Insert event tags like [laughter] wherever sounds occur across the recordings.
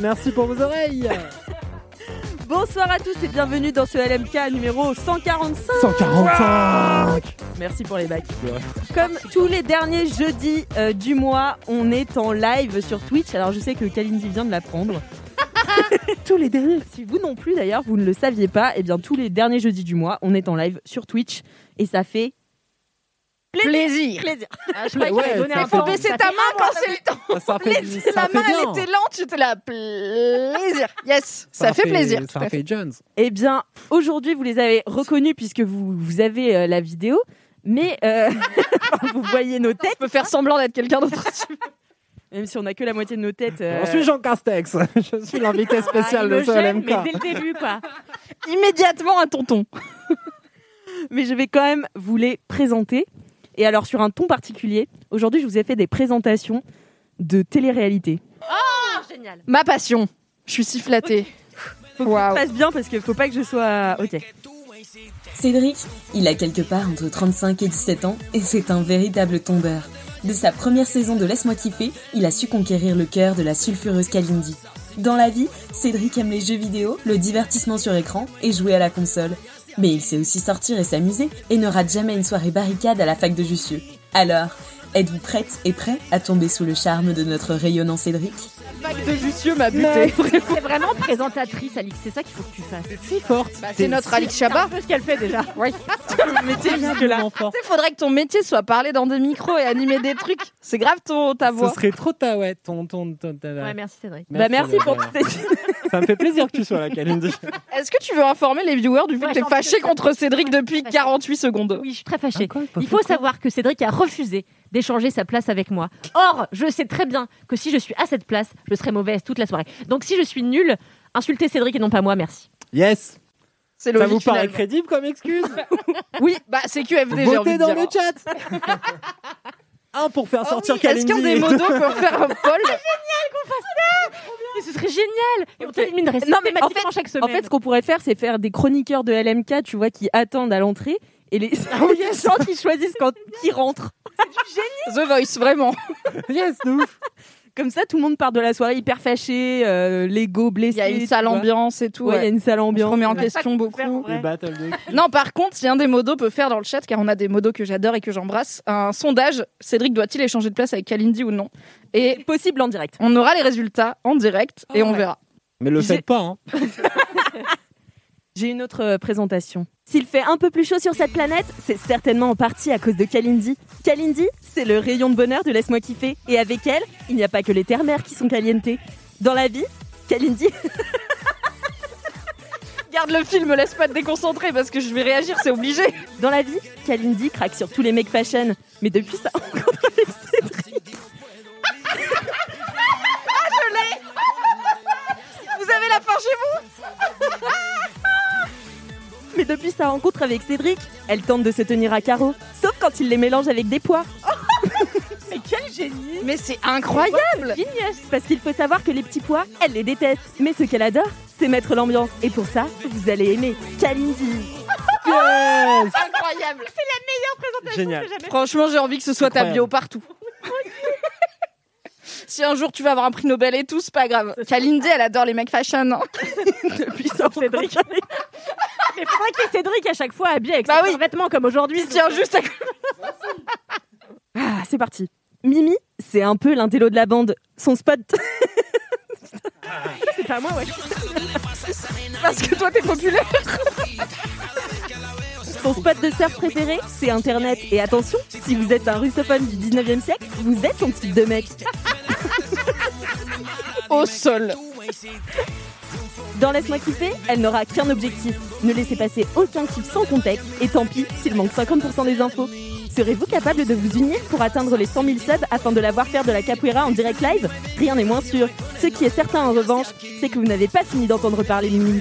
Merci pour vos oreilles. [laughs] Bonsoir à tous et bienvenue dans ce LMK numéro 145. 145. Merci pour les bacs. Comme tous les derniers jeudis euh, du mois, on est en live sur Twitch. Alors je sais que Kalindi vient de l'apprendre. [laughs] tous les derniers. Si vous non plus d'ailleurs, vous ne le saviez pas, et bien tous les derniers jeudis du mois, on est en live sur Twitch et ça fait Plaisir. plaisir. Ah, je Ouais, qu'il Il faut baisser ta main quand c'est le temps. Ça fait, ça La main, elle était lente, j'étais là. Plaisir. [laughs] Yes, ça, fait, plaisir. Ça fait Jones. Eh bien, aujourd'hui, vous les avez reconnus puisque vous, vous avez euh, la vidéo, mais euh, [laughs] vous voyez nos têtes, Je peux faire semblant d'être quelqu'un d'autre. même si on n'a que la moitié de nos têtes. euh, Je suis Jean Castex. [laughs] Je suis l'invité spécial Ah, il de ce LMK. mais dès le début, quoi. Immédiatement un tonton. mais je vais quand même vous les présenter. Et alors, sur un ton particulier, aujourd'hui, je vous ai fait des présentations de télé-réalité. Génial. Ma passion. Je suis si flattée. Faut que ça passe bien parce qu'il faut pas que je sois. Ok. Cédric, il a quelque part entre 35 et 17 ans et c'est un véritable tombeur. De sa première saison de Laisse-moi kiffer, il a su conquérir le cœur de la sulfureuse Kalindi. Dans la vie, Cédric aime les jeux vidéo, le divertissement sur écran et jouer à la console. Mais il sait aussi sortir et s'amuser et ne rate jamais une soirée barricade à la fac de Jussieu. Alors, êtes-vous prête et prêt à tomber sous le charme de notre rayonnant Cédric? Vague de Jussieu m'a buté. C'est [laughs] vraiment présentatrice, Alix. C'est ça qu'il faut que tu fasses. Si forte. Bah, c'est notre Alix C'est un Chabat. peu ce qu'elle fait déjà. [laughs] Oui. [laughs] métier jusque-là. fort. Il faudrait que ton métier soit parler dans des micros et animer des trucs. C'est grave ton, ta Ce voix. serait trop ta ouais, ton ton ton. ta- Ouais, merci Cédric. bah, merci pour toutes ces. Ça me fait plaisir que tu sois là, Kalindi. Est-ce que tu veux informer les viewers du fait Ouais, que t'es j'en fâché contre Cédric depuis 48 secondes Oui, je suis très fâchée. Quoi, Il faut savoir que Cédric a refusé d'échanger sa place avec moi. Or, je sais très bien que si je suis à cette place, je serai mauvaise toute la soirée. Donc si je suis nulle, insultez Cédric et non pas moi, merci. Yes. C'est Ça logique. vous paraît finalement. crédible comme excuse? [laughs] Oui, bah c'est QFD, j'ai envie Votez de dans dire. le chat. [laughs] Un pour faire Oh sortir oui, Est-ce Kalindi. qu'un des modos peut [laughs] faire un poll Mais ce serait génial Et on t'éliminerait Non, mais en systématiquement chaque En semaine. fait, ce qu'on pourrait faire, c'est faire des chroniqueurs de LMK, tu vois, qui attendent à l'entrée. Et les Ah gens qui choisissent quand qui rentrent. The Voice, vraiment. Yes, de ouf. Comme ça, tout le monde part de la soirée hyper fâché, euh, l'ego Il blessé. y a une sale ambiance et tout. Ouais, il y a une sale On se ambiance. remet en question beaucoup. Non, par contre, si un des modos peut faire dans le chat, car on a des modos que j'adore et que j'embrasse, un sondage, Cédric doit-il échanger de place avec Kalindi ou non Et Possible en direct. on aura les résultats en direct et on ouais. verra. Mais le faites pas, hein. [laughs] J'ai une autre euh, présentation. S'il fait un peu plus chaud sur cette planète, c'est certainement en partie à cause de Kalindi. Kalindi, c'est le rayon de bonheur de Laisse-moi kiffer. Et avec elle, il n'y a pas que les terres-mères qui sont calientes. Dans la vie, Kalindi, [laughs] Garde le film, laisse pas te déconcentrer parce que je vais réagir, c'est obligé. dans la vie, Kalindi craque sur tous les mecs fashion. Mais depuis ça, Vous [laughs] depuis sa rencontre avec Cédric, elle tente de se tenir à carreau. Sauf quand il les mélange avec des pois. [laughs] Mais quel génie Mais c'est incroyable Genius Parce qu'il faut savoir que les petits pois, elle les déteste. Mais ce qu'elle adore, c'est mettre l'ambiance. Et pour ça, vous allez aimer Kalindi. [laughs] Yes. Incroyable Génial. Franchement, j'ai envie que ce soit ta bio partout. [laughs] si un jour tu vas avoir un prix Nobel et tout, c'est pas grave. Kalindi, elle adore les mecs fashion. hein. Depuis sa Cédric. Mais faudrait qu'il y ait Cédric à chaque fois habillé avec Bah ses oui. vêtements comme aujourd'hui. Il tient juste à Ah, c'est parti. Mimi, c'est un peu l'intello de la bande. Son spot. [laughs] C'est pas moi, ouais. parce que toi t'es populaire. Son spot de surf préféré, c'est Internet. Et attention, si vous êtes un russophone du 19e siècle, vous êtes son type de mec. Au sol. Dans Laisse-moi kiffer, elle n'aura qu'un objectif. Ne laissez passer aucun kiff sans contexte. Et tant pis s'il manque 50% des infos. Serez-vous capable de vous unir pour atteindre les 100 000 subs afin de la voir faire de la capoeira en direct live? Rien n'est moins sûr. Ce qui est certain en revanche, c'est que vous n'avez pas fini d'entendre parler de Mimi.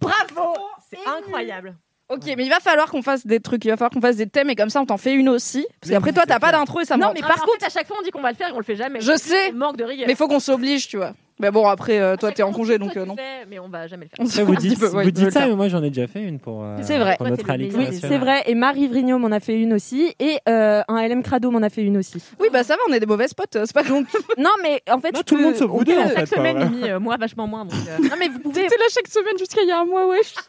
Bravo C'est incroyable. Ok, mais il va falloir qu'on fasse des trucs, il va falloir qu'on fasse des thèmes et comme ça on t'en fait une aussi. Parce qu'après toi t'as pas d'intro et ça Non, mais rend- par contre, à chaque fois, on dit qu'on va le faire et on le fait jamais. Je sais. Manque de rigueur. Mais faut qu'on s'oblige, tu vois. Mais bon, après, euh, toi t'es en congé donc euh, non. mais on va jamais le faire. Se vous dites, peu, ouais, vous dites ça, mais moi j'en ai déjà fait une pour, euh, C'est vrai. pour notre Alix. Oui, c'est vrai. Et Marie Vrigno m'en a fait une aussi. Et euh, un LM Crado m'en a fait une aussi. Oui, bah ça va, on est des mauvais spots, euh, c'est pas donc. [laughs] Non, mais en fait, Non, je tout le peux- monde deux, peut- en Chaque fait. quoi, semaine, voilà. Mimi, euh, moi vachement moins. Donc, euh, [laughs] Non, mais vous pouvez. Là chaque semaine jusqu'à il y a un mois, wesh. [laughs]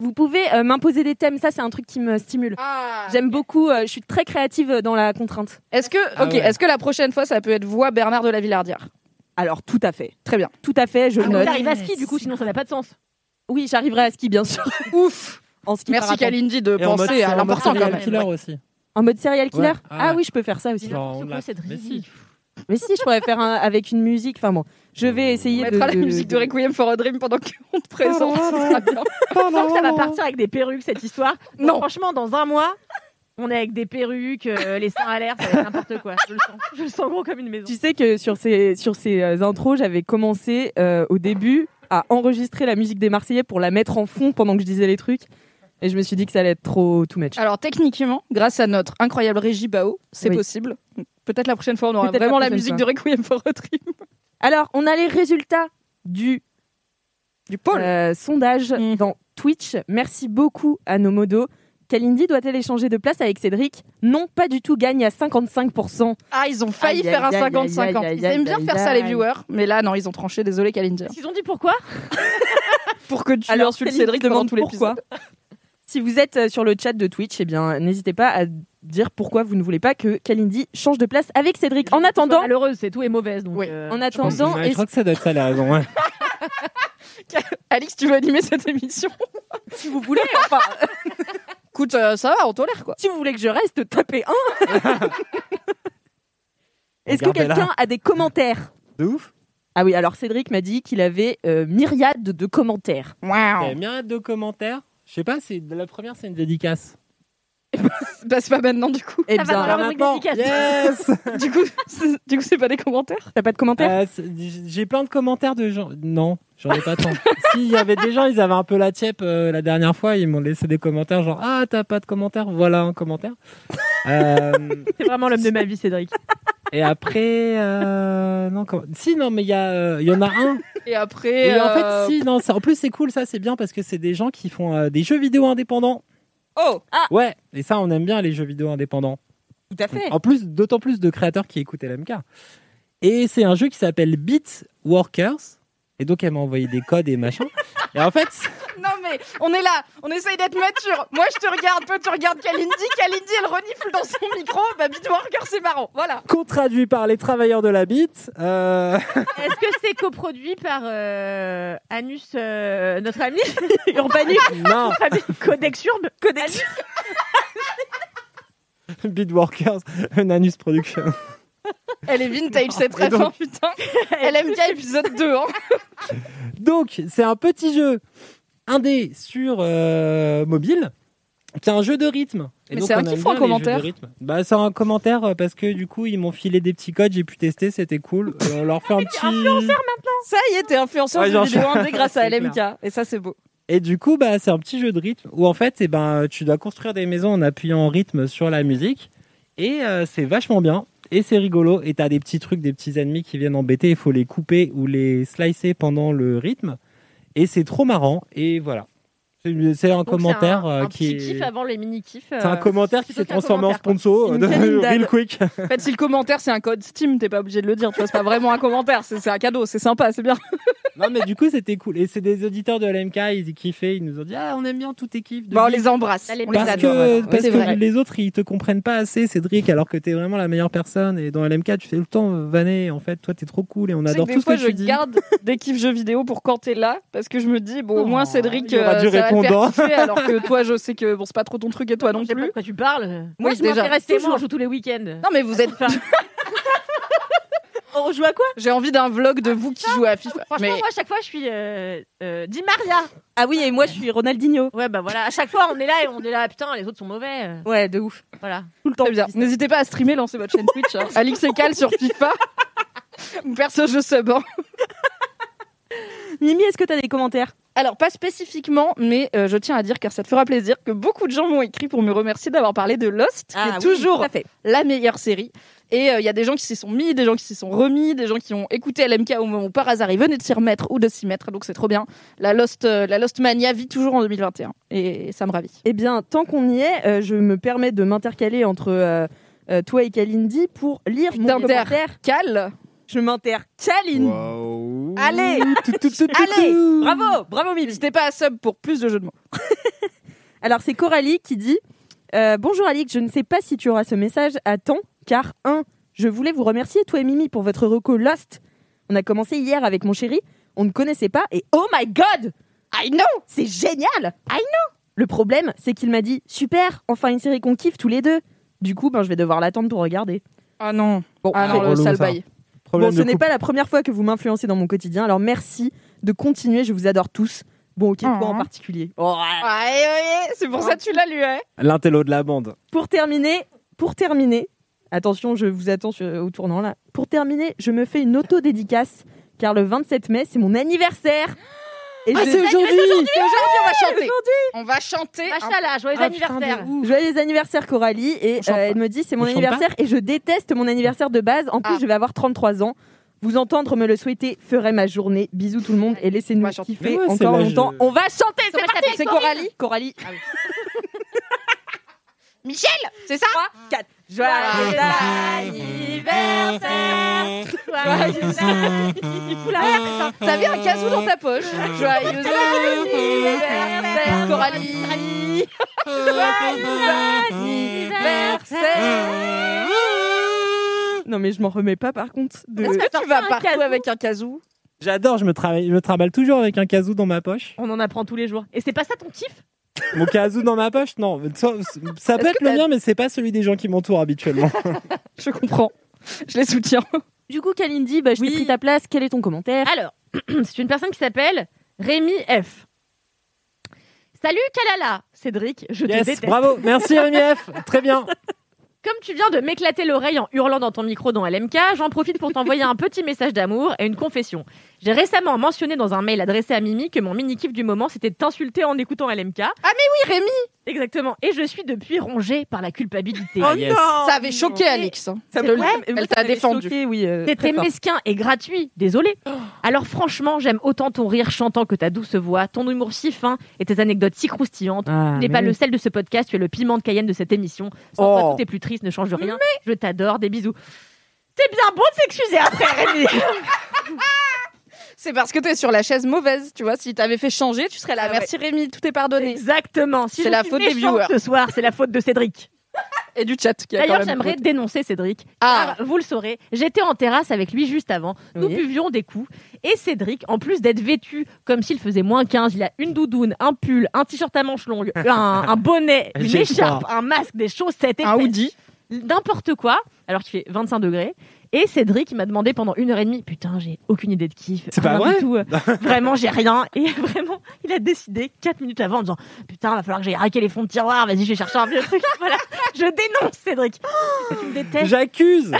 Vous pouvez euh, m'imposer des thèmes. Ça, c'est un truc qui me stimule. Ah. J'aime beaucoup. euh, je suis très créative dans la contrainte. Est-ce que, Ah ok, ouais. est-ce que la prochaine fois ça peut être voix Bernard de la Villardière? Alors, tout à fait. Très bien. Tout à fait. Je Ah, note. arrive à ski, du coup, sinon ça n'a pas de sens. Oui, j'arriverai à ski, bien sûr. [laughs] Ouf. En ski Merci parapente. Kalindi de Et en mode, penser à en mode l'important quand serial même. killer aussi. En mode serial killer Ouais. ah, Ah oui, je peux faire ça aussi. Genre, on l'a- Mais si. Mais si, je pourrais faire un, avec une musique. Enfin bon, je vais essayer On de. mettra la de- musique de Requiem for a Dream pendant qu'on te présente, ce sera bien. Je sens que ça va partir avec des perruques, cette histoire. Non. Franchement, dans un mois, on est avec des perruques, euh, [laughs] les seins à l'air, ça va être n'importe quoi. Je le sens. Je le sens gros comme une maison. Tu sais que sur ces, sur ces euh, intros, j'avais commencé euh, au début à enregistrer la musique des Marseillais pour la mettre en fond pendant que je disais les trucs. Et je me suis dit que ça allait être trop too much. Alors techniquement, grâce à notre incroyable régie Bao, c'est Oui. possible. Peut-être la prochaine fois on aura Peut-être vraiment la musique fois. de Requiem for a Dream. Alors, on a les résultats du Du pôle. euh, sondage Mm. dans Twitch. Merci beaucoup à nos modos. Kalindi doit-elle échanger de place avec Cédric Non, pas du tout. Gagne à 55%. Ah, ils ont failli Aïe, faire un aïe, aïe, 50-50. aïe, Ils aïe, aiment bien aïe, faire ça les viewers, mais là non, ils ont tranché. Désolé Kalindi. Ils ont dit pourquoi [laughs] Pour que tu Alors, insultes Cédric pendant demande tout pourquoi. l'épisode. [laughs] Si vous êtes euh, sur le chat de Twitch, eh bien, n'hésitez pas à dire pourquoi vous ne voulez pas que Kalindi change de place avec Cédric. En attendant, malheureuse, c'est tout est mauvaise. Donc, Oui. euh, en Je attendant, je est-ce crois que ça doit être ça la raison. ouais. [laughs] Alix, tu veux animer cette émission? Si vous voulez, enfin, Écoute, euh, ça va, on tolère quoi. si vous voulez que je reste, tapez un. [laughs] Est-ce que Regardez-la. quelqu'un a des commentaires De ouf. Ah oui, alors Cédric m'a dit qu'il avait euh, myriade de commentaires. Il y a myriade de commentaires. Je sais pas, c'est la première, c'est une dédicace. Bah c'est pas maintenant du coup. Eh Ça va dans bien, la rubrique dédicace. Yes [laughs] du coup, c'est- du coup c'est pas des commentaires? t'as pas de commentaires? Euh, c'est- J'ai plein de commentaires de gens. Non, j'en ai pas tant. [laughs] S'il y avait des gens, ils avaient un peu la tiep euh, la dernière fois, ils m'ont laissé des commentaires genre Ah, t'as pas de commentaires? Voilà un commentaire. [laughs] Euh, C'est vraiment l'homme de ma vie, Cédric. et après, euh, non, comment- si, non, mais il y, a, euh, il y en a un. Et après, Et en fait, si, non, ça- en plus, c'est cool, ça, c'est bien parce que c'est des gens qui font euh, des jeux vidéo indépendants. Oh, Ouais, et ça, on aime bien les jeux vidéo indépendants. Tout à fait. En plus, d'autant plus de créateurs qui écoutent LMK. Et c'est un jeu qui s'appelle Beat Workers. Et donc, elle m'a envoyé des codes et machin. Et en fait, [laughs] non mais on est là, on essaye d'être mature. Moi je te regarde, toi tu regardes Kalindi, Kalindi elle renifle dans son micro, bah Beatworker c'est marrant, voilà. co-traduit par les travailleurs de la bite. euh, [laughs] Est-ce que c'est coproduit par euh, Anus, euh, notre ami [laughs] Urbanus non, Notre ami Codex Urb Codex Beat Workers, Nanus Production. [laughs] Elle est vintage cette Et ref, donc- hein, putain. [laughs] LMK épisode 2, hein. [laughs] Donc, c'est un petit jeu indé sur euh, mobile, qui est un jeu de rythme. Et Mais c'est un kiff un commentaire de rythme. Bah, c'est un commentaire euh, parce que du coup, ils m'ont filé des petits codes, j'ai pu tester, c'était cool. Euh, on leur fait un petit. Ça y est, t'es influenceur Ouais, genre, vidéo indé grâce à LMK. Et ça c'est beau. Et du coup, bah, c'est un petit jeu de rythme où en fait, eh ben, tu dois construire des maisons en appuyant en rythme sur la musique. Et euh, c'est vachement bien. Et c'est rigolo. Et t'as des petits trucs, des petits ennemis qui viennent embêter. Il faut les couper ou les slicer pendant le rythme. Et c'est trop marrant. Et voilà. C'est un Donc, commentaire un, euh, un qui petit est. kiff avant les mini-kiffs. C'est un euh, commentaire qui s'est transformé en sponsor de canine Real Quick. En fait, si le commentaire c'est un code Steam, t'es pas obligé de le dire. Tu vois, c'est pas vraiment un commentaire, c'est c'est un cadeau, c'est sympa, c'est bien. non, mais du coup, c'était cool. Et c'est des auditeurs de LMK, ils kiffaient. Ils nous ont dit Ah, on aime bien tous tes kiffs. Bon, on les embrasse, les Parce adore. que, parce que vrai. les autres, ils te comprennent pas assez, Cédric, alors que t'es vraiment la meilleure personne. Et dans LMK, tu fais tout le temps euh, vanner. En fait, toi, t'es trop cool et on adore que tout des fois, ce je que tu dis. garde des kiffs jeux vidéo pour quand t'es là, parce que je me dis, bon, au moins Oh, Cédric, faire kiffer, alors que toi, je sais que bon, c'est pas trop ton truc et toi non Je sais pas de plus. quoi tu parles. Moi, Oui, je déjà. m'intéresse Toujours. je joue tous les week-ends. Non, mais vous êtes. [laughs] On joue à quoi? J'ai envie d'un vlog de vous qui jouez à FIFA. Franchement, Mais moi, à chaque fois, je suis euh, euh, Di Maria. Ah oui, et moi je suis Ronaldinho. Ouais, bah voilà. À chaque fois, on est là et on est là, putain, les autres sont mauvais. Ouais, de ouf. Voilà. Tout le temps. très bien. N'hésitez pas à streamer, lancer votre chaîne Twitch. Hein. Alix et Cal sur FIFA. Ou [laughs] perso, je sub. hein. [laughs] Mimi, est-ce que t'as des commentaires? Alors, pas spécifiquement, mais euh, je tiens à dire, car ça te fera plaisir, que beaucoup de gens m'ont écrit pour me remercier d'avoir parlé de Lost, qui est toujours fait. la meilleure série. Et euh, il y a des gens qui s'y sont mis, des gens qui s'y sont remis, des gens qui ont écouté LMK au moment où par hasard ils venaient de s'y remettre ou de s'y mettre. Donc c'est trop bien. La Lost, euh, la Lost Mania vit toujours en 2021 et ça me ravit. Eh bien, tant qu'on y est, euh, je me permets de m'intercaler entre euh, euh, toi et Kalindi pour lire mon commentaire. Cal, Je m'intercaline. Wow. Allez Tout, tout, tout, tout, Allez tout. Bravo Bravo Mimi n'hésitez pas à sub pour plus de jeux de mots. [laughs] Alors c'est Coralie qui dit euh, Bonjour Alix, je ne sais pas si tu auras ce message à temps, car 1. Je voulais vous remercier, toi et Mimi, pour votre reco Lost. On a commencé hier avec mon chéri, on ne connaissait pas, et oh my god I know C'est génial I know Le problème, c'est qu'il m'a dit Super, enfin une série qu'on kiffe tous les deux. Du coup, ben, je vais devoir l'attendre pour regarder. Ah non, Bon, ah non, le sale bail. Problème bon ce n'est pas la première fois que vous m'influencez dans mon quotidien, alors merci de continuer, je vous adore tous. Bon, ok, toi Oh. en particulier. Oh, Ouais, ouais, c'est pour ça que tu l'as lu, hein. L'intello de la bande. Pour terminer, pour terminer, attention, je vous attends sur- au tournant là. Pour terminer, je me fais une auto-dédicace car le 27 mai, c'est mon anniversaire. Et Ah, c'est aujourd'hui C'est aujourd'hui, on va chanter. On va chanter. Machallah, joyeux Ah, anniversaire. Joyeux anniversaire Coralie et euh, elle me dit c'est mon On anniversaire et je déteste mon anniversaire de base. En plus, Ah. je vais avoir 33 ans. Vous entendre me le souhaiter ferait ma journée. Bisous tout le monde et laissez-nous kiffer ouais, encore longtemps. On va chanter, c'est parti. C'est Coralie Coralie. [laughs] Michel, c'est ça? 4. Joyeux anniversaire. Joyeux anniversaire. T'avais un casou dans ta poche. Joyeux anniversaire, Coralie. Joyeux anniversaire. Non mais je m'en remets pas par contre. De... Est-ce que tu vas partout avec un casou? J'adore, je me, travaille, je me travaille toujours avec un casou dans ma poche. On en apprend tous les jours. Et c'est pas ça ton kiff? Mon casou dans ma poche, non. Ça, ça peut être le mien, mais c'est pas celui des gens qui m'entourent habituellement. [laughs] Je comprends. Je les soutiens. Du coup, Kalindi, bah, je t'ai Oui. pris ta place. Quel est ton commentaire? Alors, [clears throat] c'est une personne qui s'appelle Rémi F. Salut Kalala, Cédric, je te déteste. bravo. Merci Rémi F. Très bien. [laughs] Comme tu viens de m'éclater l'oreille en hurlant dans ton micro dans LMK, j'en profite pour t'envoyer un petit message d'amour et une confession. J'ai récemment mentionné dans un mail adressé à Mimi que mon mini-kiff du moment, c'était de t'insulter en écoutant LMK. Oui, Rémi. Exactement. Et je suis depuis rongée par la culpabilité. [laughs] Ah, yes. Ça avait choqué Alix. hein. Ça me- ouais, Elle t'a défendu. choqué, oui. euh, C'était mesquin et gratuit, désolé. Alors franchement, j'aime autant ton rire chantant que ta douce voix, ton humour si fin et tes anecdotes si croustillantes. Ah, Tu n'es mais pas oui. le sel de ce podcast, tu es le piment de Cayenne de cette émission. Sans Oh. toi, tout est plus triste, ne change rien. Je t'adore, des bisous. C'est bien bon de s'excuser après, Rémi. [laughs] C'est parce que t'es sur la chaise mauvaise, tu vois. Si t'avais fait changer, tu serais là. Ah ouais. Merci Rémi, tout est pardonné. Exactement. Si C'est la faute des viewers. Ce soir, c'est la faute de Cédric. Et du chat D'ailleurs, j'aimerais dénoncer Cédric. Ah. Car, vous le saurez, j'étais en terrasse avec lui juste avant. Nous Oui. buvions des coups. Et Cédric, en plus d'être vêtu comme s'il faisait moins 15, il a une doudoune, un pull, un t-shirt à manches longues, [laughs] un, un bonnet, une écharpe, un masque, des chaussettes, Un épaisses, hoodie. n'importe quoi, alors qu'il fait 25 degrés. Et Cédric, m'a demandé pendant une heure et demie, putain, j'ai aucune idée de kiff. C'est pas vrai du tout. euh, [laughs] Vraiment, j'ai rien. Et [laughs] vraiment, il a décidé 4 minutes avant en disant, putain, va falloir que j'aille raquer les fonds de tiroir. Vas-y, je vais chercher un vieux truc. [laughs] Voilà. Je dénonce Cédric. Tu me détestes. J'accuse.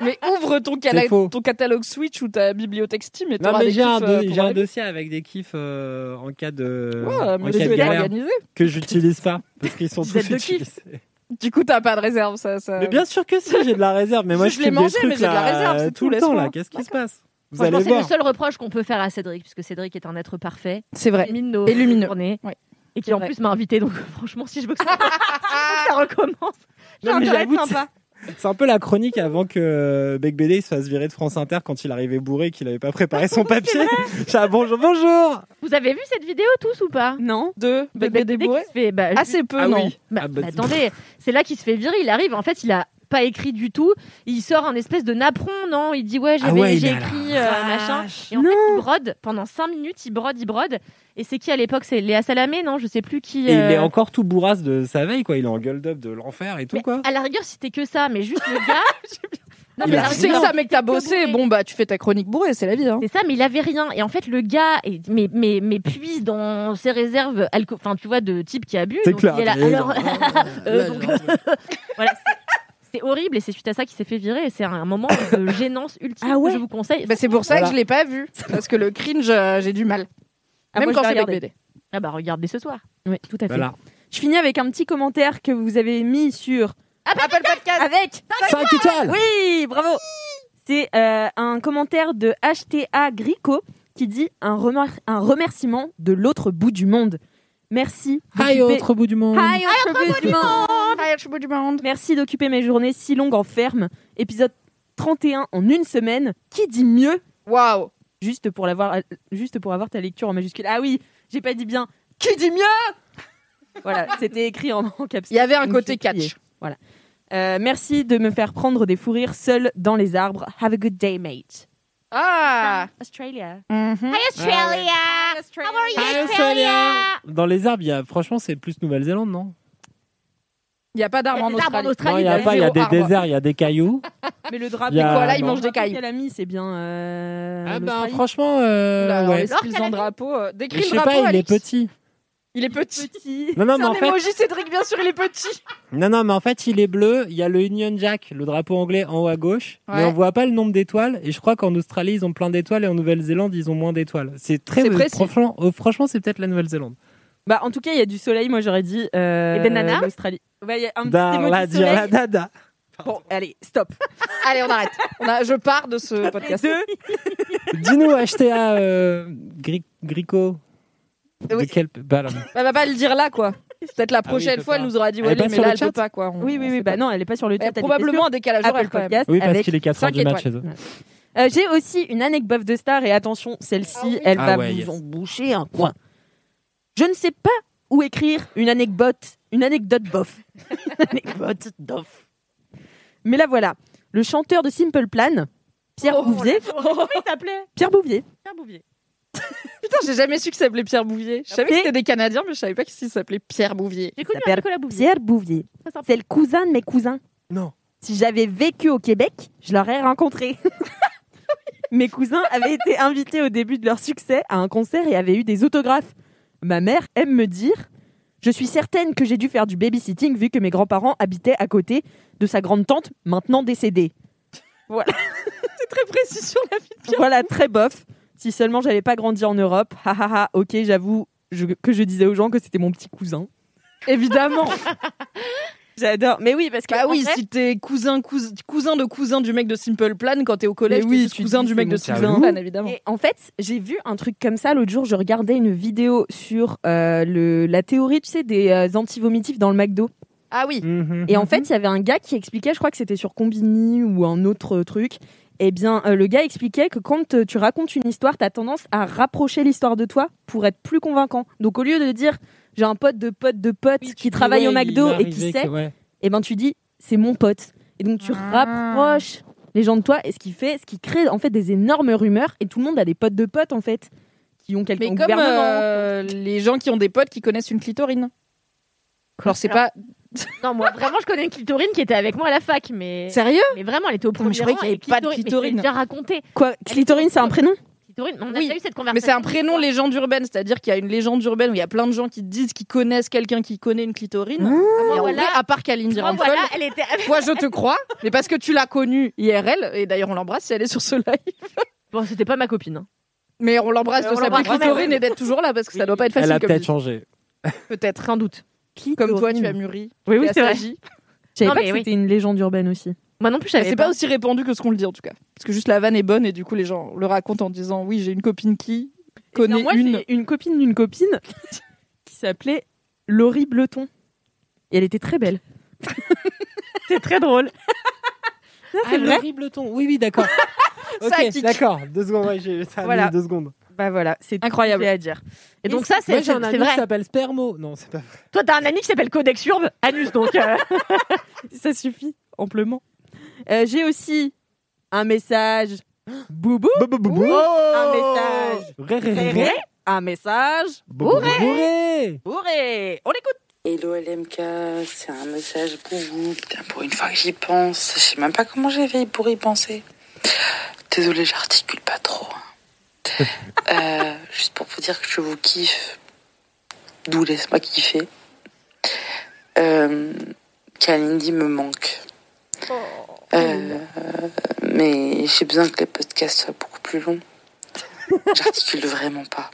Mais ouvre ton, cala- C'est faux. ton catalogue Switch ou ta bibliothèque Steam et Non, t'auras mais des j'ai un, do- euh, j'ai un dossier avec des kiffs euh, en cas de, Ouais, en mais cas galère que j'utilise pas parce qu'ils sont Vous tous êtes de kiff. utilisés. Du coup, t'as pas de réserve, ça. ça... Mais bien sûr que si, j'ai de la réserve. Mais [laughs] moi, Je je, l'ai mangé, trucs mais j'ai de la là, réserve, c'est tout tout, le temps là. Qu'est-ce qui se passe Vous allez c'est le seul reproche qu'on peut faire à Cédric, puisque Cédric est un être parfait. C'est vrai. Nos Et lumineux. journées. Ouais. et qui en vrai. plus m'a invité. Donc [laughs] franchement, si je veux que ça, [laughs] ça recommence, j'ai intérêt être sympa. C'est un peu la chronique avant que Bec BD se fasse virer de France Inter quand il arrivait bourré et qu'il n'avait pas préparé son [laughs] papier. Bonjour, bonjour Vous avez vu cette vidéo tous ou pas? Non De Bec bébé BD fait, bah, Assez peu, Ah non. oui. Bah, Ah bah, bah, attendez, c'est là qu'il se fait virer. Il arrive, en fait, il a pas écrit du tout. Il sort un espèce de napperon, non? Il dit ouais, Ah ouais, j'ai écrit euh, machin. Et en fait, il brode pendant 5 minutes. Il brode, il brode. Et c'est qui à l'époque? C'est Léa Salamé, non? Je sais plus qui. Et il euh, est encore tout bourrasse de sa veille, quoi. Il est en gueule d'up de l'enfer et tout, mais quoi. À la rigueur, si c'était que ça, mais juste le gars. [laughs] non, mais sais que ça, mec, t'as bossé. bourré. Bon, bah, tu fais ta chronique bourrée, c'est la vie. Hein. C'est ça, mais il avait rien. Et en fait, le gars, est, mais, mais, mais puise dans ses réserves, alco- enfin, tu vois, de type qui a bu. C'est clair. il est là. Et Alors, genre, [laughs] euh, donc, [laughs] voilà, c'est- horrible et c'est suite à ça qu'il s'est fait virer. Et c'est un moment de [coughs] gênance ultime Ah ouais que je vous conseille. Bah, c'est pour ça Voilà. que je l'ai pas vu. Parce que le cringe, euh, j'ai du mal. Ah, Même moi, quand c'est. BD. Ah bah regardez ce soir. Oui, tout à fait. Voilà. Je finis avec un petit commentaire que vous avez mis sur Apple Podcast avec 5 étoiles Oui, bravo. C'est euh, un commentaire de HTA Grico qui dit un remerciement de l'autre bout du monde. Merci. Hi, d'occuper- autre bout du monde. Hi, autre bout du monde. Hi, suis beau du monde. Merci d'occuper mes journées si longues en ferme. Épisode 31 en une semaine. Qui dit mieux Waouh. juste pour, l'avoir, juste pour avoir ta lecture en majuscule. Ah oui, j'ai pas dit bien. Qui dit mieux Voilà, [laughs] c'était écrit en, en caps. Il y avait un côté catch. Euh, merci de me faire prendre des fous rires seul dans les arbres. Have a good day, mate. Ah. Australia. Mhm. Australia. Hi, Australia Dans les arbres, il y a... franchement, c'est plus Nouvelle-Zélande, non? Il n'y a pas d'arbres en Il y a des arbres en Australie. Non, il n'y a pas, il y a des déserts, il y a des cailloux. Mais le drapeau, Il y a- Quoi, là, ils non. mangent des cailloux. qu'elle a mis, c'est bien. Euh, Ah ben l'Australie. franchement, euh, Oula, alors, ouais. les skills en drapeau. euh, Mais Décris Je le sais drapeau, pas, il est petit. Il est petit. Petit. Non, non, C'est mais un en fait, Cédric, bien sûr, il est petit. non, non, mais en fait, il est bleu. Il y a le Union Jack, le drapeau anglais en haut à gauche, mais on voit pas le nombre d'étoiles. Et je crois qu'en Australie, ils ont plein d'étoiles et en Nouvelle-Zélande, ils ont moins d'étoiles. C'est très C'est précis. Franchement, euh, franchement, c'est peut-être la Nouvelle-Zélande. Bah, en tout cas, il y a du soleil. Moi, j'aurais dit. Euh, Et des nanas l'Australie. Ouais, il y a un petit Dar emoji la de dire la soleil. dada. Bon, allez, stop. [laughs] Allez, on arrête. On a, je pars de ce podcast. Deux. Dis-nous, HTA euh, Gri- Grico. De Oui. quel bah, alors, Elle va pas le dire là, quoi. Peut-être la Ah oui, prochaine fois, elle nous aura dit, pas mais là, le elle peut pas, quoi. On- Oui, oui, oui. Bah non, elle est pas sur le chat. probablement un décalage horaire, quand même. Podcast Oui, parce avec qu'il est 4 heures du match chez eux. Euh, J'ai aussi une anecdote de star et attention, celle-ci, Ah oui. elle Ah va ouais, vous yes. en boucher un coin. Je ne sais pas où écrire une anecdote, une anecdote bof. [laughs] anecdote bof. Mais là voilà, le chanteur de Simple Plan, Pierre Oh, Bouvier, Comment il s'appelait? Pierre Bouvier, Pierre Bouvier. [laughs] Putain, j'ai jamais su qu'il s'appelait Pierre Bouvier. Je savais que c'était des Canadiens, mais je savais pas qu'il s'appelait Pierre Bouvier. J'ai connu Nicolas Bouvier. Pierre Bouvier. C'est le cousin de mes cousins. Non. Si j'avais vécu au Québec, je l'aurais rencontré. [laughs] Mes cousins avaient été invités au début de leur succès à un concert et avaient eu des autographes. Ma mère aime me dire Je suis certaine que j'ai dû faire du babysitting vu que mes grands-parents habitaient à côté de sa grande tante, maintenant décédée. [laughs] C'est très précis sur la vie de Pierre. Voilà, très bof. Si seulement j'avais pas grandi en Europe. Ha ha ha, ok, j'avoue je- que je disais aux gens que c'était mon petit cousin. Évidemment. [laughs] J'adore. Mais oui, parce que. Bah oui, vrai- si t'es cousin, cousin, cousin de cousin du mec de Simple Plan, quand t'es au collège, oui, tu cousin du mec de Simple. Plan, évidemment. Et en fait, j'ai vu un truc comme ça l'autre jour. Je regardais une vidéo sur euh, le, la théorie, tu sais, des euh, antivomitifs dans le McDo. Ah oui. Mhm. Et en fait, il y avait un gars qui expliquait, je crois que c'était sur Combini ou un autre truc. Eh bien, euh, le gars expliquait que quand euh, tu racontes une histoire, tu as tendance à rapprocher l'histoire de toi pour être plus convaincant. Donc, au lieu de dire j'ai un pote de pote de pote Oui, qui travaille au ouais, McDo et qui sait, que- ouais. eh ben tu dis c'est mon pote. Et donc tu Ah. rapproches les gens de toi et ce qui fait, ce qui crée en fait des énormes rumeurs et tout le monde a des potes de potes en fait qui ont quelqu'un Mais comme gouvernement. euh, les gens qui ont des potes qui connaissent une clitorine. Alors c'est pas Non, moi vraiment, je connais une clitorine qui était avec moi à la fac, mais. sérieux Mais vraiment, elle était au mais premier je croyais rang. qu'il y et avait pas de mais je clitorine. déjà raconté. Quoi Clitorine, c'est un prénom Clitorine, on a Oui, déjà eu cette conversation. Mais c'est un prénom légende urbaine, c'est-à-dire qu'il y a une légende urbaine où il y a plein de gens qui disent qu'ils connaissent quelqu'un qui connaît une clitorine. et en voilà. à part Kalindi Oh, Ramphel, voilà, elle était toi je te crois, mais parce que tu l'as connue IRL, et d'ailleurs on l'embrasse si elle est sur ce live. Bon, c'était pas ma copine. hein. Mais on l'embrasse de l'embrasse, clitorine et d'être toujours là parce que ça doit pas être facile Elle a peut-être changé. Peut-être. Sans doute. Comme toi, tu as mûri. Oui, oui, tu as c'est vrai. Je savais pas que oui. c'était une légende urbaine aussi. Moi non plus, je savais C'est pas aussi répandu que ce qu'on le dit en tout cas. Parce que juste la vanne est bonne et du coup les gens le racontent en disant oui j'ai une copine qui connaît Non, moi, une. une copine d'une copine [laughs] qui s'appelait Laurie Bleton. Et elle était très belle. [laughs] C'est très drôle. Ah, c'est vrai. l'horrible ton. Oui, oui, d'accord. [laughs] Ok, d'accord. Deux secondes, ouais, ça a Voilà. mis deux secondes. Bah voilà, c'est Incroyable. à dire. Et donc ça, Moi, c'est j'ai c'est- un ami c'est qui vrai. s'appelle Spermo. Non, c'est pas vrai. Toi, t'as un ami qui s'appelle Codex Urbe, Anus, donc. euh, [laughs] Ça suffit amplement. Euh, J'ai aussi un message. Boubou. Boubou. Un message. Ré, ré, ré, Réré. ré. Un message. Bourré. Bourré. Bourré. On l'écoute. Hello LMK, c'est un message boubou. Putain, pour une fois que j'y pense, je sais même pas comment j'ai fait pour y penser. Désolée, j'articule pas trop. hein. Euh, juste pour vous dire que je vous kiffe. D'où laisse-moi kiffer. Euh, Kalindi me manque. Euh, mais j'ai besoin que les podcasts soient beaucoup plus longs. J'articule vraiment pas.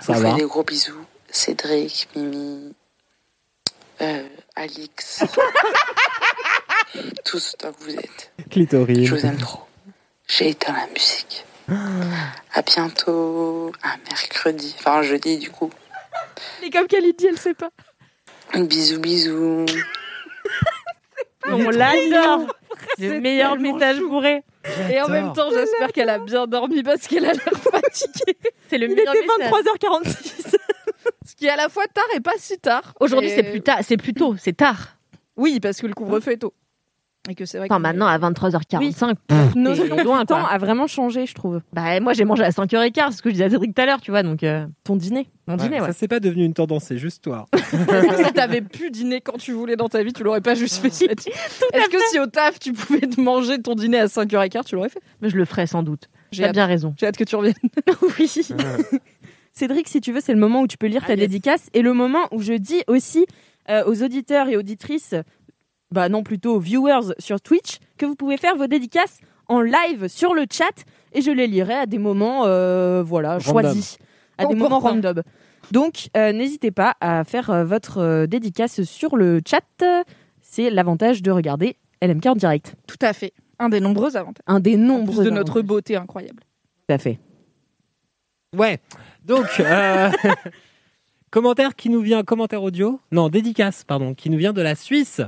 Ça Je vous va. fais des gros bisous. Cédric, Mimi, euh, Alix. [laughs] Tous autant que vous êtes. Clitorine. Je vous aime trop. J'ai éteint la musique. À bientôt. Un mercredi. Enfin, jeudi, du coup. Et comme qu'elle dit, elle sait pas. Bisous, bisous. On l'adore. C'est Le meilleur message bourré. Et en même temps, j'espère qu'elle a bien dormi parce qu'elle a l'air fatiguée. C'est le Il meilleur était message. 23h46. [laughs] Ce qui est à la fois tard et pas si tard. Aujourd'hui, Et- c'est plus tard, c'est plus tôt, c'est tard. Oui, parce que le couvre-feu est tôt. Et que c'est vrai Enfin, que maintenant, à 23h45, Nos loin, temps quoi. a vraiment changé, je trouve. Bah, moi, j'ai mangé à 5h15, c'est ce que je disais à Cédric tout à l'heure, tu vois, donc, euh, Ton dîner. mon Ouais, dîner, ouais. Ça, c'est pas devenu une tendance, c'est juste toi. [laughs] si t'avais pu dîner quand tu voulais dans ta vie, tu l'aurais pas juste fait. [laughs] Est-ce que si au taf tu pouvais te manger ton dîner à 5h15, tu l'aurais fait? Mais je le ferai sans doute. J'ai hâte. bien raison. J'ai hâte que tu reviennes. [laughs] oui. Cédric, si tu veux, c'est le moment où tu peux lire ta Ah, yes. dédicace et le moment où je dis aussi euh, aux auditeurs et auditrices, bah non, plutôt viewers sur Twitch, que vous pouvez faire vos dédicaces en live sur le chat et je les lirai à des moments, euh, voilà, Random. choisis, à des moments random. Donc, euh, n'hésitez pas à faire euh, votre euh, dédicace sur le chat. C'est l'avantage de regarder LMK en direct. Tout à fait. Un des nombreux avantages. Un des En plus de notre beauté incroyable. Tout à fait. Ouais. Donc, euh, [laughs] commentaire qui nous vient, commentaire audio, non, dédicace, pardon, qui nous vient de la Suisse.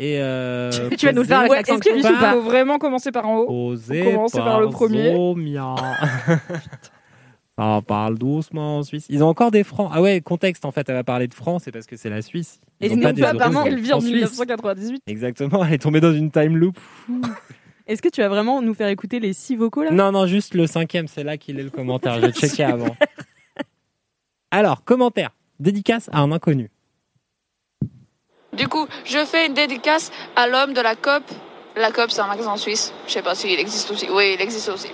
Et euh, Tu vas nous le faire avec Ouais, l'accent est-ce que suisse il ou pas faut vraiment commencer par en haut Posé On commence par le premier. [laughs] [laughs] Ça parle doucement en Suisse. Ils ont encore des francs. Ah ouais, contexte en fait, elle va parler de francs, c'est parce que c'est la Suisse. Ils Et ont non pas des pas euros parce qu'elle vit en Suisse. 1998. Exactement, elle est tombée dans une time loop. [laughs] Est-ce que tu vas vraiment nous faire écouter les six vocaux là? Non, non, juste le cinquième, c'est là qu'il est le commentaire. J'ai checké avant. Alors, commentaire. Dédicace à un inconnu. Du coup, je fais une dédicace à l'homme de la COP. La COP, c'est un magasin en Suisse. Je sais pas s'il existe aussi. Oui, il existe aussi.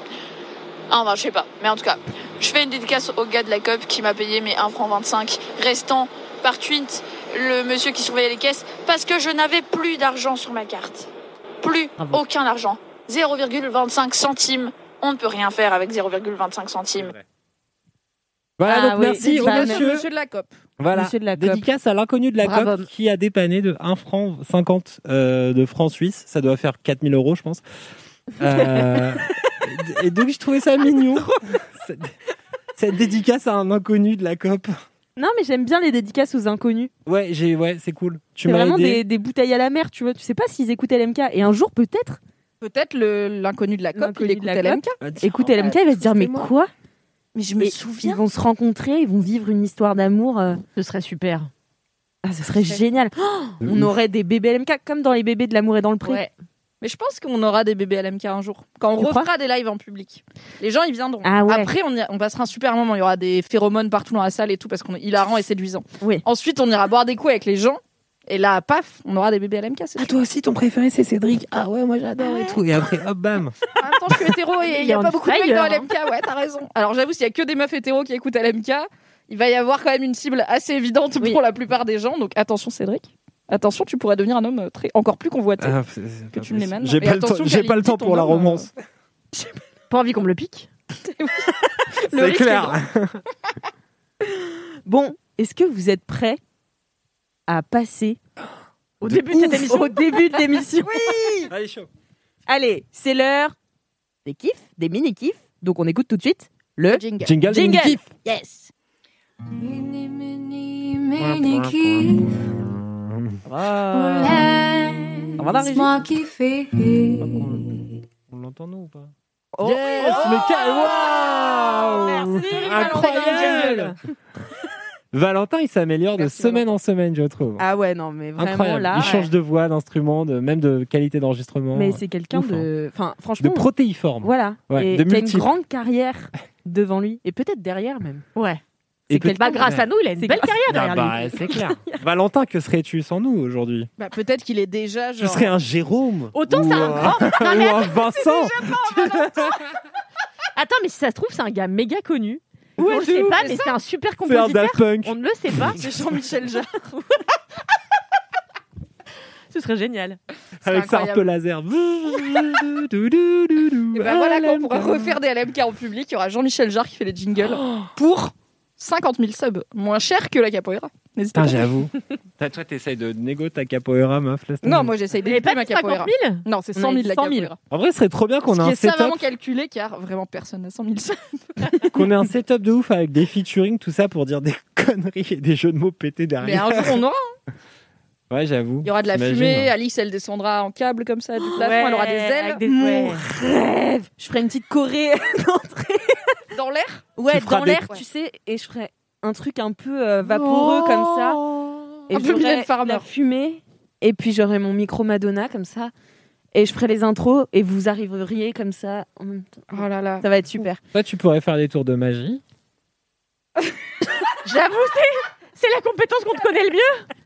Ah, bah, je sais pas. Mais en tout cas, je fais une dédicace au gars de la COP qui m'a payé mes 1 franc 25 restants par tweet, le monsieur qui surveillait les caisses, parce que je n'avais plus d'argent sur ma carte. Plus Bravo. aucun argent. 0,25 centimes. On ne peut rien faire avec 0,25 centimes. Voilà, Ah donc oui, merci au monsieur. Monsieur de la COP. Voilà, Monsieur de la COP. dédicace à l'inconnu de la Bravo. COP qui a dépanné de 1 franc 50 euh, de francs suisses. Ça doit faire 4000 euros, je pense. [laughs] Euh, et donc, je trouvais ça mignon. [laughs] Cette, cette dédicace à un inconnu de la COP. Non, mais j'aime bien les dédicaces aux inconnus. Ouais, j'ai, ouais, c'est cool. Tu C'est m'as vraiment aidé. des, des bouteilles à la mer, tu vois. Tu sais pas s'ils écoutent LMK. Et un jour, peut-être, Peut-être le- l'inconnu de la COP, L'inconnu il de LMK. Ah, tiens, écoute LMK, il va se dire Mais moi. quoi? Mais je Et Ils vont se rencontrer, ils vont vivre une histoire d'amour. euh, Ce serait super. Ah, ce serait génial. Oh, De on ouf. aurait des bébés LMK comme dans les bébés de l'amour et dans le pré. Ouais. Mais je pense qu'on aura des bébés LMK un jour. Quand on Tu crois refera des lives en public. Les gens, ils viendront. Ah ouais. Après, on, y- on passera un super moment. Il y aura des phéromones partout dans la salle et tout parce qu'on est hilarant et séduisant. Oui. Ensuite, on ira boire des coups avec les gens. Et là, paf, on aura des bébés LMK. c'est Ah, toi aussi, ton préféré, c'est Cédric. Ah ouais, moi j'adore et tout. Et après, hop, bam. En même temps, je suis hétéro et il n'y a pas beaucoup de mecs dans hein. LMK. Ouais, t'as raison. Alors, j'avoue, s'il y a que des meufs hétéros qui écoutent LMK, il va y avoir quand même une cible assez évidente Oui. pour la plupart des gens. Donc, attention, Cédric. Attention, tu pourrais devenir un homme euh, très, encore plus convoité. Ah, c'est- c'est Que pas tu me les. J'ai pas, le temps, attention, j'ai pas le Kalindi, temps ton pour la euh, romance. Pas envie qu'on me le pique. Le [laughs] C'est est clair. Bon, est-ce que vous êtes prêts à passer [gasps] Au De début de cette émission. au début de l'émission [laughs] Allez, chaud. Allez, c'est l'heure des kiffs, des mini-kiffs. Donc on écoute tout de suite le Jingle. Jingle, jingle. kiff. Yes. Mini, mini, mini kiff. Ah. On va laisse-moi kiffer. On l'entend nous ou pas? Oh. Yes, mais quel waouh Merci, Incroyable [laughs] Valentin, il s'améliore de semaine en semaine, je trouve. Ah ouais, non, mais vraiment Incroyable. là. il change de voix, d'instrument, de, même de qualité d'enregistrement. Mais c'est quelqu'un hein. de. Enfin, de franchement. protéiforme. Voilà. Ouais, et de qui a une grande carrière devant lui. Et peut-être derrière même. Ouais. Et que- Bah, grâce à nous, il a une C'est belle grâce- carrière Ah derrière bah, lui. c'est clair. [laughs] [laughs] Valentin, que serais-tu sans nous aujourd'hui? Bah, peut-être qu'il est déjà Tu genre. serais un Jérôme. Autant ou c'est un grand. Ou un [laughs] Vincent. Attends, mais si ça se trouve, c'est un gars méga connu. Ouais, on le de sait pas, mais c'est un super C'est un compositeur. Daft Punk. On ne le sait pas. C'est Jean-Michel Jarre. [laughs] Ce serait génial. Avec sa harpe laser. [laughs] Et ben voilà, quand on pourra refaire des LMK en public, il y aura Jean-Michel Jarre qui fait les jingles pour 50 000 subs. Moins cher que la capoeira. N'hésitez Putain, pas. j'avoue. [laughs] Toi, toi, t'essayes de négo ta capoeira, meuf. laisse Non, moi j'essaye d'éviter pas ma de 50 capoeira. 000 Non, c'est On 100 a 000 dit la 100 000. capoeira. En vrai, ce serait trop bien qu'on Ce ait qui un est savamment setup, calculé car vraiment personne n'a 100 000 subs. [laughs] qu'on ait un setup de ouf avec des featuring, tout ça pour dire des [laughs] conneries et des jeux de mots pétés Mais derrière. un jour on aura. Ouais, j'avoue. Il y aura de la T'imagines fumée, Alice elle descendra en câble comme ça du plafond, elle aura des ailes avec des- Mon ouais. rêve Je ferais une petite choré dans l'air. Ouais, dans des- l'air, tu sais, et je ferais un truc un peu euh, vaporeux comme ça. Et Un peu j'aurais Mylène Farmer. la fumée, et puis j'aurais mon micro Madonna comme ça. Et je ferais les intros, et vous arriveriez comme ça en même temps. Oh là là. Ça va être super. Toi, tu pourrais faire des tours de magie. [laughs] J'avoue, c'est- c'est la compétence qu'on te connaît le mieux. [laughs]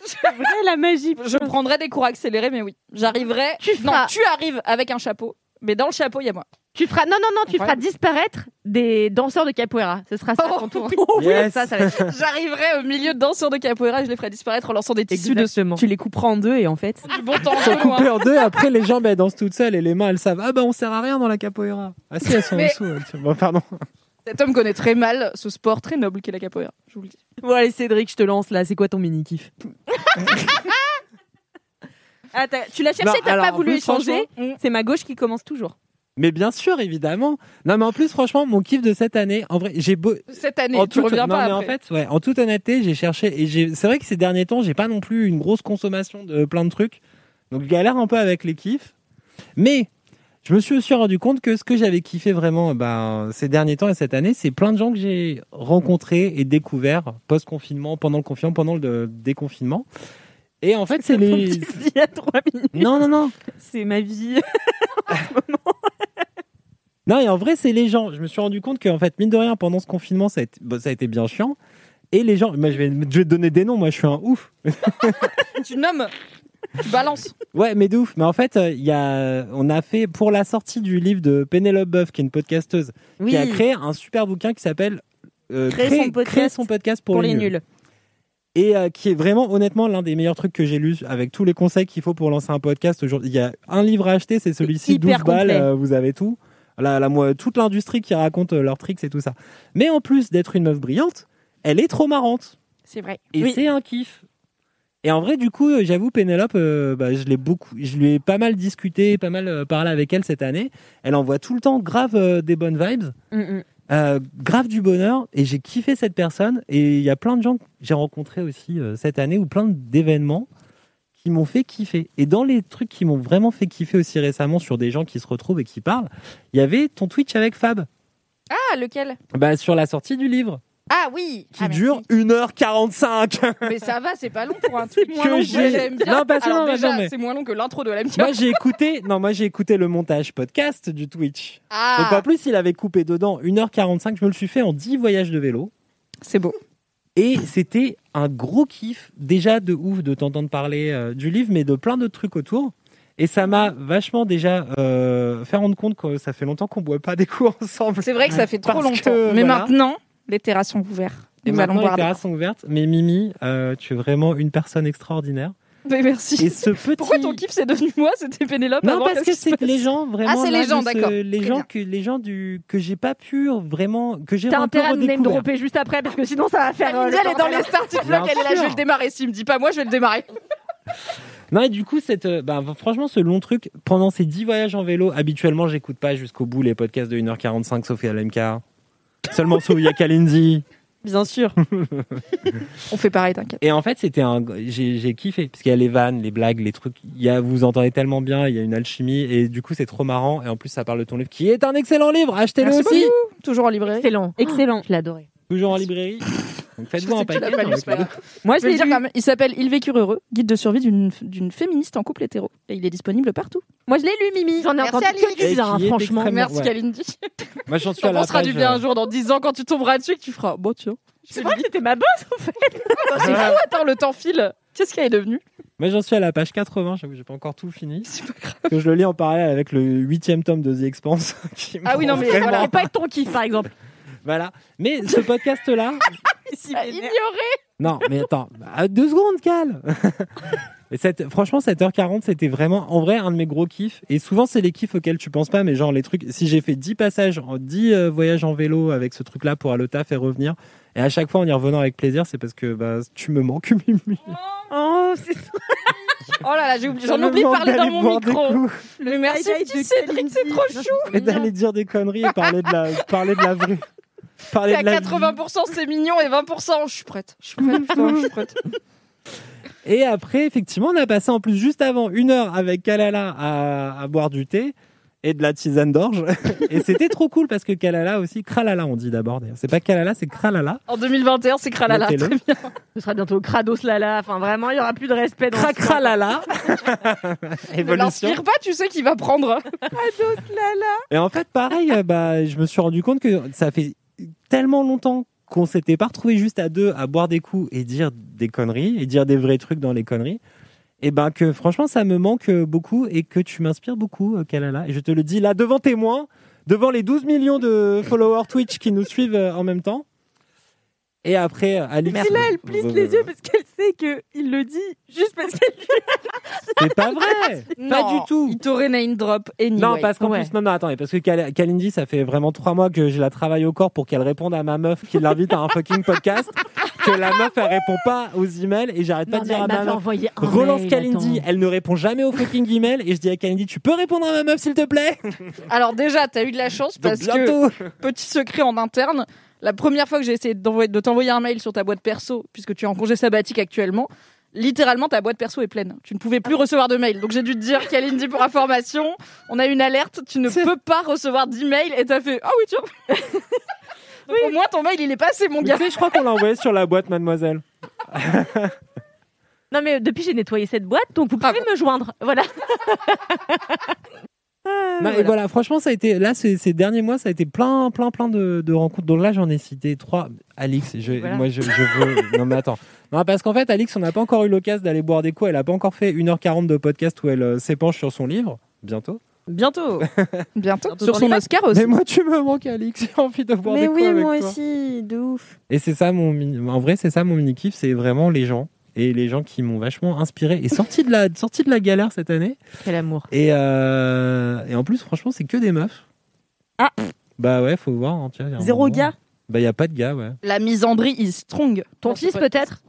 C'est vrai, la magie. Je prendrai des cours accélérés, mais oui. J'arriverai. Tu Non, feras- tu arrives avec un chapeau, mais dans le chapeau, il y a moi. Tu feras non non non, tu feras disparaître des danseurs de capoeira. Ce sera ça à ton tour. Yes. Ça, ça va être- J'arriverai au milieu de danseurs de capoeira et je les ferai disparaître en lançant des tissus dessus. Exactement. Tu les couperas en deux, et en fait. Du bon temps, peu loin. coupées en deux, après les jambes elles dansent toutes seules et les mains elles savent Ah bah on sert à rien dans la capoeira. Ah si, elles sont Mais- en dessous. elles. Bon, pardon. Cet homme connaît très mal ce sport très noble qu'est la capoeira. Je vous le dis. Bon, allez, Cédric, je te lance là. C'est quoi ton mini-kiff? [laughs] Ah, tu l'as cherché, t'as pas voulu plus, échanger. C'est ma gauche qui commence toujours. Mais bien sûr, évidemment. Non, mais en plus, franchement, mon kiff de cette année, en vrai, j'ai beau. Cette année, En tu toute- reviens non, pas mais après. en fait, ouais, en toute honnêteté, j'ai cherché et j'ai. C'est vrai que ces derniers temps, j'ai pas non plus une grosse consommation de plein de trucs, donc je galère un peu avec les kiffs. Mais je me suis aussi rendu compte que ce que j'avais kiffé vraiment, ben, ces derniers temps et cette année, c'est plein de gens que j'ai rencontrés et découverts post confinement, pendant le confinement, pendant le déconfinement. Et en fait, c'est les. Il y a trois minutes. Non, non, non. C'est ma vie. [laughs] Non, et en vrai, c'est les gens. Je me suis rendu compte qu'en fait, mine de rien, pendant ce confinement, ça a été, bon, ça a été bien chiant. Et les gens, moi, je vais, je vais te donner des noms, moi je suis un ouf. [laughs] Tu nommes, tu balances. Ouais, mais de ouf. Mais en fait, il y a, on a fait pour la sortie du livre de Pénélope Boeuf, qui est une podcasteuse, Oui. qui a créé un super bouquin qui s'appelle euh, Créer Créer- son podcast pour, pour les les nuls. nuls. Et euh, qui est vraiment, honnêtement, l'un des meilleurs trucs que j'ai lu avec tous les conseils qu'il faut pour lancer un podcast. Aujourd'hui, il y a un livre à acheter, c'est celui-ci, 12 Hyper balles, euh, vous avez tout. La, la, moi, toute l'industrie qui raconte euh, leurs tricks et tout ça. Mais en plus d'être une meuf brillante, elle est trop marrante. C'est vrai. Et c'est un kiff. Et en vrai, du coup, j'avoue, Pénélope, euh, bah, je l'ai beaucoup, je lui ai pas mal discuté, pas mal parlé avec elle cette année. Elle envoie tout le temps grave des bonnes vibes, Mm, mm. Euh, grave du bonheur, et j'ai kiffé cette personne. Et il y a plein de gens que j'ai rencontrés aussi euh, cette année ou plein d'événements qui m'ont fait kiffer. Et dans les trucs qui m'ont vraiment fait kiffer aussi récemment sur des gens qui se retrouvent et qui parlent, il y avait ton Twitch avec Fab, Ah, lequel? Bah, sur la sortie du livre, Ah oui. qui Ah, dure 1h45. [laughs] Mais ça va, c'est pas long pour un [laughs] truc moins Que long que j'ai- j'aime bien. Non, parce que Alors non, déjà, non, mais- c'est moins long que l'intro de LMK. Moi j'ai écouté, non moi j'ai écouté le montage podcast du Twitch. Ah, Donc en plus il avait coupé dedans 1h45, je me le suis fait en 10 voyages de vélo. c'est beau. Et c'était un gros kiff, déjà de ouf de t'entendre parler euh, du livre, mais de plein d'autres trucs autour. Et ça m'a vachement déjà euh, fait rendre compte que ça fait longtemps qu'on boit pas des coups ensemble. C'est vrai que ça fait trop Parce longtemps. que, Mais voilà. maintenant, les terrasses sont ouvertes. Et Nous allons maintenant les terrasses sont ouvertes. Mais Mimi, euh, tu es vraiment une personne extraordinaire. Mais merci. Et ce petit... Pourquoi ton kiff c'est devenu moi C'était Pénélope Non, parce que c'est les gens vraiment. Ah, c'est les gens, d'accord. Les Très gens bien. que les gens du que j'ai pas pu vraiment que j'ai T'as intérêt à redécouvert. dropper juste après parce que sinon ça va faire. euh, elle est dans les starting blocks, elle est là, je vais le démarrer. S'il me dit pas moi, je vais le démarrer. Non, et du coup, cette, euh, bah, franchement, ce long truc, pendant ces 10 voyages en vélo, habituellement, j'écoute pas jusqu'au bout les podcasts de 1h45, sauf à l'MK. Seul morceau où il y a Kalindi. Bien sûr. [laughs] On fait pareil, t'inquiète. Et en fait, c'était un. J'ai j'ai kiffé parce qu'il y a les vannes, les blagues, les trucs. Il y a, vous entendez tellement bien. Il y a une alchimie et du coup, c'est trop marrant. Et en plus, ça parle de ton livre, qui est un excellent livre. Achetez-le Merci aussi. beaucoup. Toujours en librairie. Excellent. Excellent. Je l'ai adoré. Toujours en librairie. Donc faites-vous l'as paquet. Moi, Je vais dire quand même. Il s'appelle Il vécure heureux, guide de survie d'une d'une féministe en couple hétéro. Et il est disponible partout. Moi, je l'ai lu, Mimi. J'en ai Merci, entendu que du bien, franchement. Merci ouais. Kalindi. Moi, j'en suis Tu à la du bien euh, un jour, dans 10 ans, quand tu tomberas dessus, que tu feras. Bon, tiens. C'est vrai que c'était ma boss, en fait. Oh, [laughs] C'est fou, attends, le temps file. Qu'est-ce qu'elle est devenue Moi, j'en suis à la page 80. J'avoue, j'ai pas encore tout fini. C'est pas grave. que je le lis en parallèle avec le huitième tome de The Expanse. [laughs] qui Ah oui, non, mais voilà. Ça pas être ton kiff, par exemple. Voilà. Mais ce podcast-là, Ah, ignoré. non, mais attends, bah, deux secondes, calme. [laughs] Et cette, franchement, 7h40, c'était vraiment, en vrai, un de mes gros kiffs. Et souvent, c'est les kiffs auxquels tu penses pas, mais genre les trucs. Si j'ai fait 10 passages, en 10 euh, voyages en vélo avec ce truc-là pour aller au taf et revenir, et à chaque fois en y revenant avec plaisir, c'est parce que bah, tu me manques, [laughs] Mimi. Oh, c'est Oh là là, j'ai oublié- Ça j'en oublie de manque parler dans mon micro. Le merci, de Cédric, c'est trop chou. Et d'aller dire des conneries et parler de la, parler de la vraie. Parler C'est à de la vie. 80%, c'est mignon, et 20%, je suis prête. Je suis prête, [laughs] putain, je suis prête. Et après, effectivement, on a passé en plus juste avant une heure avec Kalala à, à boire du thé et de la tisane d'orge. [laughs] et c'était trop cool parce que Kalala aussi, Kralala on dit d'abord d'ailleurs. C'est pas Kalala, c'est Kralala. En 2021, c'est Kralala. Très bien. Ce sera bientôt Krados Lala. Enfin, vraiment, il y aura plus de respect dans ce Kralala. [laughs] Ne Évolution. l'inspire pas, tu sais qu'il va prendre. Et en fait, pareil, euh, bah, je me suis rendu compte que ça fait tellement longtemps qu'on s'était pas retrouvé juste à deux à boire des coups et dire des conneries et dire des vrais trucs dans les conneries. Et ben que franchement, ça me manque euh, beaucoup et que tu m'inspires beaucoup, euh, Kalala. Et je te le dis là devant témoin, devant les 12 millions de followers Twitch qui nous suivent euh, en même temps. Et après, Alix. Et là, elle plisse les yeux parce qu'elle sait qu'il le dit juste parce qu'elle C'est pas vrai. [laughs] Pas Non, du tout. Il t'aurait name drop anyway. Non, parce qu'en Ouais. plus, non, non, attendez, parce que Kal- Kalindi, ça fait vraiment trois mois que je la travaille au corps pour qu'elle réponde à ma meuf qui l'invite à un fucking podcast, que la meuf, elle répond pas aux emails et j'arrête pas de dire à elle ma meuf. envoyé un Relance mail, Kalindi, attends. elle ne répond jamais aux fucking emails et je dis à Kalindi, tu peux répondre à ma meuf s'il te plaît? Alors déjà, t'as eu de la chance parce que, bientôt. petit secret en interne, la première fois que j'ai essayé de t'envoyer un mail sur ta boîte perso, puisque tu es en congé sabbatique actuellement, littéralement ta boîte perso est pleine. Tu ne pouvais plus recevoir de mails. Donc j'ai dû te dire, Kalindi, pour information, on a une alerte, tu ne peux pas recevoir d'email et t'as fait, ah oui, tiens. [laughs] Donc au moins ton mail il est passé, mon Mais gars. tu sais, je crois qu'on l'a envoyé sur la boîte, mademoiselle. Non, mais depuis, j'ai nettoyé cette boîte, donc vous pouvez me joindre. Voilà. [laughs] Non, Et voilà, franchement, ça a été là ces, ces derniers mois, ça a été plein, plein, plein de, de rencontres. Donc là, j'en ai cité trois. Alix, je, Voilà. moi, je, je veux. [laughs] non, mais attends. Non, parce qu'en fait, Alix, on n'a pas encore eu l'occasion d'aller boire des coups. Elle a pas encore fait 1h40 de podcast où elle euh, s'épanche sur son livre. Bientôt. Bientôt. [laughs] Bientôt. Sur son Oscar aussi. Mais moi, tu me manques, Alix. [laughs] J'ai envie de boire Mais des coups oui, avec moi toi. aussi, de ouf. Et c'est ça mon mini- en vrai c'est ça mon mini kiff c'est vraiment les gens et les gens qui m'ont vachement inspiré et sorti de la [laughs] sorti de la galère cette année Quel amour. et euh, et en plus franchement c'est que des meufs. Ah. Bah ouais faut voir hein, tiens, il y a un Zéro moment. gars. Bah il y a pas de gars ouais. La misandrie is strong. Ton fils, peut-être?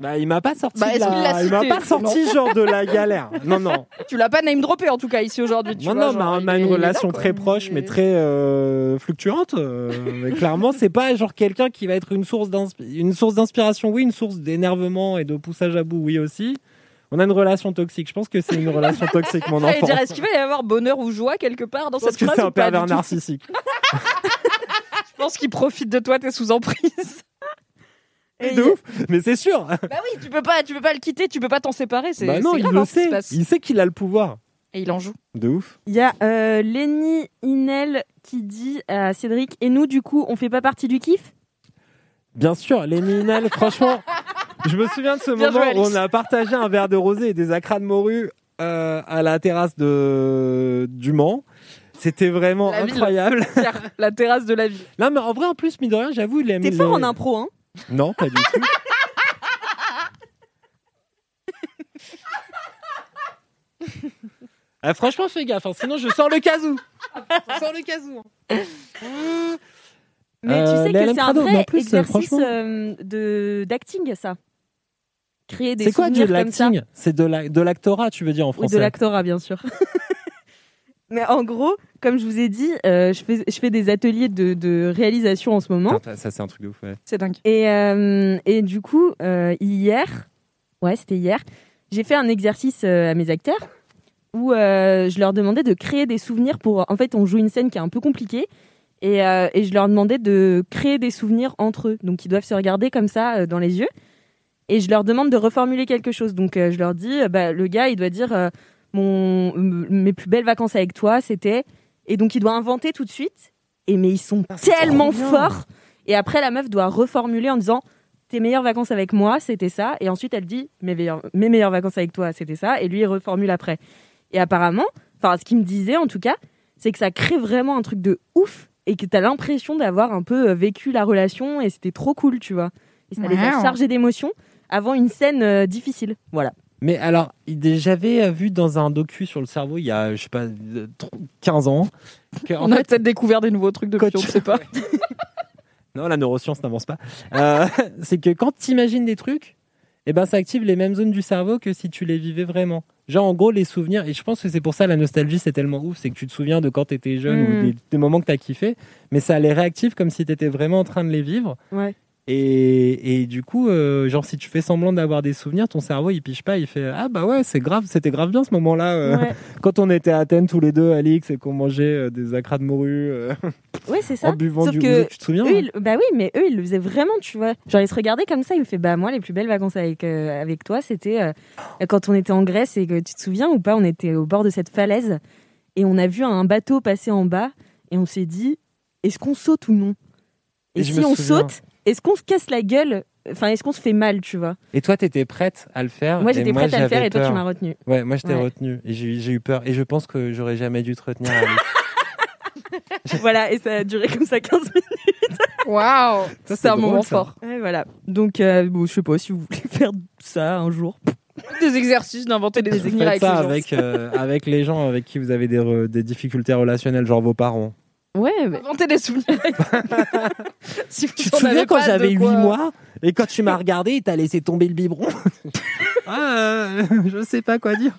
Bah il m'a pas sorti Bah, de la... il m'a pas sorti genre de la galère. [laughs] Non non. Tu l'as pas name droppé en tout cas ici aujourd'hui. non vois, non, genre, mais on a une relation là, très proche mais très euh, fluctuante. euh, [laughs] mais clairement c'est pas genre quelqu'un qui va être une source une source d'inspiration oui, une source d'énervement et de poussage à bout oui aussi. On a une relation toxique. Je pense que c'est une relation toxique mon [laughs] enfant. dire, est-ce qu'il va y avoir bonheur ou joie quelque part dans Je pense cette que phrase c'est un pervers narcissique. Je pense qu'il profite de toi, t'es sous emprise. Et de ouf, mais c'est sûr. bah oui, tu peux pas, tu peux pas le quitter, tu peux pas t'en séparer. C'est Bah non, il grave, le hein, ce qui se sait. passe. Il sait qu'il a le pouvoir. Et il en joue. De ouf. Il y a euh, Lenny Inel qui dit à Cédric Et nous, du coup, on fait pas partie du kiff? Bien sûr, les Minel, [laughs] franchement, je me souviens de ce Bien moment joué, où on a partagé un verre de rosé et des acras de morue euh, à la terrasse de du Mans. C'était vraiment La ville. incroyable. [laughs] La terrasse de la vie. Non, mais en vrai, en plus, mine de rien, j'avoue, il aime. T'es fort les- en impro, hein Non, pas du tout. [laughs] Ah, franchement, fais gaffe, hein, sinon je sors le casou. Je sors le casou. hein. Mais Euh, tu sais Léa que c'est un Lemprado, mais vrai en plus, exercice franchement- euh, de d'acting, ça. Créer des C'est quoi du souvenirs comme ça. l'acting C'est de la- de l'actorat, tu veux dire en Oui, français? de l'actorat, bien sûr. [laughs] Mais en gros, comme je vous ai dit, euh, je, fais, je fais des ateliers de, de réalisation en ce moment. Putain, Ça, c'est un truc de ouf. ouais. C'est dingue. Et, euh, et du coup, euh, hier, ouais, c'était hier, j'ai fait un exercice euh, à mes acteurs où euh, je leur demandais de créer des souvenirs pour. En fait, on joue une scène qui est un peu compliquée. Et, euh, et je leur demandais de créer des souvenirs entre eux. Donc, ils doivent se regarder comme ça euh, dans les yeux. Et je leur demande de reformuler quelque chose. Donc, euh, je leur dis, euh, bah, le gars, il doit dire euh, mon, mes plus belles vacances avec toi, c'était. Et donc, il doit inventer tout de suite. Et mais ils sont tellement bien. forts. Et après, la meuf doit reformuler en disant tes meilleures vacances avec moi, c'était ça. Et ensuite, elle dit mes meilleures, mes meilleures vacances avec toi, c'était ça. Et lui, il reformule après. Et apparemment, enfin, ce qu'il me disait en tout cas, c'est que ça crée vraiment un truc de ouf et que t'as l'impression d'avoir un peu euh, vécu la relation et c'était trop cool, tu vois. Et ça les a Wow. chargés d'émotions avant une scène euh, difficile. Voilà. Mais alors, j'avais euh, vu dans un docu sur le cerveau il y a, je sais pas, euh, tr- 15 ans. On a peut-être découvert des nouveaux trucs depuis, on ne sait pas. [laughs] Non, la neuroscience n'avance pas. Euh, [laughs] c'est que quand tu imagines des trucs, eh ben, ça active les mêmes zones du cerveau que si tu les vivais vraiment. Genre, en gros, les souvenirs, et je pense que c'est pour ça la nostalgie, c'est tellement ouf, c'est que tu te souviens de quand tu étais jeune Mm. ou des, des moments que tu as kiffé, mais ça les réactive comme si tu étais vraiment en train de les vivre. Ouais. Et, et du coup, euh, genre, si tu fais semblant d'avoir des souvenirs, ton cerveau, il piche pas, il fait Ah bah ouais, c'est grave, c'était grave bien ce moment-là. euh, Ouais, [laughs] quand on était à Athènes tous les deux, Alix, et qu'on mangeait euh, des acras de morue Ouais, c'est [laughs] ça. en buvant Sauf du que tu te souviens eux, hein ils- bah oui, mais eux, ils le faisaient vraiment, tu vois. Genre, ils se regardaient comme ça, ils me fait bah moi, les plus belles vacances avec, avec toi, c'était quand on était en Grèce et que tu te souviens ou pas, on était au bord de cette falaise et on a vu un bateau passer en bas et on s'est dit, est-ce qu'on saute ou non? Et, si on saute, est-ce qu'on se casse la gueule Enfin, est-ce qu'on se fait mal, tu vois? Et toi, t'étais prête à le faire? Moi, j'étais prête à le faire et toi, tu m'as retenu. Ouais, moi, je t'ai Ouais. retenu. Et j'ai eu- peur. Et je pense que j'aurais jamais dû te retenir. [laughs] Voilà, et ça a duré comme ça 15 minutes. Waouh C'est un moment fort. Ouais, voilà. Donc, euh, bon, je sais pas si vous voulez [laughs] faire ça un jour. Des exercices d'inventer des faites avec ça les gens. avec, euh, avec les gens avec qui vous avez des, re- des difficultés relationnelles, genre vos parents. Ouais, mais... Inventer des souvenirs. [laughs] si vous Tu te en souviens avez quand pas de j'avais 8 quoi- mois et quand tu m'as regardé et t'as laissé tomber le biberon [laughs] ah, euh, Je sais pas quoi dire.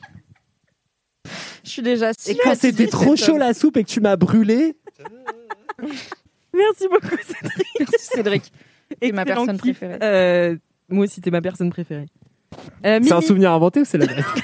Je suis déjà si Et quand c'était trop chaud la soupe et que tu m'as brûlé. Merci beaucoup, Cédric. Merci Cédric. Et ma Excellent personne kiff. préférée. Euh, moi aussi, t'es ma personne préférée. Euh, C'est un Mimi, souvenir inventé ou c'est la vérité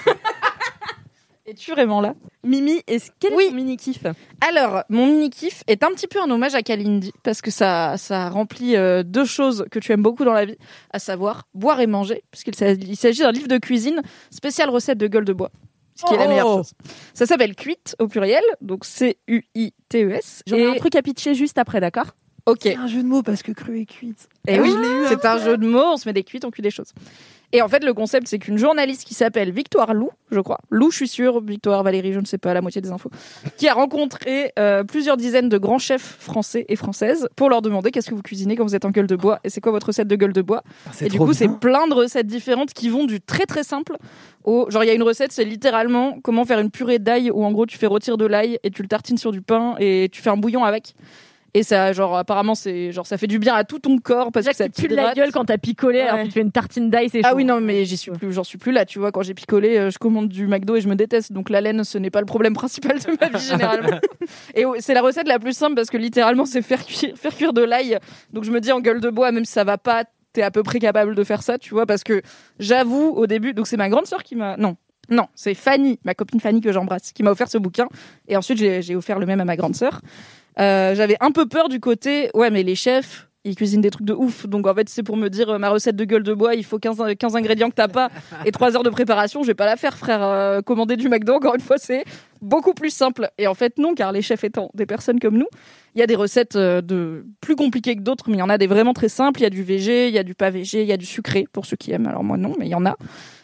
Es-tu vraiment là? Mimi, est-ce quel Oui. est ton mini kiff Alors, mon mini kiff est un petit peu un hommage à Kalindi parce que ça, ça remplit euh, deux choses que tu aimes beaucoup dans la vie, à savoir boire et manger, puisqu'il s'agit d'un livre de cuisine spécial recette de gueule de bois. Ce qui est la Oh. meilleure chose. Ça s'appelle Cuite au pluriel, donc C-U-I-T-E-S. J'en ai Et- un truc à pitcher juste après, d'accord? Ok. un jeu de mots parce que cru et cuite. Et oui, c'est un jeu de mots, on se met des cuites, on cuit des choses. Et en fait, le concept, c'est qu'une journaliste qui s'appelle Victoire Lou, je crois, Lou, je suis sûre, Victoire, Valérie, je ne sais pas, la moitié des infos, qui a rencontré euh, plusieurs dizaines de grands chefs français et françaises pour leur demander qu'est-ce que vous cuisinez quand vous êtes en gueule de bois et c'est quoi votre recette de gueule de bois. Et du coup, c'est plein de recettes différentes qui vont du très très simple au genre il y a une recette, c'est littéralement comment faire une purée d'ail où en gros tu fais rôtir de l'ail et tu le tartines sur du pain et tu fais un bouillon avec. Et ça, genre, apparemment, c'est genre, ça fait du bien à tout ton corps parce Déjà que ça tu pues de la gueule quand t'as picolé, alors Ouais. que tu fais une tartine d'ail, c'est Ah chaud. oui, non, mais j'y suis plus, j'en suis plus là, tu vois. Quand j'ai picolé, euh, je commande du McDo et je me déteste. Donc la laine, ce n'est pas le problème principal de ma vie [laughs] généralement. et c'est la recette la plus simple parce que littéralement, c'est faire cuire, faire cuire de l'ail. Donc je me dis en gueule de bois, même si ça va pas, t'es à peu près capable de faire ça, tu vois. Parce que j'avoue, au début, donc c'est ma grande sœur qui m'a. Non. Non, c'est Fanny, ma copine Fanny que j'embrasse, qui m'a offert ce bouquin. Et ensuite, j'ai j'ai offert le même à ma grande sœur. Euh, J'avais un peu peur du côté, ouais, mais les chefs, ils cuisinent des trucs de ouf. Donc en fait, c'est pour me dire, euh, ma recette de gueule de bois, il faut 15, 15 ingrédients que t'as pas et 3 heures de préparation. Je vais pas la faire, frère. Euh, commander du McDo, encore une fois, c'est beaucoup plus simple. Et en fait, non, car les chefs étant des personnes comme nous, il y a des recettes de plus compliquées que d'autres, mais il y en a des vraiment très simples. Il y a du végé, il y a du pas végé, il y a du sucré, pour ceux qui aiment. Alors moi, non, mais il y en a.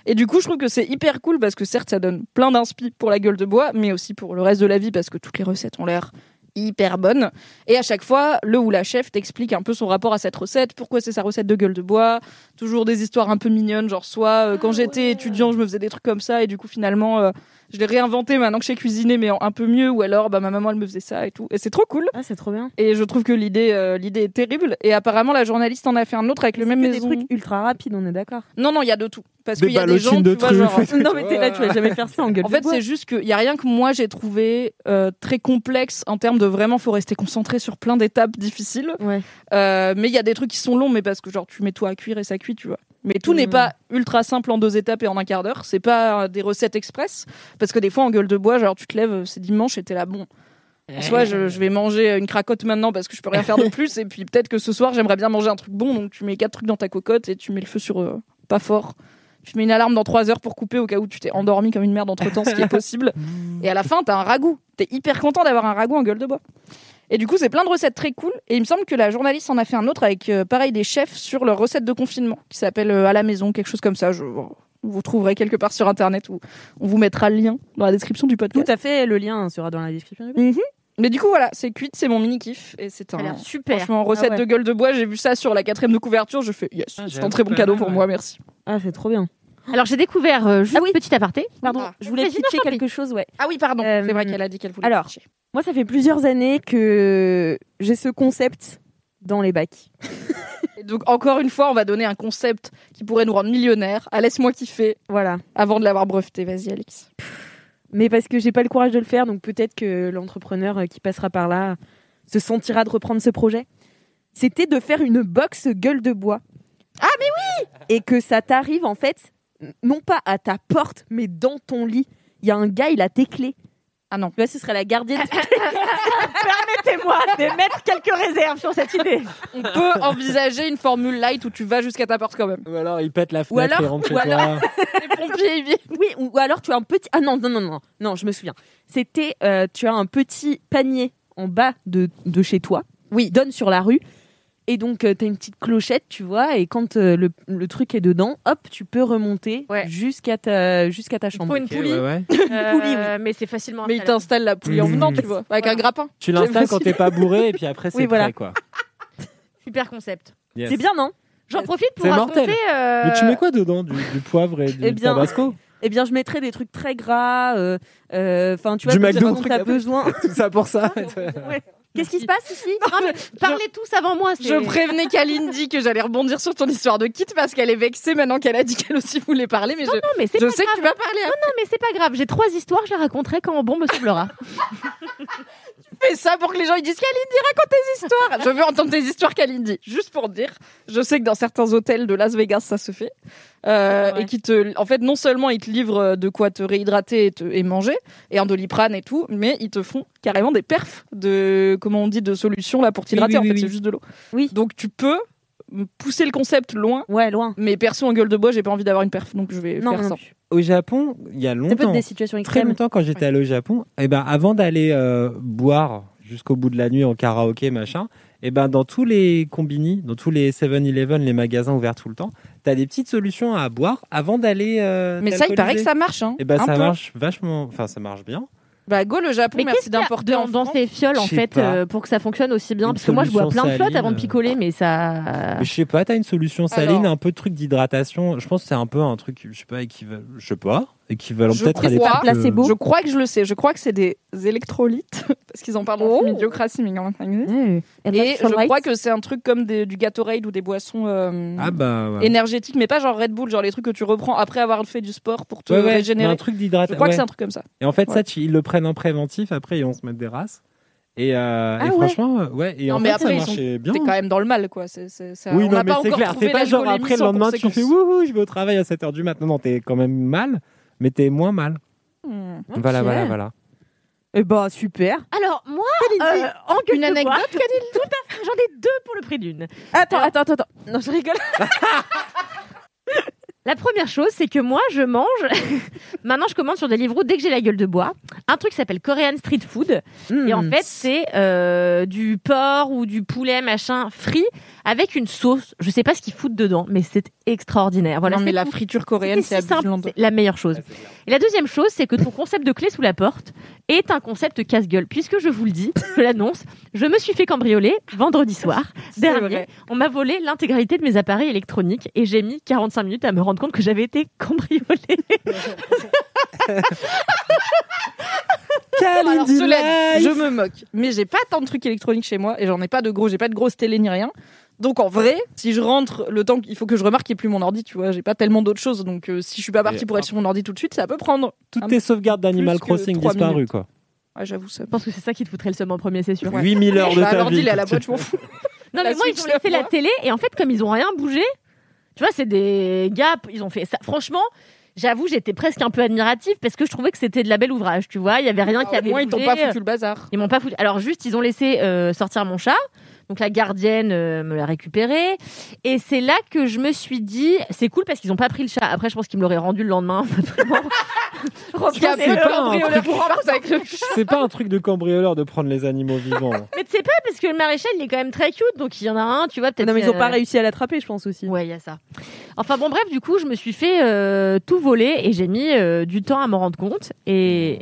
Et du coup, je trouve que c'est hyper cool parce que certes, ça donne plein d'inspi pour la gueule de bois, mais aussi pour le reste de la vie parce que toutes les recettes ont l'air hyper bonnes. Et à chaque fois, le ou la chef t'explique un peu son rapport à cette recette, pourquoi c'est sa recette de gueule de bois, toujours des histoires un peu mignonnes, genre soit euh, quand j'étais étudiant, je me faisais des trucs comme ça et du coup finalement euh, je l'ai réinventé maintenant que j'ai cuisiné mais en- un peu mieux ou alors bah ma maman elle me faisait ça et tout et c'est trop cool. Ah, c'est trop bien. Et je trouve que l'idée euh, l'idée est terrible et apparemment la journaliste en a fait un autre avec le même que maison. des trucs ultra rapides, on est d'accord. Non non, il y a de tout parce Des qu'il y a des gens ballotines de tu vois, truffes genre. Non, mais t'es là, tu vas jamais faire ça en gueule en de fait, bois. c'est juste qu'il y a rien que moi j'ai trouvé euh, très complexe en termes de vraiment faut rester concentré sur plein d'étapes difficiles. Ouais. Euh, mais il y a des trucs qui sont longs, mais parce que genre tu mets tout à cuire et ça cuit, tu vois. Mais tout n'est Mhm. pas ultra simple en deux étapes et en un quart d'heure. C'est pas des recettes express parce que des fois en gueule de bois, genre tu te lèves, c'est dimanche et t'es là bon. En soi, je, je vais manger une cracotte maintenant parce que je peux rien faire de [laughs] plus. Et puis peut-être que ce soir, j'aimerais bien manger un truc bon. Donc tu mets quatre trucs dans ta cocotte et tu mets le feu sur euh, pas fort. Tu mets une alarme dans trois heures pour couper au cas où tu t'es endormi comme une merde entre temps, ce qui est [laughs] possible. Et à la fin, t'as un ragoût. T'es hyper content d'avoir un ragoût en gueule de bois. Et du coup, c'est plein de recettes très cool. Et il me semble que la journaliste en a fait un autre avec, euh, pareil, des chefs sur leurs recettes de confinement, qui s'appelle euh, À la maison, quelque chose comme ça. Je, vous trouverez quelque part sur Internet ou on vous mettra le lien dans la description du podcast. Tout à fait, le lien sera dans la description. du coup. Mhm. Mais du coup, voilà, c'est cuite, c'est mon mini kiff. Et c'est un. l'air super. Franchement, recette Ah ouais. de gueule de bois, j'ai vu ça sur la quatrième de couverture, je fais yes, Ah, c'est un très bon cadeau pour ouais. moi, merci. Ah, c'est trop bien. Alors j'ai découvert euh, juste Ah oui. petit aparté. Pardon, Ah. je voulais Vas-y, pitcher quelque chose, ouais. Ah oui, pardon, Euh, c'est vrai qu'elle a dit qu'elle voulait. alors, pitcher. Moi, ça fait plusieurs années que j'ai ce concept dans les bacs. [laughs] Et donc, encore une fois, on va donner un concept qui pourrait nous rendre millionnaires. Ah, laisse-moi kiffer Voilà. avant de l'avoir breveté. Vas-y, Alex. Mais parce que j'ai pas le courage de le faire, donc peut-être que l'entrepreneur euh, qui passera par là se sentira de reprendre ce projet. C'était de faire une box gueule de bois. Ah, mais oui Et que ça t'arrive en fait, non pas à ta porte, mais dans ton lit. Il y a un gars, il a tes clés. Ah non. Vois, ce serait la gardienne. [laughs] Permettez-moi de mettre quelques réserves sur cette idée. On peut envisager une formule light où tu vas jusqu'à ta porte quand même. Ou alors il pète la fenêtre alors- et rentre chez ou alors- toi. [laughs] Les pompiers, ils viennent. Oui, ou ou alors tu as un petit. Ah non, non, non, non, non, je me souviens. C'était, euh, tu as un petit panier en bas de, de chez toi. Oui. Donne sur la rue. Et donc, tu as une petite clochette, tu vois, et quand euh, le, le truc est dedans, hop, tu peux remonter Ouais. jusqu'à ta, jusqu'à ta chambre. Faut une Ok, poulie. ouais, ouais. [laughs] Euh, poulie, Mais c'est facilement. Mais il t'installe la poulie en venant, tu vois, avec un grappin. Tu l'installes quand t'es pas bourré et puis après c'est Oui, voilà. prêt quoi. [laughs] Super concept. Yes. C'est bien, non? J'en profite pour raconter. euh, Mais tu mets quoi dedans? Du, du poivre et du Eh bien, tabasco? Eh bien, je mettrais des trucs très gras. euh, euh, Enfin, tu vois, Du McDo. tu as [laughs] besoin. Tout ça pour ça. Qu'est-ce qui se passe ici Non, mais parlez tous avant moi. Je prévenais Kalindi [laughs] que j'allais rebondir sur ton histoire de kit parce qu'elle est vexée maintenant qu'elle a dit qu'elle aussi voulait parler. Mais je, Non, mais c'est je pas sais que tu vas parler. Non, mais c'est pas grave. J'ai trois histoires. Je les raconterai quand bon me semblera. [laughs] Fais ça pour que les gens ils disent Kalindi, raconte tes histoires. Je veux entendre tes histoires, Kalindi. Juste pour dire, je sais que dans certains hôtels de Las Vegas, ça se fait. Euh, Ouais. Et qui te, en fait, non seulement ils te livrent de quoi te réhydrater et, te- et manger, et un doliprane et tout, mais ils te font carrément des perfs de, comment on dit, de solutions là pour t'hydrater. oui, en oui, fait, c'est juste de l'eau. Oui. Donc tu peux pousser le concept loin, Ouais, loin. mais perso en gueule de bois, j'ai pas envie d'avoir une perf, donc je vais Non, faire non ça. plus. Au Japon, il y a longtemps, des situations très longtemps quand j'étais allé au Japon, et ben avant d'aller euh, boire jusqu'au bout de la nuit en karaoké machin, et ben dans tous les combini, dans tous les 7-Eleven, les magasins ouverts tout le temps, t'as des petites solutions à boire avant d'aller. euh, Mais ça, il paraît que ça marche. Hein, Et ben ça peu. march vachement, enfin ça marche bien. Bah go le Japon, Mais merci d'importer en dans, France. ces fioles en fait pas. euh, pour que ça fonctionne aussi bien? Une Parce que moi je bois solution plein de flotte saline, avant de euh. picoler, mais ça. Mais je sais pas, t'as une solution saline, Alors. un peu de truc d'hydratation? Je pense que c'est un peu un truc, je sais pas, équivalent, je sais pas, équivalent Je peut-être à trucs, Placebo. Je crois que je le sais. Je crois que c'est des électrolytes [laughs] parce qu'ils en parlent Oh. Idiocratie, mais quand même ça existe. Ouais. Et je crois que c'est un truc comme des- du Gatorade ou des boissons euh, Ah bah ouais. énergétiques, mais pas genre Red Bull, genre les trucs que tu reprends après avoir fait du sport pour te Ouais, ouais, mais régénérer. un truc Je d'hydratation. crois que c'est un truc comme ça. Et en fait, Ouais. ça, tu- ils le prennent en préventif, après, ils vont se mettre des races. Et, euh, Ah et ouais. franchement, ouais. Et Non, en mais fait, après, ça ils sont- marchait bien. T'es quand même dans le mal, quoi. C'est, c'est, c'est- Oui, on non, n'a mais pas c'est encore clair. T'es pas genre après le lendemain, tu fais wouhou, je vais au travail à 7h du matin. Non, t'es quand même mal, mais t'es moins mal. Hmm. Voilà, voilà, voilà. Eh bah, super. Alors moi, euh, en Une anecdote, tout à fait. J'en ai deux pour le prix d'une. Attends, Alors- attends, attends, attends. Non, je rigole. [laughs] La première chose, c'est que moi, je mange. [laughs] Maintenant, je commande sur Deliveroo dès que j'ai la gueule de bois. un truc qui s'appelle Korean Street Food. Et en Mm. fait, c'est euh, du porc ou du poulet machin frit avec une sauce. Je sais pas ce qu'ils foutent dedans, mais c'est extraordinaire. Voilà, non, mais la friture coréenne, C'est si la meilleure chose. Et la deuxième chose, c'est que ton concept de clé sous la porte est un concept casse-gueule. Puisque je vous le dis, je l'annonce, je me suis fait cambrioler vendredi soir dernier. vrai. On m'a volé l'intégralité de mes appareils électroniques et j'ai mis 45 minutes à me rendre compte que j'avais été cambriolée. [laughs] Alors, je me moque. Mais j'ai pas tant de trucs électroniques chez moi et j'en ai pas de gros, j'ai pas de grosses télé ni rien. Donc en vrai, si je rentre le temps qu'il faut que je remarque qu'il n'y ait plus mon ordi, tu vois, j'ai pas tellement d'autres choses. Donc euh, si je suis pas partie Et- pour être sur mon ordi tout de suite, ça peut prendre. Toutes tes sauvegardes d'Animal Crossing disparues, quoi. Ouais, j'avoue ça. Je pense que c'est ça qui te foutrait le seum en premier, c'est sûr. 8000 heures de Bah, ta l'ordi, vie. il est à la boîte, je m'en fous. Non, La mais moi, ils Switch, ont laissé la télé et en fait, comme ils ont rien bougé, tu vois, c'est des gars, ils ont fait ça. Franchement, j'avoue, j'étais presque un peu admirative parce que je trouvais que c'était de la belle ouvrage, tu vois. Il y avait rien qui Au avait moins, ils t'ont bougé. pas foutu le bazar. Ils m'ont pas foutu. Alors juste, ils ont laissé euh, sortir mon chat. Donc la gardienne euh, me l'a récupéré. Et c'est là que je me suis dit, c'est cool parce qu'ils ont pas pris le chat. Après, je pense qu'ils me l'auraient rendu le lendemain. [laughs] Pas un truc- avec le. C'est pas un truc de cambrioleur de prendre les animaux vivants. [laughs] Mais tu sais pas, parce que le maréchal, il est quand même très cute. Donc il y en a un, tu vois, peut-être. Non, mais ils ont euh, pas réussi à l'attraper, je pense aussi. Ouais, il y a ça. Enfin bon, bref, du coup, je me suis fait euh, tout voler et j'ai mis euh, du temps à m'en rendre compte. Et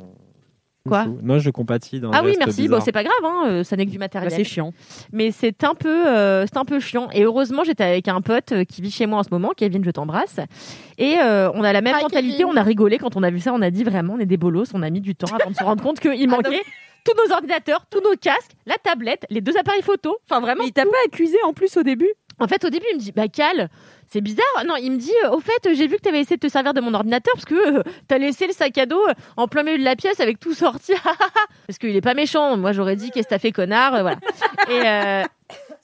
Quoi Non, je compatis dans ah oui, merci. bizarre. Bon, c'est pas grave, hein, euh, ça n'est que du matériel. Bah, c'est chiant. Mais c'est un peu, euh, c'est un peu chiant. Et heureusement, j'étais avec un pote euh, qui vit chez moi en ce moment, Kevin, je t'embrasse. Et euh, on a la même Hi, mentalité. Kevin. On a rigolé quand on a vu ça. On a dit vraiment, on est des bolos. On a mis du temps avant de se rendre compte [laughs] qu'il manquait tous nos ordinateurs, tous nos casques, la tablette, les deux appareils photo. Enfin vraiment. Mais il t'a pas accusé en plus au début En fait, au début, il me dit, bah Cal, c'est bizarre. Non, il me dit, euh, au fait, j'ai vu que tu avais essayé de te servir de mon ordinateur parce que euh, t'as laissé le sac à dos euh, en plein milieu de la pièce avec tout sorti. [laughs] parce qu'il est pas méchant. Moi, j'aurais dit, qu'est-ce que t'as fait, connard euh, Voilà. Et euh,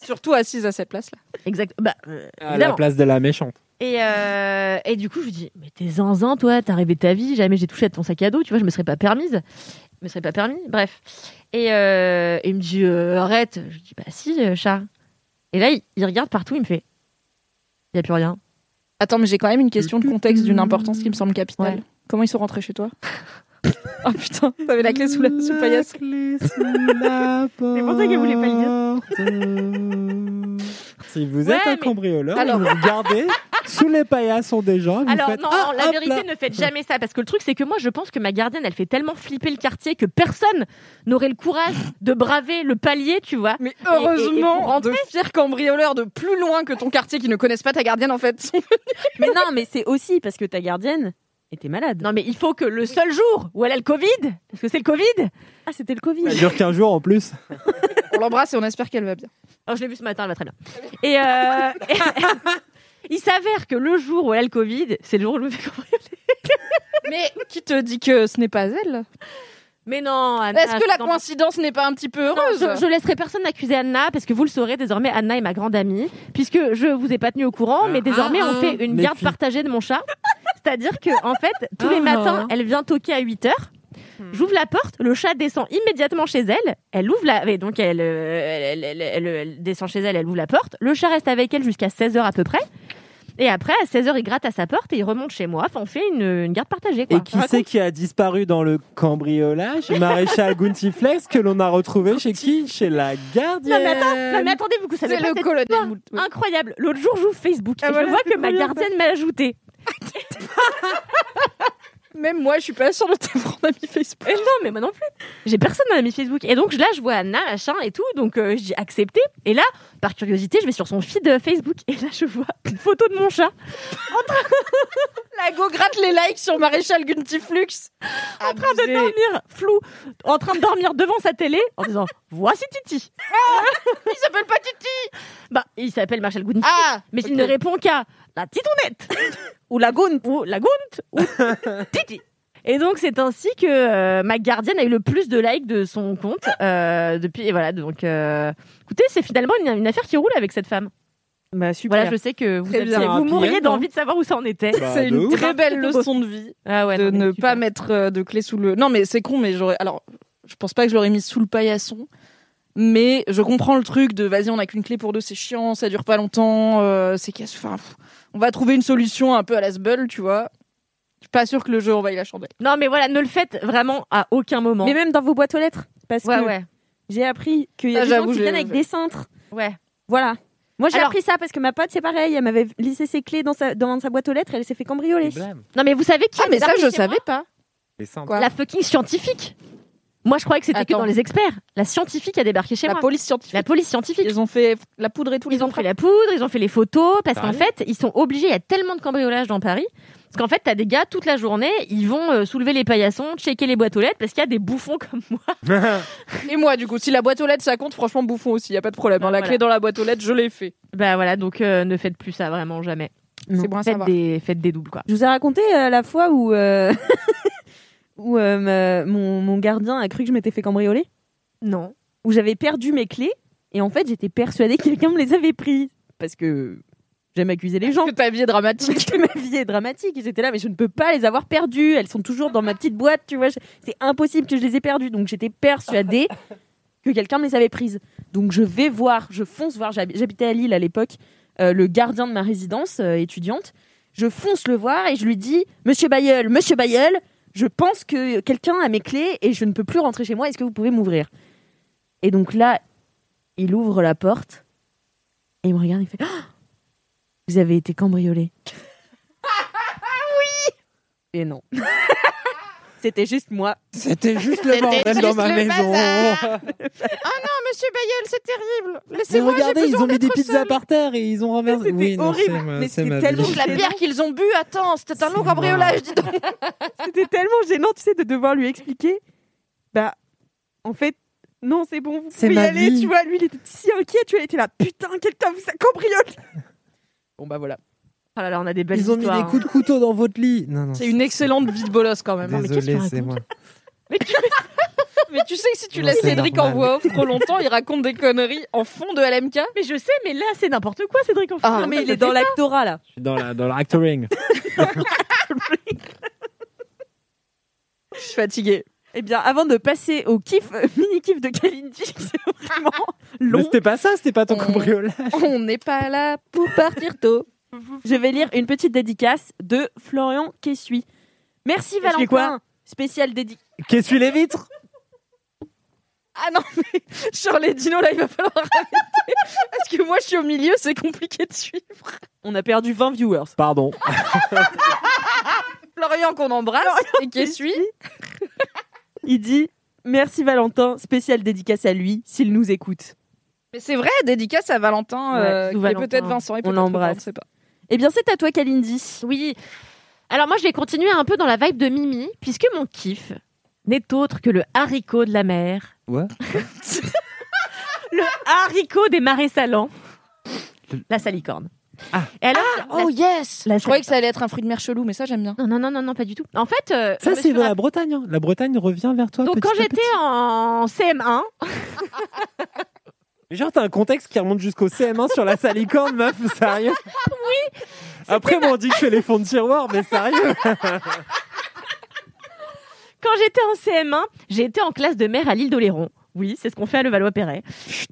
Surtout assise à cette place-là. exact. Bah, euh, À la évidemment. place de la méchante. Et, euh, et du coup, je lui dis, mais t'es zinzin, toi, t'as rêvé ta vie, jamais j'ai touché à ton sac à dos, tu vois, je me serais pas permise. Je me serais pas permis, bref. Et euh, il me dit, euh, arrête. Je lui dis, bah si, euh, chat. Et là, il, il regarde partout, il me fait, il y a plus rien. Attends, mais j'ai quand même une question de contexte d'une importance qui me semble capitale. Ouais. Comment ils sont rentrés chez toi? [laughs] Oh putain, t'avais la clé sous, la, sous le paillasson. [laughs] C'est pour ça qu'elle voulait pas le dire. Si vous Ouais, êtes un mais- cambrioleur, Alors- vous regardez sous les paillassons des gens. et Vous Alors faites, non, ah, non, la vérité, là. ne faites jamais ça parce que le truc c'est que moi je pense que ma gardienne elle fait tellement flipper le quartier que personne n'aurait le courage de braver le palier, tu vois. Mais et heureusement, rentrer- de fiers cambrioleurs de plus loin que ton quartier qui ne connaissent pas ta gardienne en fait. [laughs] Mais non, mais c'est aussi parce que ta gardienne était malade. Non mais il faut que le seul jour où elle a le Covid, parce que c'est le Covid. Ah, c'était le Covid. Ça dure qu'un jour en plus. [laughs] On l'embrasse et on espère qu'elle va bien. Alors je l'ai vu ce matin, elle va très bien. Et euh, [laughs] il s'avère que le jour où elle a le Covid, c'est le jour où je me fais cambrioler. Mais qui te dit que ce n'est pas elle? Mais non, Anna. Est-ce que la coïncidence n'est pas un petit peu heureuse? je, je laisserai personne accuser Anna parce que vous le saurez désormais Anna est ma grande amie puisque je vous ai pas tenu au courant mais désormais on fait une garde partagée de mon chat c'est-à-dire que en fait tous les Ah. matins elle vient toquer à 8 heures J'ouvre la porte, le chat descend immédiatement chez elle. Elle ouvre la, et donc elle, euh, elle, elle- elle- elle- elle descend chez elle, elle ouvre la porte. Le chat reste avec elle jusqu'à 16 heures à peu près. Et après, à 16 heures, il gratte à sa porte et il remonte chez moi. Enfin, on fait une, une garde partagée. Quoi. Et qui c'est qui a disparu dans le cambriolage? Maréchal [laughs] Guntiflex que l'on a retrouvé chez qui? Chez la gardienne. Non mais, attends, non, mais attendez, vous savez C'est le colonel. Incroyable. L'autre jour, j'ouvre Facebook Ah et voilà, je vois que ma gardienne m'a ajouté. [laughs] Même moi, je suis pas sûre de t'avoir en ami Facebook. Et non, mais moi non plus. J'ai personne dans ami Facebook. Et donc là, je vois Anna, machin et tout. Donc euh, j'ai accepté. Et là, par curiosité, je vais sur son feed euh, Facebook. Et là, je vois une photo de mon chat [laughs] La go gratte les likes sur Maréchal Guntiflux. en train de dormir, flou, en train de dormir devant sa télé, en disant Voici Titi. Il s'appelle pas Titi. Bah, il s'appelle Marshall Gounty. Ah mais il ne répond qu'à la titounette [laughs] ou la gount ou la gount ou [laughs] Titi. Et donc c'est ainsi que euh, ma gardienne a eu le plus de likes de son compte euh, depuis et voilà donc euh, écoutez c'est finalement une, une affaire qui roule avec cette femme. Bah, super. Voilà je sais que vous, aviez- bien. vous end, d'envie de savoir où ça en était. Bah, C'est une ouf. très belle leçon de vie Ah ouais, de non, ne super. pas mettre de clé sous le. Non, mais c'est con, mais j'aurais. Alors, je pense pas que je l'aurais mis sous le paillasson. Mais je comprends le truc de vas-y, on a qu'une clé pour deux, c'est chiant, ça dure pas longtemps, euh, c'est casse. Enfin, pff, on va trouver une solution un peu à la sbull, tu vois. Je suis pas sûr que le jeu envahit la chandelle. Non, mais voilà, ne le faites vraiment à aucun moment. Mais même dans vos boîtes aux lettres. Parce ouais, que ouais. j'ai appris qu'il y a Ah, des gens qui viennent avec des cintres. Ouais. Voilà. Moi, j'ai Alors- appris ça parce que ma pote, c'est pareil. Elle m'avait laissé ses clés dans sa, dans sa boîte aux lettres. Elle s'est fait cambrioler. Non, mais vous savez qui Ah, mais ça, je savais pas. Les cintres. Quoi La fucking scientifique. Moi, je croyais que c'était que Attends. dans les experts. La scientifique a débarqué chez La moi. police scientifique. La police scientifique. Ils ont fait la poudre et tout. Ils ont fait la poudre, ils ont fait les photos, parce qu'en fait, ils sont obligés. Il y a tellement de cambriolages dans Paris. Parce qu'en fait, t'as des gars toute la journée, ils vont euh, soulever les paillassons, checker les boîtes aux lettres, parce qu'il y a des bouffons comme moi. [laughs] Et moi, du coup, si la boîte aux lettres ça compte, franchement, bouffon aussi, y a pas de problème. hein. La Voilà. clé dans la boîte aux lettres, je l'ai fait. Bah voilà, donc euh, ne faites plus ça vraiment jamais. Non. C'est bon à Faites savoir. des, faites des doubles quoi. Je vous ai raconté euh, la fois où, euh, [laughs] où euh, ma- mon, mon gardien a cru que je m'étais fait cambrioler. Non. Où j'avais perdu mes clés. Et en fait, j'étais persuadée que quelqu'un me les avait prises. Parce que j'aime accuser les gens. Que ta vie est dramatique. Que [laughs] ma vie est dramatique. Et j'étais là, mais je ne peux pas les avoir perdues. Elles sont toujours dans ma petite boîte, tu vois. C'est impossible que je les ai perdues. Donc j'étais persuadée que quelqu'un me les avait prises. Donc je vais voir, je fonce voir. j'hab- J'habitais à Lille à l'époque, euh, le gardien de ma résidence euh, étudiante. Je fonce le voir et je lui dis Monsieur Bayeul, Monsieur Bayeul, je pense que quelqu'un a mes clés et je ne peux plus rentrer chez moi. Est-ce que vous pouvez m'ouvrir? Et donc là, il ouvre la porte et il me regarde et il fait Ah Vous avez été cambriolé. [laughs] oui Et non. [laughs] C'était juste moi. C'était juste le bordel dans ma maison. Ah non, monsieur Bayeul, c'est terrible. Mais Laissez-moi, regardez, ils ont mis des pizzas par terre et ils ont renversé. C'était Oui, horrible. Mais c'est c'était tellement. La bière qu'ils ont bu, attends, c'était un long C'est cambriolage, dis donc. [laughs] C'était tellement gênant, tu sais, de devoir lui expliquer. Bah, en fait, non, c'est bon, vous C'est pouvez y aller. vie. Tu vois, lui, il était si inquiet. Tu vois, il était là, putain, quelqu'un vous a cambriolé. Bon, bah voilà. Oh là là, on a des belles Ils ont mis des coups de couteau dans votre lit. Non, non. C'est une excellente vie de bolos quand même. hein. mais Désolé, tu c'est moi. [laughs] Mais tu... mais tu sais que si tu Non, laisses Cédric en voix off trop longtemps, il raconte des conneries en fond de LMK. Mais je sais, mais là, c'est n'importe quoi, Cédric. En fait. Ah, non, mais il est dans l'actora, là. Je suis dans la dans l'actoring. [laughs] Je suis fatiguée. Eh bien, avant de passer au kiff, euh, mini-kiff de Kalindi, [laughs] c'est vraiment Mais long. c'était pas ça, c'était pas ton On- cambriolage. On n'est pas là pour partir tôt. Je vais lire une petite dédicace de Florian Kessuy. Merci Valentin. quoi Spécial dédicace. Qu'est-ce que les vitres Ah non, [laughs] mais sur les dinos, là, il va falloir [laughs] arrêter. Parce que moi, je suis au milieu, c'est compliqué de suivre. On a perdu 20 viewers. Pardon. [laughs] Florian qu'on embrasse et qui suit. Il dit Merci Valentin, spécial dédicace à lui, s'il nous écoute. Mais c'est vrai, dédicace à Valentin, Ouais, euh, bisous, qui est Valentin. peut-être Vincent et On l'embrasse. pas, on ne sait pas. Eh bien, c'est à toi, Kalindi. Oui. Alors moi, je vais continuer un peu dans la vibe de Mimi, puisque mon kiff n'est autre que le haricot de la mer. Ouais. [laughs] Le haricot des marais salants. La salicorne. Ah. Et alors, Oh yes La Je croyais que ça allait être un fruit de mer chelou, mais ça j'aime bien. Non, non, non, non, non, pas du tout. En fait, euh, Ça c'est la Bretagne. hein. La Bretagne revient vers toi. Donc petit quand j'étais en CM1, Mais [laughs] Genre t'as un contexte qui remonte jusqu'au CM1 sur la salicorne, [laughs] meuf, sérieux? Oui. Après moi on dit que je fais les fonds de tiroir, mais sérieux? quand j'étais en CM1, j'ai été en classe de mer à l'île d'Oléron. Oui, c'est ce qu'on fait à Levallois-Perret.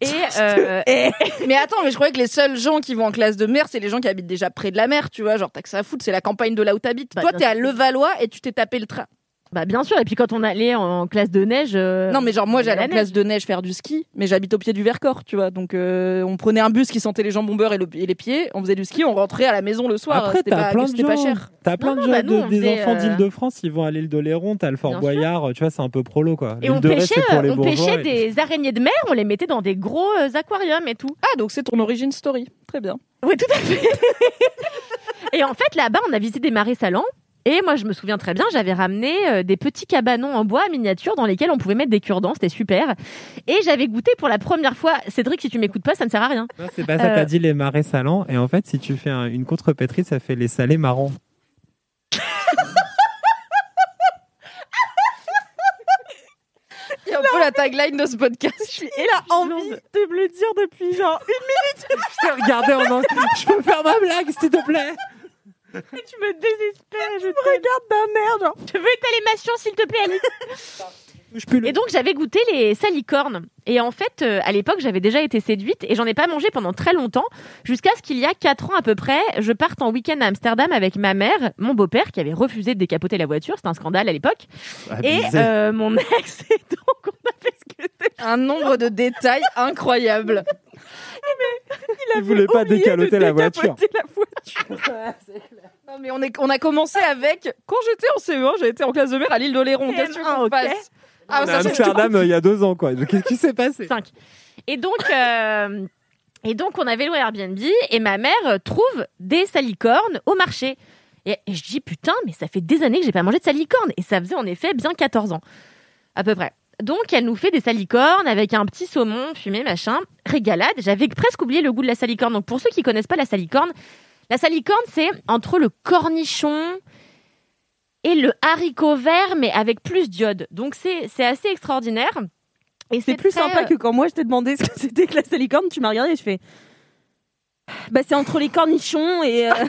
Et, euh, [laughs] Mais attends, mais je croyais que les seuls gens qui vont en classe de mer, c'est les gens qui habitent déjà près de la mer, tu vois. Genre, t'as que ça à foutre, c'est la campagne de là où t'habites. Bah, Toi, t'es à. Levallois et tu t'es tapé le train. Bah bien sûr. Et puis quand on allait en classe de neige. euh, Non, mais genre, moi, j'allais la en classe de neige faire du ski, mais j'habite au pied du Vercors, tu vois. Donc, euh, on prenait un bus qui sentait les jambes bombeurs et, le- et les pieds, on faisait du ski, on rentrait à la maison le soir. Après t'as pas, plein de pas gens. cher. T'as plein Non, de gens bah, nous, de- des faisait, enfants euh, d'Île-de-France, ils vont à l'île d'Oléron, t'as le Fort Bien Boyard, tu vois, c'est un peu prolo quoi. Et on de pêchait, c'est pour les on pêchait et- des araignées de mer, on les mettait dans des gros aquariums et tout. Ah, donc c'est ton origin story. Très bien. Oui, tout à fait. [laughs] et en fait, là-bas, on a visité des marais salants. Et moi, je me souviens très bien, j'avais ramené euh, des petits cabanons en bois miniatures dans lesquels on pouvait mettre des cure-dents, c'était super. Et j'avais goûté pour la première fois. Cédric, si tu m'écoutes pas, ça ne sert à rien. Non, c'est pas ça, Euh, t'as dit les marais salants, et en fait, si tu fais un- une contrepétrie, ça fait les salés marrons. Il y a un peu la tagline de ce podcast. Et là, envie de me le dire depuis genre une Putain, regardez en anglais. Je peux faire ma blague, s'il te plaît minute, tu me désespères, je te regarde d'un air genre. Je veux étaler ma science, s'il te plaît, Alice. [laughs] Et donc j'avais goûté les salicornes. Et en fait, euh, à l'époque, j'avais déjà été séduite et j'en ai pas mangé pendant très longtemps, jusqu'à ce qu'il y a quatre ans à peu près, je parte en week-end à Amsterdam avec ma mère, mon beau-père qui avait refusé de décapoter la voiture, c'était un scandale à l'époque, et Abusé. euh, mon ex. [laughs] Et donc on a fait ce que Un nombre de détails incroyables. [laughs] Il voulait pas décaloter la voiture. Décapoter la voiture. Non, mais on, est, on a commencé avec. Quand j'étais en CE1, j'ai été en classe de mer à l'île d'Oléron. Qu'est-ce que tu veux qu'on fasse Ah, On ça, Amsterdam euh, il y a deux ans, quoi. Qu'est-ce qui s'est passé 5. Et donc, euh, et donc, on avait loué Airbnb et ma mère trouve des salicornes au marché. Et, et je dis, putain, mais ça fait des années que j'ai pas mangé de salicornes. Et ça faisait en effet bien 14 ans, à peu près. Donc, elle nous fait des salicornes avec un petit saumon fumé, machin. Régalade. J'avais presque oublié le goût de la salicorne. Donc, pour ceux qui connaissent pas la salicorne, la salicorne, c'est entre le cornichon et le haricot vert, mais avec plus d'iode. Donc, c'est c'est assez extraordinaire. Et C'est plus très, sympa euh, que quand moi je t'ai demandé ce que [laughs] c'était que la salicorne, tu m'as regardé et je fais. Bah c'est entre les cornichons et. euh, [laughs]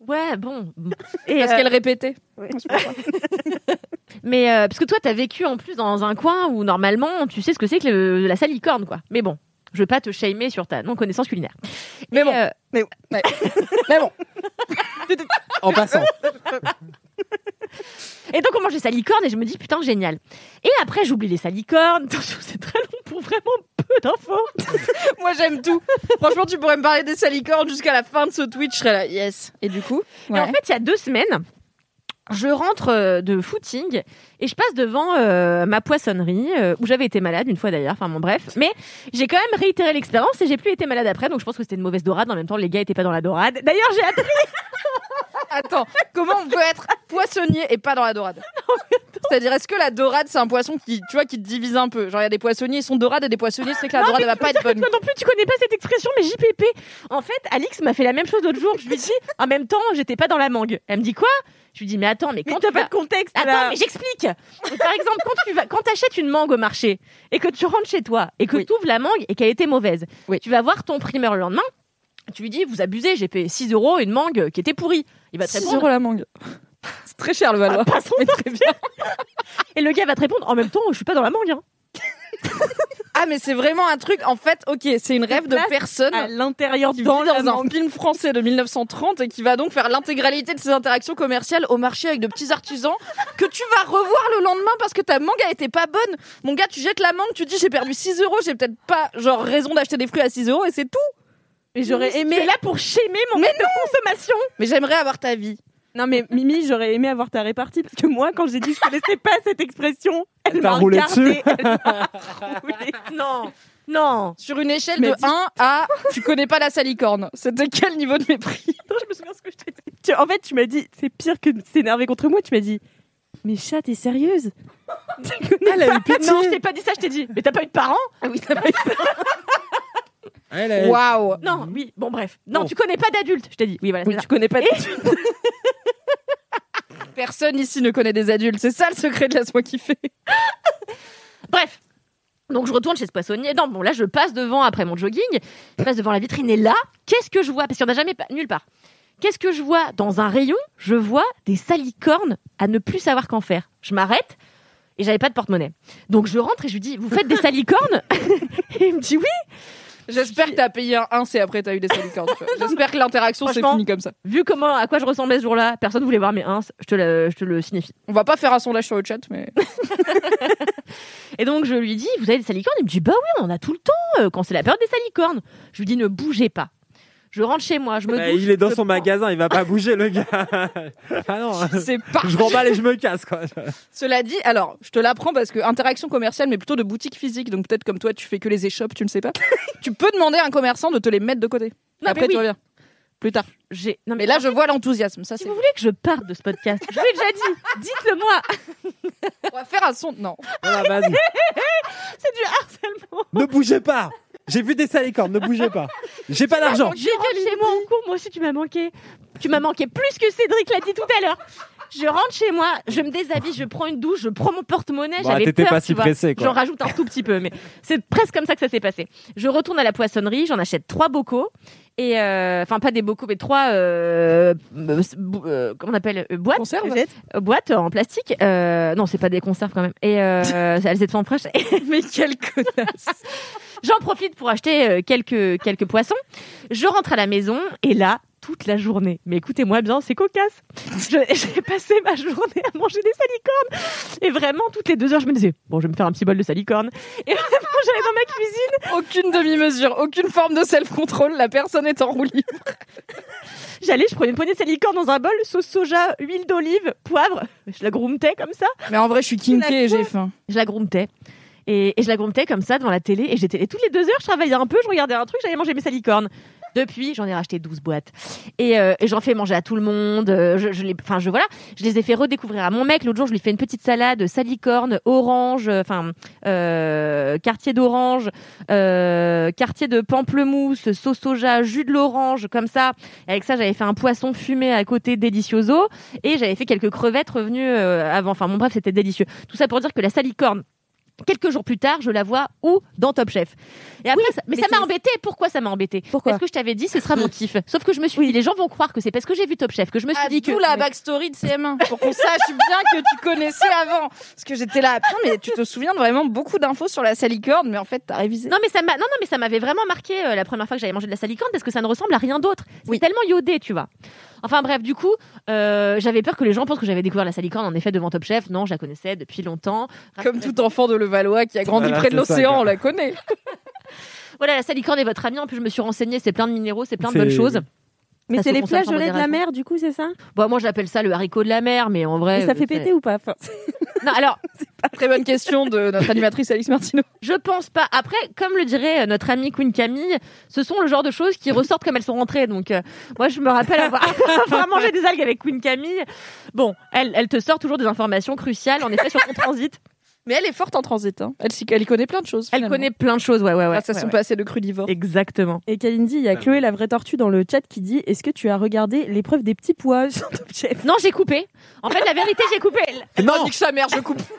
Ouais, bon. Et, Parce euh, qu'elle répétait. [laughs] mais euh, parce que toi, t'as vécu en plus dans un coin où normalement, tu sais ce que c'est que le- la salicorne, quoi. Mais bon, je veux pas te shamer sur ta non connaissance culinaire. Mais Et, bon. euh, Mais, ouais. mais [laughs] bon. En passant. et donc on mange des salicornes et je me dis putain génial. Et après j'oublie les salicornes. [laughs] Attention, c'est très long pour vraiment peu d'infos. [laughs] Moi, j'aime tout. Franchement, tu pourrais me parler des salicornes jusqu'à la fin de ce Twitch. Je serais là, yes. Et du coup? Et en fait, il y a deux semaines, je rentre euh, de footing et je passe devant euh, ma poissonnerie euh, où j'avais été malade une fois d'ailleurs. Enfin bon bref, mais j'ai quand même réitéré l'expérience et j'ai plus été malade après. Donc je pense que c'était une mauvaise dorade. En même temps, les gars étaient pas dans la dorade. D'ailleurs, j'ai appris. Attends, comment on peut être poissonnier et pas dans la dorade [laughs] C'est-à-dire, est-ce que la dorade, c'est un poisson qui, tu vois, qui te divise un peu Genre, il y a des poissonniers, ils sont dorades et des poissonniers, c'est que la Non, dorade, elle va pas être bonne. Toi non plus, tu connais pas cette expression, mais JPP. En fait, Alix m'a fait la même chose l'autre jour. Je lui dis, en même temps, j'étais pas dans la mangue. Elle me dit quoi? Je lui dis, mais attends, mais quand t'as tu pas vas- de contexte Attends, là. mais j'explique. Par exemple, quand tu vas, quand achètes une mangue au marché et que tu rentres chez toi et que Oui. tu ouvres la mangue et qu'elle était mauvaise, Oui. tu vas voir ton primeur le lendemain. Tu lui dis, vous abusez, j'ai payé 6 euros une mangue qui était pourrie. Il va te 6 répondre. euros la mangue. [laughs] C'est très cher le Valois. Ah, passons Mais très bien. [laughs] Et le gars va te répondre, en même temps, je suis pas dans la mangue. hein. [laughs] Ah, mais c'est vraiment un truc, en fait, ok, c'est une rêve de place personne à l'intérieur qui dans dans un film français de 1930 et qui va donc faire l'intégralité de ses interactions commerciales au marché avec de petits artisans que tu vas revoir le lendemain parce que ta mangue a été pas bonne. Mon gars, tu jettes la mangue, tu dis j'ai perdu 6 euros, j'ai peut-être pas genre raison d'acheter des fruits à 6 euros et c'est tout. Mais j'aurais Tu es aimé. là pour schémer mon Mais mode de consommation. Mais j'aimerais avoir ta vie. Non mais Mimi, j'aurais aimé avoir ta répartie parce que moi, quand j'ai dit que je connaissais pas cette expression, elle m'a roulé dessus. elle m'a roulé. [laughs] Non, non. Sur une échelle Mais de dis- 1 à tu connais pas la salicorne. C'était quel niveau de mépris? Non, je me souviens ce que je t'ai dit. Tu- en fait, tu m'as dit, c'est pire que de s'énerver contre moi. Tu m'as dit, mais chat, t'es sérieuse? Tu connais Elle a eu pitié. Non, je t'ai pas dit ça, je t'ai dit. Mais t'as pas eu de parents? Ah oui, t'as pas eu- Elle Waouh. Non, oui, bon bref. Non, Bon. tu connais pas d'adultes, je t'ai dit. Oui, voilà, Oui, tu connais pas. [laughs] Personne ici ne connaît des adultes. C'est ça le secret de laisse-moi kiffer. ça. [laughs] Bref. Donc je retourne chez ce poissonnier. Non, bon là je passe devant après mon jogging, je passe devant la vitrine et là, qu'est-ce que je vois? Parce qu'il n'y en a jamais nulle part. Qu'est-ce que je vois dans un rayon? Je vois des salicornes à ne plus savoir qu'en faire. Je m'arrête et j'avais pas de porte-monnaie. Donc je rentre et je lui dis "Vous faites des [laughs] salicornes Et il me dit "Oui." J'espère que t'as payé un 1 et après t'as eu des salicornes. tu vois. [laughs] J'espère que l'interaction s'est Franchement. finie comme ça. Vu comment à quoi je ressemblais ce jour-là, personne voulait voir mes ins, je te le, je te le signifie. On va pas faire un sondage sur le chat, mais. [laughs] Et donc je lui dis, vous avez des salicornes? Il me dit, bah oui, on en a tout le temps euh, quand c'est la période des salicornes. Je lui dis, ne bougez pas. Je rentre chez moi, je me Bah, douche. il est dans son prends- magasin, il va pas bouger le gars. [laughs] ah non, C'est [laughs] pas. je remballe et je me casse quoi. Cela dit, alors, je te l'apprends parce que interaction commerciale, mais plutôt de boutique physique. Donc peut-être comme toi, tu fais que les échoppes, tu ne sais pas. [laughs] tu peux demander à un commerçant de te les mettre de côté. Non, après, tu oui. reviens. Plus tard. J'ai- Non, Mais là, je vois l'enthousiasme. Ça, si vous voulez que je parte de ce podcast, je vous l'ai déjà dit, dites-le moi. On va faire un son. Non. Voilà. C'est du harcèlement. Ne bougez pas. J'ai vu des salicornes, ne bougez pas. J'ai pas d'argent. Je rentre chez moi en cours, moi aussi tu m'as manqué. Tu m'as manqué plus que Cédric l'a dit tout à l'heure. Je rentre chez moi, je me déshabille, je prends une douche, je prends mon porte-monnaie. Bah, J'avais peur, pas tu si vois. pressée, quoi. J'en rajoute un tout petit peu, mais c'est presque comme ça que ça s'est passé. Je retourne à la poissonnerie, j'en achète trois bocaux. Et euh, enfin pas des bocaux mais trois euh, euh, comment on appelle euh, boîtes Conserve Euh, boîtes en plastique euh, non c'est pas des conserves quand même et euh, [laughs] elles étaient en fraîches Mais quelle connasse [laughs] J'en profite pour acheter euh, quelques, quelques poissons. Je rentre à la maison et là, toute la journée, mais écoutez-moi bien, c'est cocasse. J'ai passé ma journée à manger des salicornes. Et vraiment, toutes les deux heures, je me disais, bon, je vais me faire un petit bol de salicorne. Et vraiment, j'allais dans ma cuisine. Aucune demi-mesure, aucune forme de self-control, la personne est en roue libre. J'allais, je prenais une poignée de salicorne dans un bol, sauce soja, huile d'olive, poivre. Je la groumtais comme ça. Mais en vrai, je suis kinké et j'ai faim. Je la groumtais. Et, je la groumtais comme ça devant la télé. Et j'étais toutes les deux heures, je travaillais un peu, je regardais un truc, j'allais manger mes salicornes. Depuis, j'en ai racheté 12 boîtes. Et, euh, et j'en fais manger à tout le monde. Euh, Je, les, enfin, je, voilà, je les ai fait redécouvrir à mon mec. L'autre jour, je lui fais une petite salade, salicorne, orange, euh, enfin, quartier d'orange, quartier de pamplemousse, sauce soja, jus de l'orange, comme ça. Et avec ça, j'avais fait un poisson fumé à côté, délicioso. Et j'avais fait quelques crevettes revenues avant. Enfin, bon, bref, c'était délicieux. Tout ça pour dire que la salicorne, Quelques jours plus tard, je la vois où Dans Top Chef. Et après, ça- mais, mais ça m'a embêté. Pourquoi ça m'a embêté Pourquoi Parce que je t'avais dit, ce sera mon [laughs] kiff. Sauf que je me suis dit, les gens vont croire que c'est parce que j'ai vu Top Chef que je me suis Ah, dit que. d'où la backstory de CM1 pour qu'on sache bien que tu connaissais avant. Parce que j'étais là, putain, mais tu te souviens de vraiment beaucoup d'infos sur la salicorne, mais en fait, t'as révisé. Non mais ça m'a non non mais ça m'avait vraiment marqué euh, la première fois que j'avais mangé de la salicorne parce que ça ne ressemble à rien d'autre. C'est tellement iodé, tu vois. Enfin bref, du coup, euh, j'avais peur que les gens pensent que j'avais découvert la salicorne en effet devant Top Chef. Non, je la connaissais depuis longtemps. Comme tout enfant de Levallois qui a grandi Voilà, près de l'océan, on la connaît. [laughs] Voilà, la salicorne est votre amie. En plus, je me suis renseignée, c'est plein de minéraux, c'est plein de bonnes choses. Mais c'est les conserve sans flageolets de la mer, du coup, c'est ça? Bon, moi j'appelle ça le haricot de la mer, mais en vrai. Et ça fait euh, péter ou pas? Enfin, [laughs] Non, alors. [laughs] Très bonne question de notre animatrice Alice Martineau. Je pense pas. Après, comme le dirait euh, notre amie Queen Camille, ce sont le genre de choses qui ressortent comme elles sont rentrées. Donc, euh, moi, je me rappelle avoir, avoir mangé des algues avec Queen Camille. Bon, elle, elle te sort toujours des informations cruciales, en effet, sur ton transit. Mais elle est forte en transit. Hein. Elle, elle y connaît plein de choses. Elle finalement. connaît plein de choses, ouais, ouais, ouais. À Ouais, son ouais. passé de crudivore. Exactement. Et Kalindi, il y a Chloé la vraie tortue dans le chat qui dit Est-ce que tu as regardé l'épreuve des petits pois sur Top Chef? Non, j'ai coupé. En fait, la vérité, j'ai coupé. [laughs] Non, nique sa mère, je coupe. [laughs]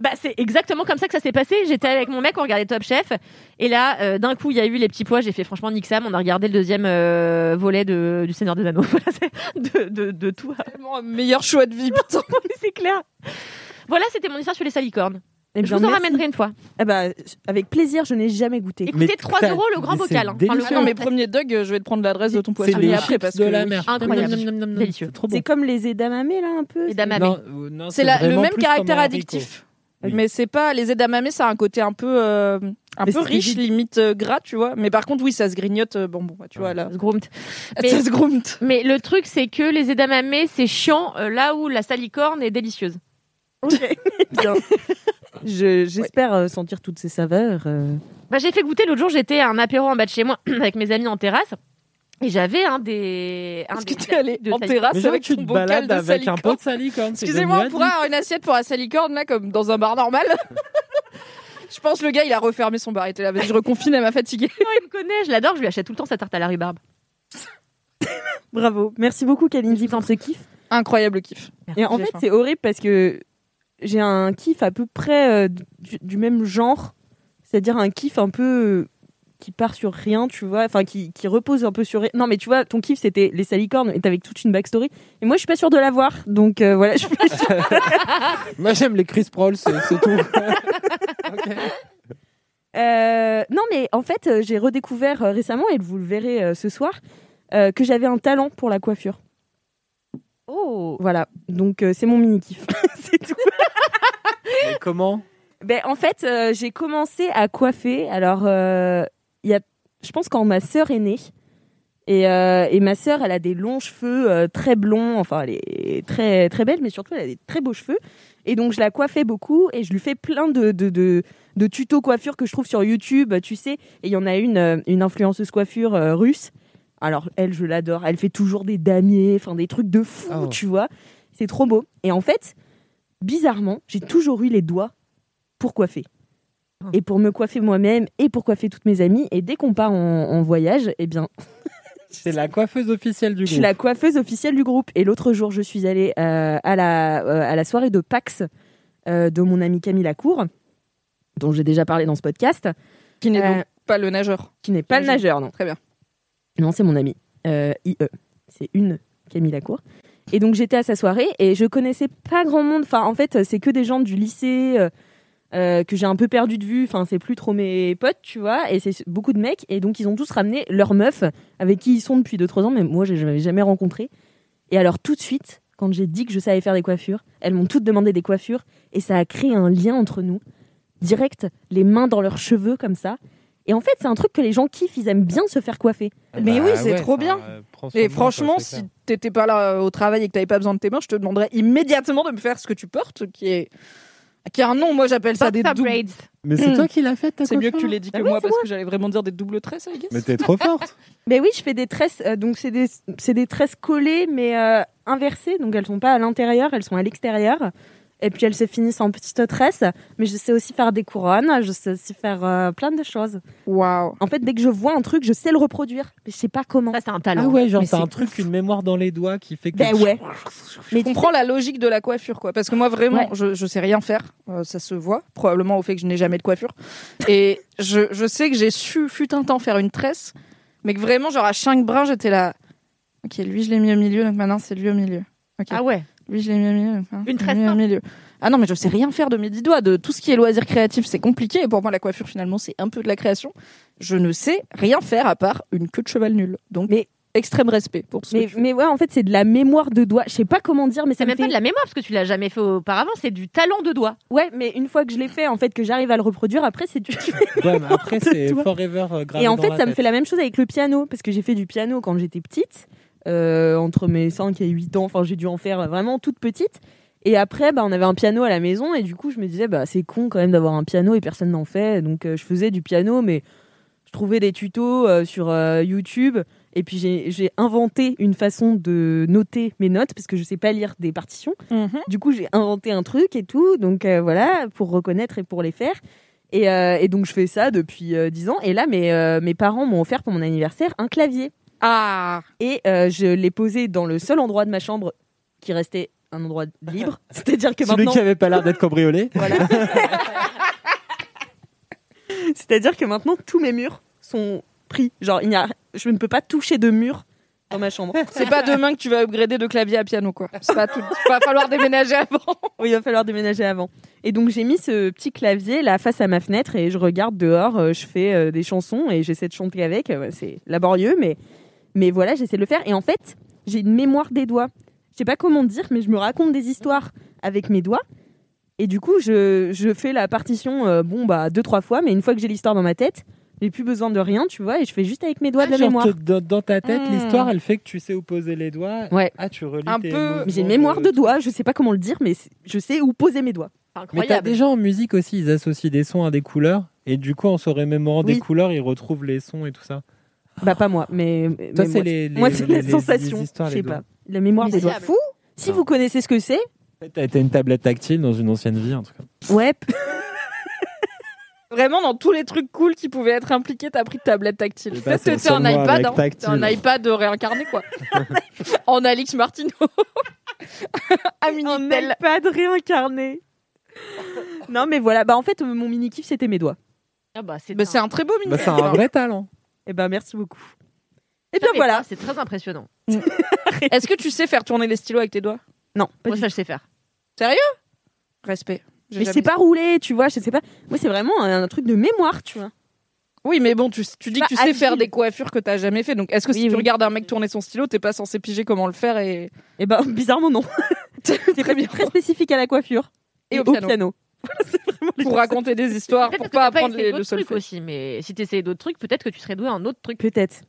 Bah, c'est exactement comme ça que ça s'est passé. J'étais avec mon mec, on regardait Top Chef. Et là, euh, d'un coup, il y a eu les petits pois. J'ai fait franchement Nick Sam. On a regardé le deuxième euh, volet de, du Seigneur des Anneaux. [laughs] Voilà, c'est de, de, de tout. Vraiment un meilleur choix de vie, putain. Mais c'est clair. Voilà, c'était mon histoire sur les salicornes. Eh je bien, vous en merci. ramènerai une fois. Eh ben, avec plaisir, je n'ai jamais goûté. Écoutez, 3 euros le grand bocal. hein. Enfin, le Ah non, mais premier Doug, je vais te prendre l'adresse de ton C'est poissonnier après chips parce de que la mer. Incroyable. Nom, nom, nom, nom. Délicieux. C'est trop bon. C'est comme les edamame là un peu. Non, euh, non, C'est la- le vraiment même plus caractère comme un haricot. addictif. Mais c'est pas les edamame, ça a un côté un peu euh, un Mais peu c'est riche, rigide. limite euh, gras, tu vois. Mais par contre, oui, ça se grignote. euh, bon, bon, tu vois là. Ça se groumt. Ça Mais- se. Mais le truc, c'est que les edamame, c'est chiant euh, là où la salicorne est délicieuse. Ok, [laughs] bien. Je- J'espère euh, sentir toutes ces saveurs. euh. Bah, j'ai fait goûter l'autre jour, j'étais à un apéro en bas de chez moi [clears throat] avec mes amis en terrasse. Et j'avais un des. Un Est-ce des que t'es allé de en salicorne. terrasse Mais genre, avec tu ton te bocal balades de avec un pot salicorne de salicorne. c'est Excusez-moi, devenu on pourrait avoir une assiette pour la salicorne là, comme dans un bar normal. [laughs] Je pense le gars, il a refermé son bar. Il était là, vas-y, je reconfine, elle m'a fatigué. [laughs] Non, il me connaît, je l'adore, je lui achète tout le temps sa tarte à la rhubarbe. Bravo. Merci beaucoup, Kalindi, pour ce kiff. Incroyable kiff. Et en fait, c'est horrible parce que j'ai un kiff à peu près euh, du, du même genre. C'est-à-dire un kiff un peu euh, qui part sur rien, tu vois. Enfin, qui, qui repose un peu sur rien. Non, mais tu vois, ton kiff, c'était les salicornes et t'avais toute une backstory. Et moi, je suis pas sûre de l'avoir. Donc, euh, voilà. je suis. [laughs] Moi, j'aime les Chris Proll, c'est tout. [laughs] Euh, non, mais en fait, j'ai redécouvert récemment, et vous le verrez ce soir, que j'avais un talent pour la coiffure. Oh Voilà. Donc, euh, c'est mon mini-kiff. [laughs] c'est tout. Mais comment? Ben, en fait, euh, j'ai commencé à coiffer. Alors, euh, il y a, je pense quand ma sœur est née, et, euh, et ma sœur, elle a des longs cheveux euh, très blonds. Enfin, elle est très très belle, mais surtout, elle a des très beaux cheveux. Et donc, je la coiffais beaucoup, et je lui fais plein de de, de, de tutos coiffure que je trouve sur YouTube, tu sais. Et il y en a une, une influenceuse coiffure euh, russe. Alors, elle, je l'adore. Elle fait toujours des damiers, enfin des trucs de fou, Oh. tu vois. C'est trop beau. Et en fait, bizarrement, j'ai toujours eu les doigts pour coiffer. Et pour me coiffer moi-même et pour coiffer toutes mes amies. Et dès qu'on part en, en voyage, eh bien, [laughs] C'est la coiffeuse officielle du Je suis groupe. la coiffeuse officielle du groupe. Et l'autre jour, je suis allée euh, à, la, euh, à la soirée de PAX euh, de mon ami Camille Lacour, dont j'ai déjà parlé dans ce podcast. Qui n'est Euh, donc pas le nageur. Qui n'est pas le nageur, non. Très bien. Non, c'est mon ami. Euh, IE. C'est une Camille Lacour. Et donc j'étais à sa soirée et je connaissais pas grand monde. Enfin, en fait, c'est que des gens du lycée euh, euh, que j'ai un peu perdu de vue. Enfin, c'est plus trop mes potes, tu vois. Et c'est beaucoup de mecs. Et donc ils ont tous ramené leurs meufs avec qui ils sont depuis 2-3 ans, mais moi je n'avais jamais rencontré. Et alors tout de suite, quand j'ai dit que je savais faire des coiffures, elles m'ont toutes demandé des coiffures et ça a créé un lien entre nous. Direct, les mains dans leurs cheveux comme ça. Et en fait, c'est un truc que les gens kiffent, ils aiment bien se faire coiffer. Mais Bah oui, c'est ouais, trop bien. euh, Et moi, franchement, si t'étais pas là euh, au travail et que t'avais pas besoin de tes mains, je te demanderais immédiatement de me faire ce que tu portes, qui est qui a un nom. Moi, j'appelle ça des doubles. Mais c'est Hmm. toi qui l'as fait, ta C'est mieux que tu l'aies dit que Ah oui, moi parce que j'allais vraiment dire des doubles tresses, I guess. Mais t'es trop forte. [laughs] Mais oui, je fais des tresses, euh, donc c'est des, c'est des tresses collées mais euh, inversées, donc elles sont pas à l'intérieur, elles sont à l'extérieur. Et puis elles se finissent en petites tresses, mais je sais aussi faire des couronnes, je sais aussi faire euh, plein de choses. Waouh. En fait, dès que je vois un truc, je sais le reproduire, mais je sais pas comment. Ça, c'est un talent. Ah ouais, genre Mais t'as c'est un truc, une mémoire dans les doigts qui fait que. Ben ouais. [laughs] Mais je comprends la logique de la coiffure, quoi. Parce que moi, vraiment, Ouais. je, je sais rien faire. Euh, ça se voit, probablement au fait que je n'ai jamais de coiffure. Et je, je sais que j'ai su, fut un temps, faire une tresse, mais que vraiment, genre, à chaque brin, j'étais là. Ok, lui, je l'ai mis au milieu, donc maintenant, c'est lui au milieu. Ok. Ah ouais. Lui, je l'ai mis au milieu. Une tresse au milieu. Ah non, mais je sais rien faire de mes dix doigts. De tout ce qui est loisir créatif, c'est compliqué. Et pour moi, la coiffure, finalement, c'est un peu de la création. Je ne sais rien faire à part une queue de cheval nul. Donc, Mais- extrême respect pour ce que Mais, fais. mais ouais, en fait, c'est de la mémoire de doigts. Je sais pas comment dire, mais ça C'est me même fait... pas de la mémoire parce que tu l'as jamais fait auparavant, c'est du talent de doigt. Ouais, mais une fois que je l'ai fait, en fait, que j'arrive à le reproduire, après, c'est du... [laughs] Ouais, mais après, c'est forever euh, gravé Et en dans fait, la ça me fait la même chose avec le piano, parce que j'ai fait du piano quand j'étais petite, euh, entre mes 5 et 8 ans, enfin j'ai dû en faire vraiment toute petite. Et après, bah, on avait un piano à la maison, et du coup, je me disais, bah, c'est con quand même d'avoir un piano et personne n'en fait. Donc, euh, je faisais du piano, mais je trouvais des tutos euh, sur YouTube, et puis j'ai inventé une façon de noter mes notes, parce que je sais pas lire des partitions. Mhm. Du coup, j'ai inventé un truc et tout, donc voilà, pour reconnaître et pour les faire. Et, et donc, je fais ça depuis euh, 10 ans. Et là, mes, mes parents m'ont offert pour mon anniversaire un clavier. Ah Et euh, je l'ai posé dans le seul endroit de ma chambre qui restait un endroit libre. [laughs] C'est-à-dire que Celui maintenant. qui avait pas l'air d'être cambriolé. Voilà. [laughs] C'est-à-dire que maintenant, tous mes murs sont pris. Genre, il n'y a... je ne peux pas toucher de mur dans ma chambre. C'est pas demain que tu vas upgrader de clavier à piano, quoi. C'est pas tout. Il va falloir déménager avant. Oui, il va falloir déménager avant. Et donc j'ai mis ce petit clavier là face à ma fenêtre et je regarde dehors, euh, je fais euh, des chansons et j'essaie de chanter avec. C'est laborieux, mais, mais voilà, j'essaie de le faire. Et en fait, j'ai une mémoire des doigts. Je sais pas comment dire, mais je me raconte des histoires avec mes doigts. Et du coup, je, je fais la partition, euh, bon, bah, deux, trois fois, mais une fois que j'ai l'histoire dans ma tête, j'ai plus besoin de rien, tu vois, et je fais juste avec mes doigts de la Genre, mémoire. te- dans, dans ta tête, Hmm. l'histoire, elle fait que tu sais où poser les doigts. Ouais. Ah, tu relis Un tes peu- mouvements J'ai une mémoire de doigts, je sais pas comment le dire, mais c'est- je sais où poser mes doigts. Mais t'as Incroyable. des gens en musique aussi, ils associent des sons à des couleurs. Et du coup, en se remémorant des Oui. couleurs, ils retrouvent les sons et tout ça. Bah, pas moi, mais. mais Toi, moi, c'est les, les- Moi, c'est les- la sensation. je sais pas. La mémoire Mais des c'est doigts. fou. Si vous connaissez ce que c'est, T'as été une tablette tactile dans une ancienne vie, en tout cas. ouais. [laughs] Vraiment, dans tous les trucs cool qui pouvaient être impliqués, t'as pris de tablette tactile. Peut-être bah, c'est que t'es un iPad, hein. T'es un iPad réincarné, quoi. [laughs] en Alix Martineau. [laughs] un iPad réincarné. non, mais voilà. Bah, en fait, mon mini kiff, c'était mes doigts. Ah bah, c'est Bah, c'est un très beau Bah, Minitel. c'est un vrai talent. Et ben, merci beaucoup. Et Ça bien fait voilà. C'est très impressionnant. [laughs] Est-ce que tu sais faire tourner les stylos avec tes doigts? Non, pas Moi, du ça, je sais faire. Respect. J'ai Mais je jamais sais pas rouler, tu vois, je sais pas. Moi, c'est vraiment un, un truc de mémoire, tu vois. Oui, mais bon, tu, tu dis Pas que tu sais faire agile. des coiffures que t'as jamais fait. Donc, est-ce que si Oui, tu oui. regardes un mec tourner son stylo, t'es pas censé piger comment le faire et Et ben, [laughs] bizarrement, non. [laughs] C'est très bien très spécifique à la coiffure Et au piano. Pour raconter des histoires, pour pas apprendre les, le trucs solfège. aussi, mais si t'essayais d'autres trucs, peut-être que tu serais doué en autre truc. Peut-être.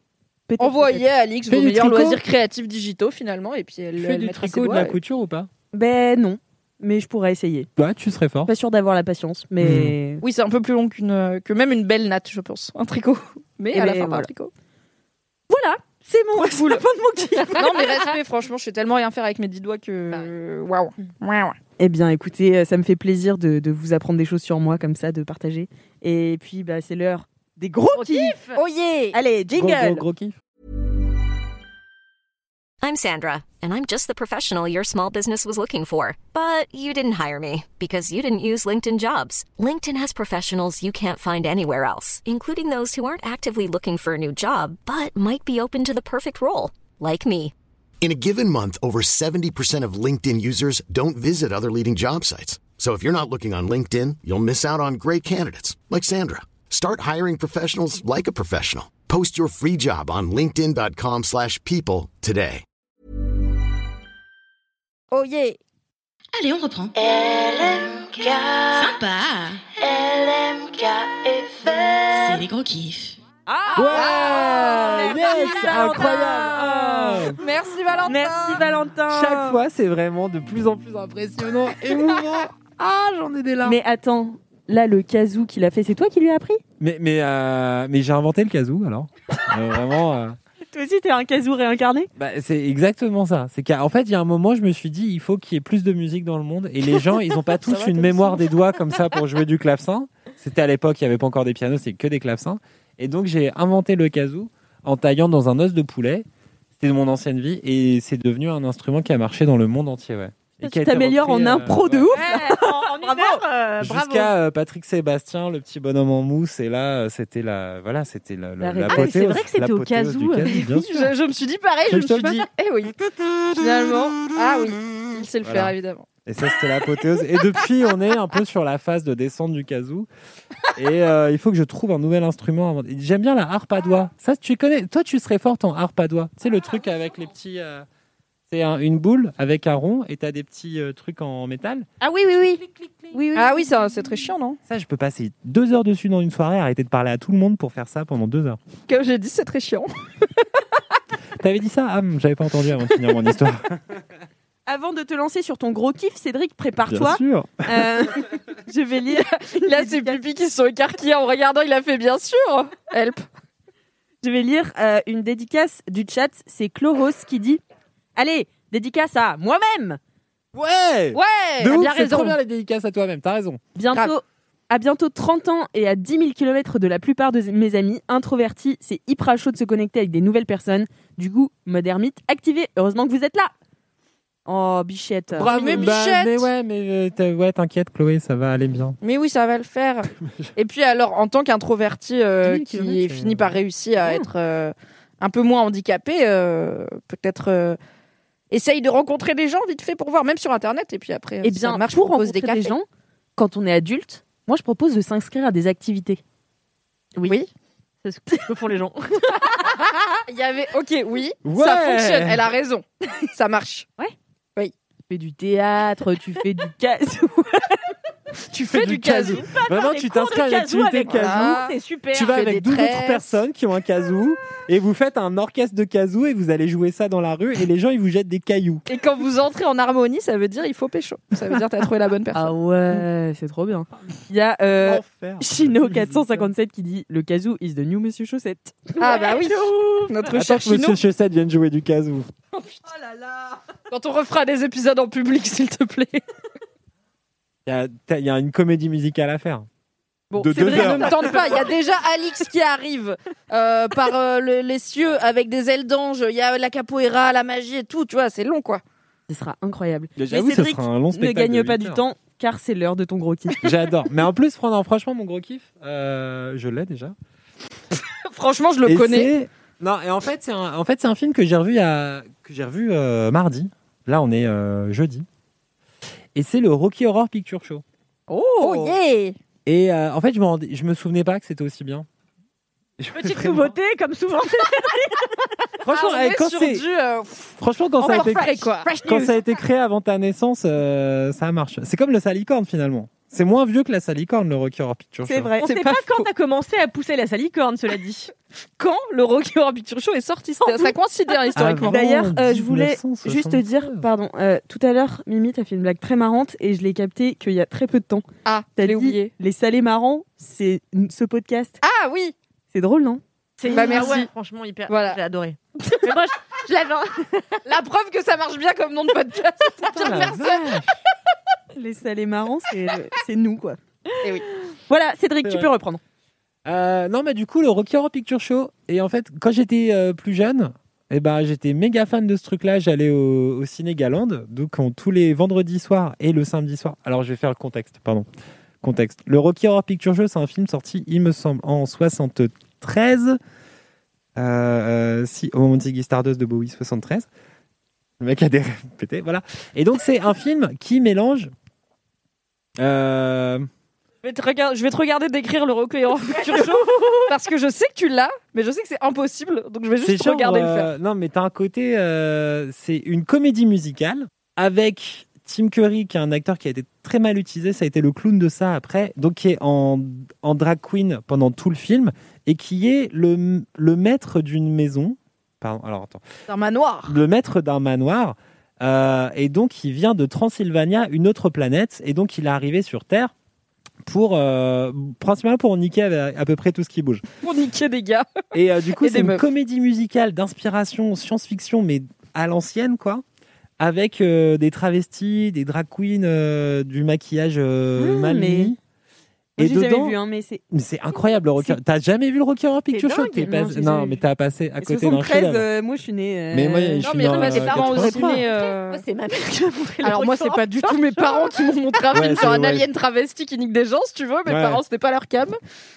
Peut-être, Envoyez à Alix Fais vos du meilleurs loisirs créatifs digitaux finalement, et puis elle, Tu fais elle du tricot, de la et- couture ou pas? Ben, non. Mais je pourrais essayer. Ouais, tu serais fort. Pas sûr d'avoir la patience, mais. Oui, c'est un peu plus long qu'une que même une belle natte, je pense. Un tricot. [laughs] Mais Eh à la ben, fin, pas un voilà. tricot. Voilà, c'est mon. fin [laughs] de mon non, mais respect, franchement, je sais tellement rien faire avec mes dix doigts que. Waouh. Waouh. Eh bien, écoutez, euh, ça me fait plaisir de, de vous apprendre des choses sur moi comme ça, de partager. Et puis, bah, c'est l'heure des gros Gros kiffs. kiff. Oh yeah Allez, Gros, jingle gros, gros kiff. I'm Sandra, and I'm just the professional your small business was looking for. But you didn't hire me because you didn't use LinkedIn jobs. LinkedIn has professionals you can't find anywhere else, including those who aren't actively looking for a new job but might be open to the perfect role, like me. In a given month, over 70% of LinkedIn users don't visit other leading job sites. So if you're not looking on LinkedIn, you'll miss out on great candidates like Sandra. Start hiring professionals like a professional. Post your free job on linkedin.com/people slash people today. Oh yeah Allez, on reprend. LMK. Sympa. LMK C'est les gros kiffs. Ouais Yes Valentin Incroyable Ah. Merci Valentin Merci Valentin. Chaque fois, c'est vraiment de plus en plus impressionnant, [laughs] émouvant. Ah, j'en ai des larmes. Mais attends, là le kazoo qu'il a fait, c'est toi qui lui as appris? Mais, mais, euh, mais j'ai inventé le kazoo alors. Euh, vraiment. euh, [laughs] Toi aussi, t'es un kazoo réincarné? Bah, c'est exactement ça. C'est qu'en fait, il y a un moment, je me suis dit, il faut qu'il y ait plus de musique dans le monde. Et les gens, ils n'ont pas [laughs] tous une mémoire des doigts comme ça pour jouer du clavecin. C'était à l'époque, il n'y avait pas encore des pianos, c'est que des clavecins. Et donc, j'ai inventé le kazoo en taillant dans un os de poulet. C'était de mon ancienne vie et c'est devenu un instrument qui a marché dans le monde entier. Ouais. Et qui Tu t'améliores en euh, impro de ouais. ouf. en, en euh, bravo. Jusqu'à euh, Patrick Sébastien, le petit bonhomme en mousse, et là, c'était la, voilà, c'était la, La la, Ah, mais c'est vrai que c'était au bien sûr. je, je me suis dit pareil, je Tu me je suis te le dit, eh oui, finalement, ah oui, il sait le Voilà. faire évidemment. Et ça, c'était l'apothéose. Et depuis, on est un peu sur la phase de descente du kazoo. Et euh, il faut que je trouve un nouvel instrument. J'aime bien la harpe à doigts. Ça, tu connais. Toi, tu serais forte en harpe à doigts. Tu sais, le truc avec les petits. euh, C'est un- une boule avec un rond et t'as des petits euh, trucs en métal. Ah oui, oui, oui. Oui, oui. Ah oui, ça, c'est très chiant, non? Ça, je peux passer deux heures dessus dans une soirée, arrêter de parler à tout le monde pour faire ça pendant deux heures. Comme j'ai dit, c'est très chiant. T'avais dit ça Ah, j'avais pas entendu avant de finir mon histoire. [laughs] Avant de te lancer sur ton gros kiff, Cédric, Bien prépare-toi. sûr. Euh, [laughs] je vais lire. Là, c'est Pipi qui se sont écarquillés en regardant, il a fait bien sûr. Help. Je vais lire euh, une dédicace du chat. C'est Chloros qui dit Allez, dédicace à moi-même. Ouais Ouais De ouf, bien c'est raison. trop bien les dédicaces à toi-même, t'as raison. Bientôt. À bientôt 30 ans et à 10 000 km de la plupart de mes amis introvertis, c'est hyper chaud de se connecter avec des nouvelles personnes. Du coup, mode ermite activé. Heureusement que vous êtes là. Oh, bichette. Bravo, mais bah, bichette. mais ouais, mais euh, ouais, t'inquiète, Chloé, ça va aller bien. Mais oui, ça va le faire. [laughs] Et puis alors, en tant qu'introverti euh, 10 000 qui finit par réussir à être euh, un peu moins handicapé, euh, peut-être euh, essaye de rencontrer des gens vite fait pour voir, même sur Internet. Et puis après, Eh si bien, ça marche, pour rencontrer des, des, gens, quand on est adulte, moi je propose de s'inscrire à des activités. Oui. C'est ce que font les gens. [laughs] Il y avait, ok, oui, Ouais. ça fonctionne. Elle a raison, ça marche. Tu fais du théâtre, tu fais du kazoo. [laughs] [laughs] Tu fais du kazoo. Vraiment, tu t'inscris à une activité kazoo. Voilà. C'est super. Tu vas avec des 12 autres personnes qui ont un kazoo et vous faites un orchestre de kazoo et vous allez jouer ça dans la rue et les gens ils vous jettent des cailloux. Et quand vous entrez en harmonie, ça veut dire il faut pécho. Ça veut dire t'as trouvé la bonne personne. Ah ouais, c'est trop bien. Il y a euh, Enfer. Chino457 qui dit Le kazoo is the new Monsieur Chaussette. Ah bah oui, notre Attends cher que Chino. Monsieur Chaussette vienne jouer du kazoo. Quand on refera des épisodes en public, s'il te plaît. Il y a, y une comédie musicale à faire. Bon, De ne me tente pas. Il y a déjà Alix qui arrive euh, par euh, le- les cieux avec des ailes d'ange. Il y a la capoeira, la magie et tout. Tu vois, c'est long, quoi. Ce sera incroyable. J'avoue, Mais ce Cédric, sera un long ne gagne pas du temps car c'est l'heure de ton gros kiff. [laughs] J'adore. Mais en plus, fran- franchement, mon gros kiff, euh, je l'ai déjà. [laughs] Franchement, je le Et connais. Non, et en fait, c'est un, en fait, c'est un film que j'ai revu, à... que j'ai revu euh, mardi. Là, on est euh, jeudi. Et c'est le Rocky Horror Picture Show. Oh, yeah Et euh, en fait, je me, rendais- je me souvenais pas que c'était aussi bien. Petite vraiment- nouveauté, comme souvent. [laughs] Franchement, Ah, eh, est quand, sur c'est- du, euh, franchement, quand, ça a, encore été... frais, quoi. quand ça a été créé avant ta naissance, euh, ça marche. C'est comme le salicorne finalement. C'est moins vieux que la salicorne, le Rocky Horror Picture Show. C'est vrai. On C'est sait pas pas, quand t'as commencé à pousser la salicorne, cela dit. [laughs] Quand le Rocky Horror Picture Show est sorti, ça coïncidait hein, historiquement. D'ailleurs, euh, je voulais 1973. juste te dire, pardon, euh, tout à l'heure, Mimi, t'as fait une blague très marrante et je l'ai capté qu'il y a très peu de temps. Ah, T'as oublié. les salés marrants, c'est ce podcast. Ah oui C'est drôle, non? C'est Bah, ah merci. ouais, franchement, hyper. Voilà. J'ai adoré. Mais moi, je, je l'avais. [laughs] La preuve que ça marche bien comme nom de podcast. Putain, personne. [laughs] Les salés marrants, c'est c'est nous, quoi. Eh oui. Voilà, Cédric, tu peux reprendre. Euh, non, mais du coup, le Rocky Horror Picture Show. Et en fait, quand j'étais euh, plus jeune, eh ben, j'étais méga fan de ce truc-là. J'allais au, au Ciné Galande, donc tous les vendredis soirs et le samedi soir. Alors, je vais faire le contexte, pardon. Contexte. Le Rocky Horror Picture Show, c'est un film sorti, il me semble, en 73. Euh, euh, si, au moment de Ziggy Stardust de Bowie, 73. Le mec a des rêves pétés, voilà. Et donc, c'est un film qui mélange. Euh, Je vais te, regarder- je vais te regarder décrire le Rocky Horror Picture Show parce que je sais que tu l'as, mais je sais que c'est impossible, donc je vais juste te genre, regarder le euh, faire. Non, mais t'as un côté. euh, c'est une comédie musicale avec Tim Curry, qui est un acteur qui a été très mal utilisé. Ça a été le clown de ça après. Donc, qui est en, en drag queen pendant tout le film et qui est le, le maître d'une maison. Pardon, alors attends. C'est un manoir. Le maître d'un manoir. Euh, et donc, il vient de Transylvania, une autre planète. Et donc, il est arrivé sur Terre pour. euh, principalement pour niquer à, peu près tout ce qui bouge. Pour niquer des gars. [laughs] Et euh, du coup, c'est une meufs. comédie musicale d'inspiration science-fiction, mais à l'ancienne, quoi. Avec euh, des travestis, des drag queens, du maquillage Ah, mais-. Moi, Et j'ai dedans, vu, hein, mais c'est. mais c'est incroyable le Rocky. T'as jamais vu le Rocky Horror Picture Show? Non, j'ai Non, mais t'as passé à côté d'un 73, chef. euh, moi je suis né. euh, Mais moi, je Non, suis mais attends, tes euh, parents aussi 83. nés, euh, Moi, c'est ma mère qui m'a montré le Alors moi, c'est pas du tout mes parents qui m'ont montré un Ouais, film sur un alien travesti qui nique des gens, si tu veux. Mes parents, c'était pas leur cam.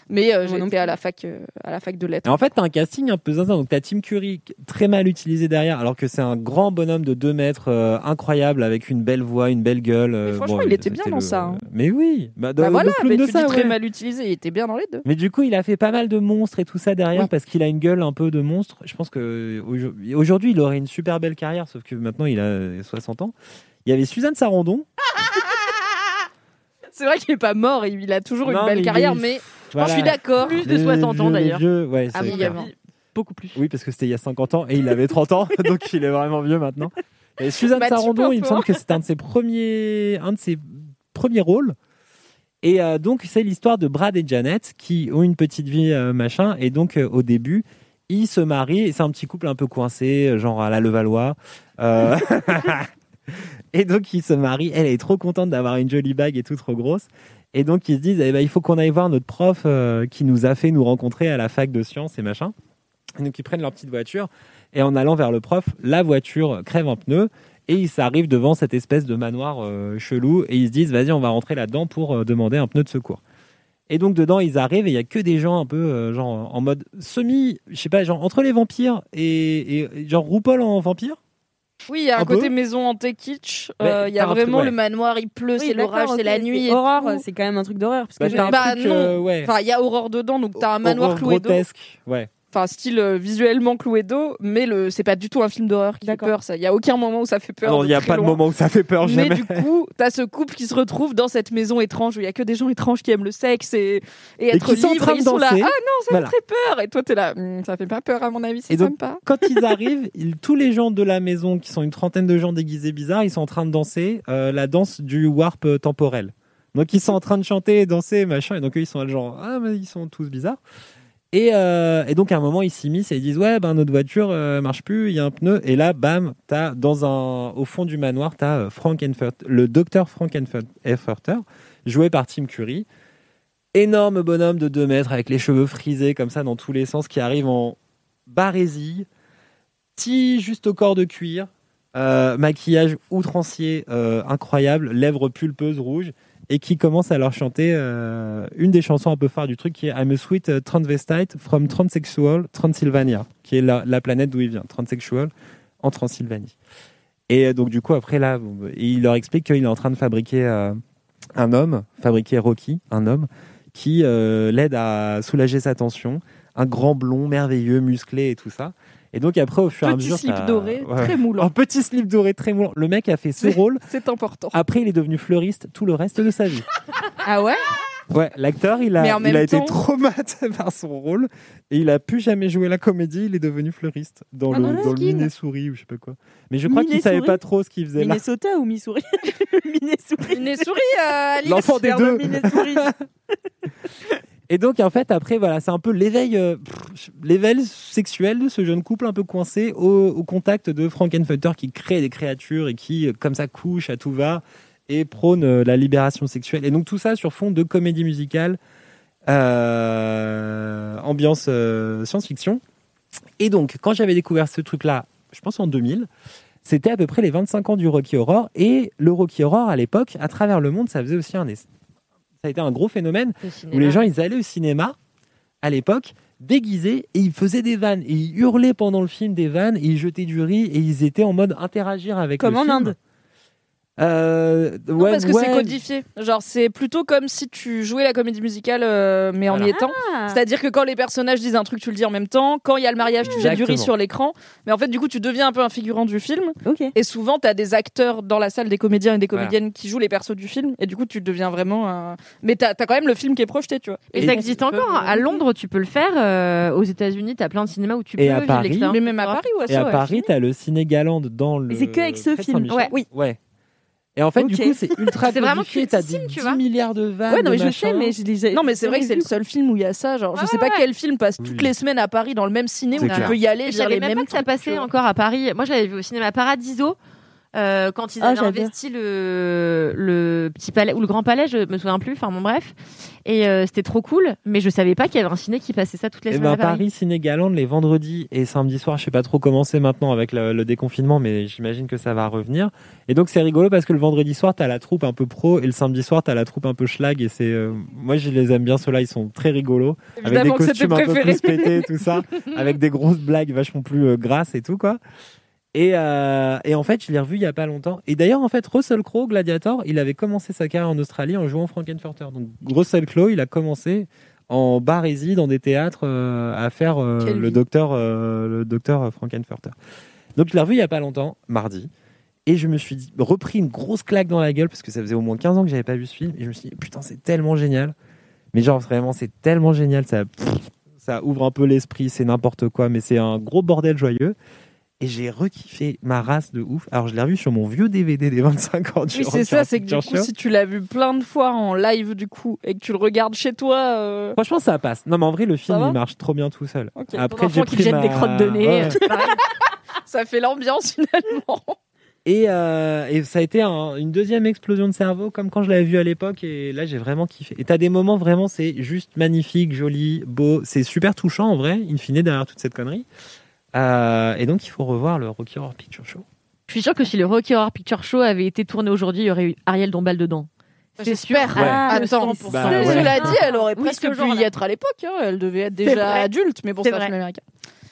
Mais non j'étais à la fac, à la fac de Et lettres. en fait, t'as un casting un peu zinzin. Donc, t'as Tim Curry, très mal utilisé derrière, alors que c'est un grand bonhomme de 2 mètres, incroyable, avec une belle voix, une belle gueule. Mais franchement, il était bien dans ça, hein. Mais oui, bah, dans Bah le voilà, mais tu dis très mal utilisé, il était bien dans les deux. Mais du coup, il a fait pas mal de monstres et tout ça derrière Oui. parce qu'il a une gueule un peu de monstre. Je pense que aujourd- aujourd'hui, il aurait une super belle carrière, sauf que maintenant, il a 60 ans. Il y avait Suzanne Sarandon. [laughs] C'est vrai qu'il est pas mort, il a toujours Non, une belle mais carrière, est- mais Voilà. je suis d'accord. Plus de Les 60 ans d'ailleurs. vieux, ouais, Ah oui, clair. évidemment. Beaucoup plus. Oui, parce que c'était il y a 50 ans et il avait 30 ans, [laughs] donc il est vraiment vieux maintenant. Et Suzanne Bah, Sarandon, il me semble que c'est un de ses premiers, un de ses premiers rôles. Et euh, donc c'est l'histoire de Brad et Janet qui ont une petite vie euh, machin. Et donc euh, au début, ils se marient. C'est un petit couple un peu coincé, genre à la Levallois. [laughs] Et donc ils se marient. Elle est trop contente d'avoir une jolie bague et tout trop grosse. Et donc ils se disent, eh ben, il faut qu'on aille voir notre prof qui nous a fait nous rencontrer à la fac de sciences et machin. Donc ils prennent leur petite voiture et en allant vers le prof, la voiture crève un pneu et ils s'arrivent devant cette espèce de manoir euh, chelou et ils se disent vas-y on va rentrer là-dedans pour euh, demander un pneu de secours. Et donc dedans ils arrivent et il y a que des gens un peu euh, genre en mode semi, je sais pas genre entre les vampires et, et genre RuPaul en vampire? Oui, il y a un, Un peu. côté maison hantée kitsch. Euh, Il y a vraiment ouais. le manoir, il pleut, Oui, c'est l'orage, c'est la nuit. Horreur, c'est quand même un truc d'horreur. Parce que Bah, Bah truc, non. euh, ouais. Enfin, il y a horreur dedans, donc t'as un manoir Horreur cloué grotesque, ouais. Enfin, style euh, visuellement cloué d'eau, mais le c'est pas du tout un film d'horreur qui fait peur. Ça, il y a aucun moment où ça fait peur. De il y a pas de moment où ça fait peur Mais jamais. du coup, t'as ce couple qui se retrouve dans cette maison étrange où il y a que des gens étranges qui aiment le sexe et, et être qui sont train Ils sont là. Ah non, ça Voilà. me fait peur. Et toi, t'es là. Hum, ça fait pas peur à mon avis, c'est Et sympa. quand ils arrivent, ils- tous les gens de la maison, qui sont une trentaine de gens déguisés bizarres, ils sont en train de danser euh, la danse du warp euh, temporel. Donc ils sont en train de chanter et danser, machin, et donc eux ils sont là, genre, ah mais ils sont tous bizarres. Et, euh, et donc à un moment ils s'immiscent et ils disent ouais ben notre voiture euh, marche plus, il y a un pneu. Et là bam t'as dans un au fond du manoir t'as euh, le docteur Frankenfurter joué par Tim Curry, énorme bonhomme de 2 mètres avec les cheveux frisés comme ça dans tous les sens qui arrive en barésie, petit juste au corps de cuir, euh, maquillage outrancier incroyable, lèvres pulpeuses rouges, et qui commence à leur chanter euh, une des chansons un peu phares du truc qui est I'm a sweet uh, transvestite from Transsexual Transylvania, qui est la, la planète d'où il vient, Transsexual en Transylvanie. Et euh, donc du coup après là, il leur explique qu'il est en train de fabriquer euh, un homme, fabriquer Rocky, un homme qui euh, l'aide à soulager sa tension, un grand blond merveilleux, musclé et tout ça. Et donc après au fur et à Petit mesure, slip t'as- doré, Ouais. très moulant. un petit slip doré très moulant. Le mec a fait ce [laughs] rôle. C'est important. Après, il est devenu fleuriste tout le reste de sa vie. Ah ouais? Ouais, l'acteur, il a, il a été traumatisé [laughs] par son rôle et il a plus jamais joué la comédie. Il est devenu fleuriste dans Ah, le, dans le dans le skin. Minesouris ou je sais pas quoi. Mais je crois qu'il savait pas trop ce qu'il faisait là. Minnesota ou Missouri? [laughs] Minnesouris. Minnesouris, euh, Alice. L'enfant des deux. de. [laughs] Et donc en fait après voilà c'est un peu l'éveil euh, l'éveil sexuel de ce jeune couple un peu coincé au, au contact de Frankenfutter qui crée des créatures et qui euh, comme ça couche à tout va et prône euh, la libération sexuelle et donc tout ça sur fond de comédie musicale euh, ambiance euh, science-fiction Et donc, quand j'avais découvert ce truc-là, je pense en 2000, c'était à peu près les 25 ans du Rocky Horror. Et le Rocky Horror, à l'époque, à travers le monde, ça faisait aussi un... Ça a été un gros phénomène Le où les gens, ils allaient au cinéma, à l'époque, déguisés, et ils faisaient des vannes. Et ils hurlaient pendant le film des vannes, et ils jetaient du riz, et ils étaient en mode interagir avec Comme le en film. Inde. Euh, Non, ouais, parce que ouais. c'est codifié. Genre, c'est plutôt comme si tu jouais la comédie musicale, euh, mais en Voilà. y étant. Ah. C'est-à-dire que quand les personnages disent un truc, tu le dis en même temps. Quand il y a le mariage, tu jettes du riz sur l'écran. Mais en fait, du coup, tu deviens un peu un figurant du film. Ok. Et souvent, tu as des acteurs dans la salle, des comédiens et des Voilà. comédiennes qui jouent les persos du film. Et du coup, tu deviens vraiment un. Mais t'as as quand même le film qui est projeté, tu vois. Et, Et ça existe encore. À Londres, tu peux le faire. euh, aux États-Unis, t'as plein de cinémas où tu Et peux à Paris. l'expérience. Mais même à Paris, ouais, Et ça, à ouais. Paris, t'as le Ciné Galande dans le. Mais c'est que avec ce film. Ouais. Oui. Ouais. Et en fait, du coup, c'est ultra C'est vraiment. T'as des tu 10 vois. milliards de vannes. Ouais, non, mais je sais, mais je les ai- Non, mais c'est vrai que c'est le seul film où il y a ça. Genre, je sais pas ouais. quel film passe Oui. toutes les semaines à Paris dans le même ciné où tu clair. peux y aller, Je savais même pas que ça passait encore à Paris. Moi, je l'avais vu au cinéma Paradiso. Euh, quand ils Ah, avaient j'adore. investi le, le petit palais ou le grand palais, je me souviens plus. Enfin bon bref, et euh, c'était trop cool. Mais je savais pas qu'il y avait un ciné qui passait ça toutes les Eh semaines ben, à Paris. Paris Ciné Galande les vendredis et samedis soirs, je sais pas trop comment c'est maintenant avec le, le déconfinement, mais j'imagine que ça va revenir. Et donc c'est rigolo parce que le vendredi soir, t'as la troupe un peu pro et le samedi soir, t'as la troupe un peu schlag. Et c'est, euh, moi, je les aime bien ceux-là, ils sont très rigolos, avec des Évidemment c'est tes costumes un peu plus pétés, tout ça, [laughs] avec des grosses blagues vachement plus euh, grasses et tout quoi. Et, euh, et en fait, je l'ai revu il y a pas longtemps. Et d'ailleurs, en fait, Russell Crowe, Gladiator, il avait commencé sa carrière en Australie en jouant Frankenfurter. Donc Russell Crowe, il a commencé en barésie dans des théâtres euh, à faire euh, le docteur, le docteur Frankenfurter. Donc je l'ai revu il y a pas longtemps, mardi. Et je me suis dit, repris une grosse claque dans la gueule parce que ça faisait au moins 15 ans que j'avais pas vu ce film. Et je me suis dit, putain, c'est tellement génial. Mais genre, vraiment, c'est tellement génial. Ça, pff, ça ouvre un peu l'esprit, c'est n'importe quoi. Mais c'est un gros bordel joyeux. Et j'ai rekiffé ma race de ouf. Alors, je l'ai revu sur mon vieux DVD des 25 ans du Oui, c'est ça, c'est que du coup, si tu l'as vu plein de fois en live, du coup, et que tu le regardes chez toi. euh, Franchement, ça passe. Non, mais en vrai, le film, il marche trop bien tout seul. Ok. Après, j'ai qui pris jette ma... des crottes de nez. Ouais. euh. [laughs] Ça fait l'ambiance finalement. Et, euh, et ça a été un- une deuxième explosion de cerveau, comme quand je l'avais vu à l'époque. Et là, j'ai vraiment kiffé. Et t'as des moments vraiment, c'est juste magnifique, joli, beau. C'est super touchant en vrai, in fine, derrière toute cette connerie. Euh, et donc, il faut revoir le Rocky Horror Picture Show. Je suis sûre que si le Rocky Horror Picture Show avait été tourné aujourd'hui, il y aurait eu Ariel Dombal dedans. C'est sûr. J'espère. Ouais. Ah, Attends, 100%. Bah, ouais. cela dit, elle aurait Oui, presque pu y être à l'époque. hein. Elle devait être déjà adulte, mais bon, C'est un film américain.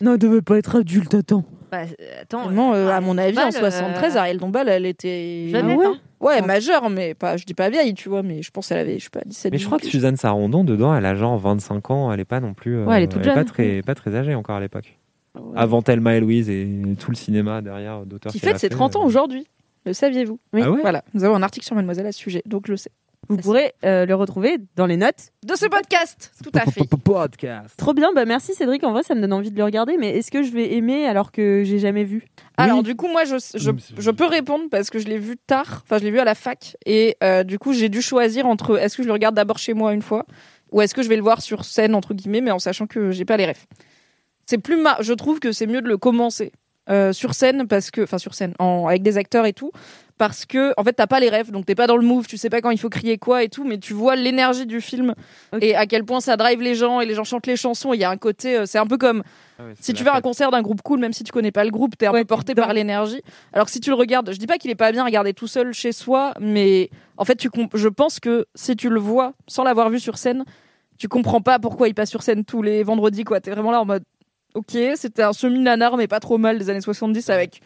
Non, elle devait pas être adulte, attends. Bah, attends, Vraiment, euh, à mon avis, en Dombal, euh, 73, Ariel Dombal, elle était. jeune, Ah ouais hein. Ouais, majeure, mais pas, je dis pas vieille, tu vois, mais je pense qu'elle avait, je sais pas, 17 Mais je crois que 18. Suzanne Sarandon, dedans, elle a genre 25 ans. Elle est pas non plus. euh, Ouais, elle est toute Pas jeune. très, pas très âgée encore à l'époque. Ouais. Avant Thelma et Louise et tout le cinéma derrière d'auteurs. Qui fête ses fait, 30 ans euh. aujourd'hui. Le saviez-vous? Ah ouais? Voilà, nous avons un article sur Mademoiselle à ce sujet, donc je le sais. Vous pourrez euh, le retrouver dans les notes. De ce podcast, tout à fait. [laughs] Podcast. Trop bien, bah merci Cédric. En vrai, ça me donne envie de le regarder, mais est-ce que je vais aimer alors que j'ai jamais vu? Alors du coup, moi, je, je, Oui, peux répondre parce que je l'ai vu tard, enfin je l'ai vu à la fac, et euh, du coup, j'ai dû choisir entre est-ce que je le regarde d'abord chez moi une fois, ou est-ce que je vais le voir sur scène, entre guillemets, mais en sachant que j'ai pas les refs. C'est plus ma... Je trouve que c'est mieux de le commencer euh, sur scène, parce que... Enfin, sur scène, en... avec des acteurs et tout, parce que, en fait, t'as pas les refs, donc t'es pas dans le move, tu sais pas quand il faut crier quoi et tout, mais tu vois l'énergie du film, et à quel point ça drive les gens, et les gens chantent les chansons, il y a un côté... euh, c'est un peu comme Ah ouais, si tu vas à un concert d'un groupe cool, même si tu connais pas le groupe, t'es un Ouais, peu porté par l'énergie. Alors que si tu le regardes, je dis pas qu'il est pas bien à regarder tout seul chez soi, mais en fait, tu comp- je pense que si tu le vois sans l'avoir vu sur scène, tu comprends pas pourquoi il passe sur scène tous les vendredis, quoi. T'es vraiment là en mode, ok, c'était un semi-nanar, mais pas trop mal des années 70 avec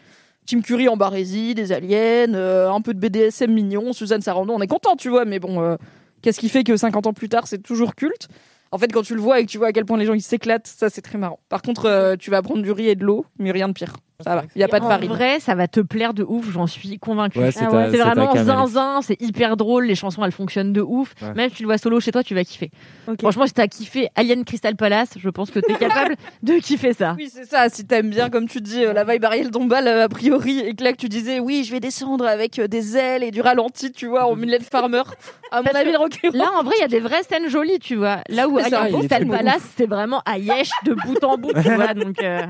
Tim Curry en barésie, des aliens, euh, un peu de BDSM mignon, Suzanne Sarandon, on est content, tu vois, mais bon, euh, qu'est-ce qui fait que 50 ans plus tard, c'est toujours culte? En fait, quand tu le vois et que tu vois à quel point les gens ils s'éclatent, ça c'est très marrant. Par contre, euh, tu vas prendre du riz et de l'eau, mais rien de pire. Ça va, il y a pas de en farine. vrai, ça va te plaire de ouf, j'en suis convaincue. Ouais, c'est Ah ta vraiment zinzin, c'est hyper drôle, les chansons elles fonctionnent de ouf. Ouais. Même si tu le vois solo chez toi, tu vas kiffer. Franchement, si t'as kiffé Alien Crystal Palace, je pense que t'es [laughs] capable de kiffer ça. Oui, c'est ça. Si t'aimes bien, comme tu dis, euh, la vibe Ariel Dombal, euh, a priori, et que là que tu disais, oui, je vais descendre avec euh, des ailes et du ralenti, tu vois, en Millet Farmer. À mon avis, le Là, en vrai, il y a des vraies scènes jolies, tu vois. Là où Alien Crystal. Palace, c'est vraiment Ayesh de bout en bout, tu [laughs] vois. Donc, euh,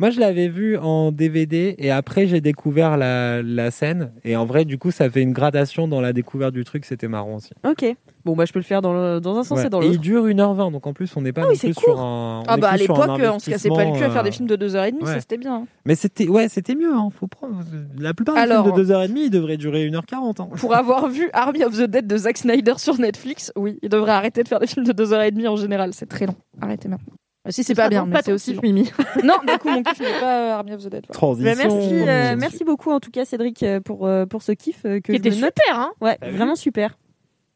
Moi, je l'avais vu en DVD et après, j'ai découvert la, la scène. Et en vrai, du coup, ça fait une gradation dans la découverte du truc. C'était marrant aussi. Ok. Bon, bah, je peux le faire dans, le- dans un sens Ouais. et dans et il l'autre. dure 1h20. Donc en plus, on n'est pas Ah oui, plus sur un. Ah bah à l'époque, on se cassait pas le cul à faire des investissement, films de 2h30, ça ouais. c'était bien. Mais c'était ouais, c'était mieux. Hein. Faut prendre. La plupart des Alors- films de 2h30, ils devraient durer 1h40. Hein. Pour avoir vu Army of the Dead de Zack Snyder sur Netflix, oui, il devrait arrêter de faire des films de 2h30 en général, c'est très long. Arrêtez maintenant. Ah, si c'est pas bien, mais c'est aussi. Mimi. [laughs] Non, du coup mon kiff n'est pas euh, Army of the Dead. voilà. Transition. Bah, merci, euh, merci beaucoup en tout cas Cédric euh, pour, pour ce kiff euh, que Qui je était me note. super, hein Ouais, vu vraiment super.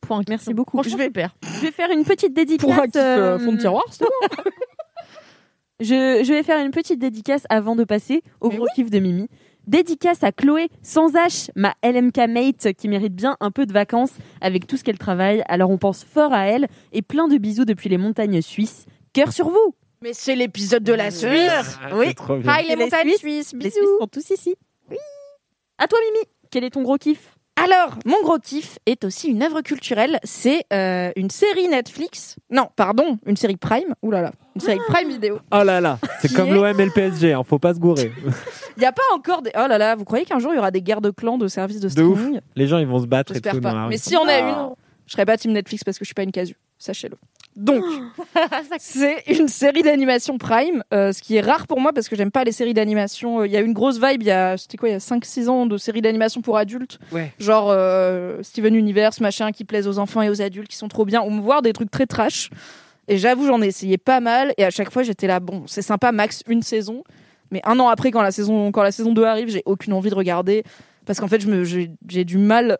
Point. Merci beaucoup. Je vais- super. Je vais faire une petite dédicace. Pour un kiff euh, fond de tiroir, c'était bon. [laughs] je, je vais faire une petite dédicace avant de passer au Mais gros kiff de Mimi. Dédicace à Chloé sans H, ma LMK mate qui mérite bien un peu de vacances avec tout ce qu'elle travaille. Alors on pense fort à elle et plein de bisous depuis les montagnes suisses. Cœur sur vous Mais c'est l'épisode de la Suisse. Ah, Oui. c'est trop bien. Hi les Les montagnes Suisses, suisses, Les. Suisses sont tous ici. Oui. À toi Mimi, quel est ton gros kiff? Alors, mon gros kiff est aussi une œuvre culturelle. C'est euh, une série Netflix. Non, pardon, une série Prime. Ouh là là, une série Prime vidéo. Oh là là, c'est comme est- l'OM et le PSG. Hein. Faut pas se gourer. Il y a pas encore des. Oh là là, vous croyez qu'un jour il y aura des guerres de clans de services de De ouf. streaming? Les gens, ils vont se battre et J'espère tout dans la pas. rue. Mais si on a une, je serais pas team Netflix parce que je suis pas une casu. Sachez-le. Donc, [laughs] c'est une série d'animation Prime, euh, ce qui est rare pour moi parce que j'aime pas les séries d'animation. Euh, Il y a une grosse vibe, il y a, c'était quoi, il y a 5-6 ans de séries d'animation pour adultes. Ouais. Genre euh, Steven Universe, machin, qui plaisent aux enfants et aux adultes, qui sont trop bien. Ou me voir des trucs très trash. Et j'avoue, j'en ai essayé pas mal. Et à chaque fois, j'étais là, bon, c'est sympa, max une saison. Mais un an après, quand la saison, quand la saison 2 arrive, j'ai aucune envie de regarder. Parce qu'en fait, je me, j'ai, j'ai du mal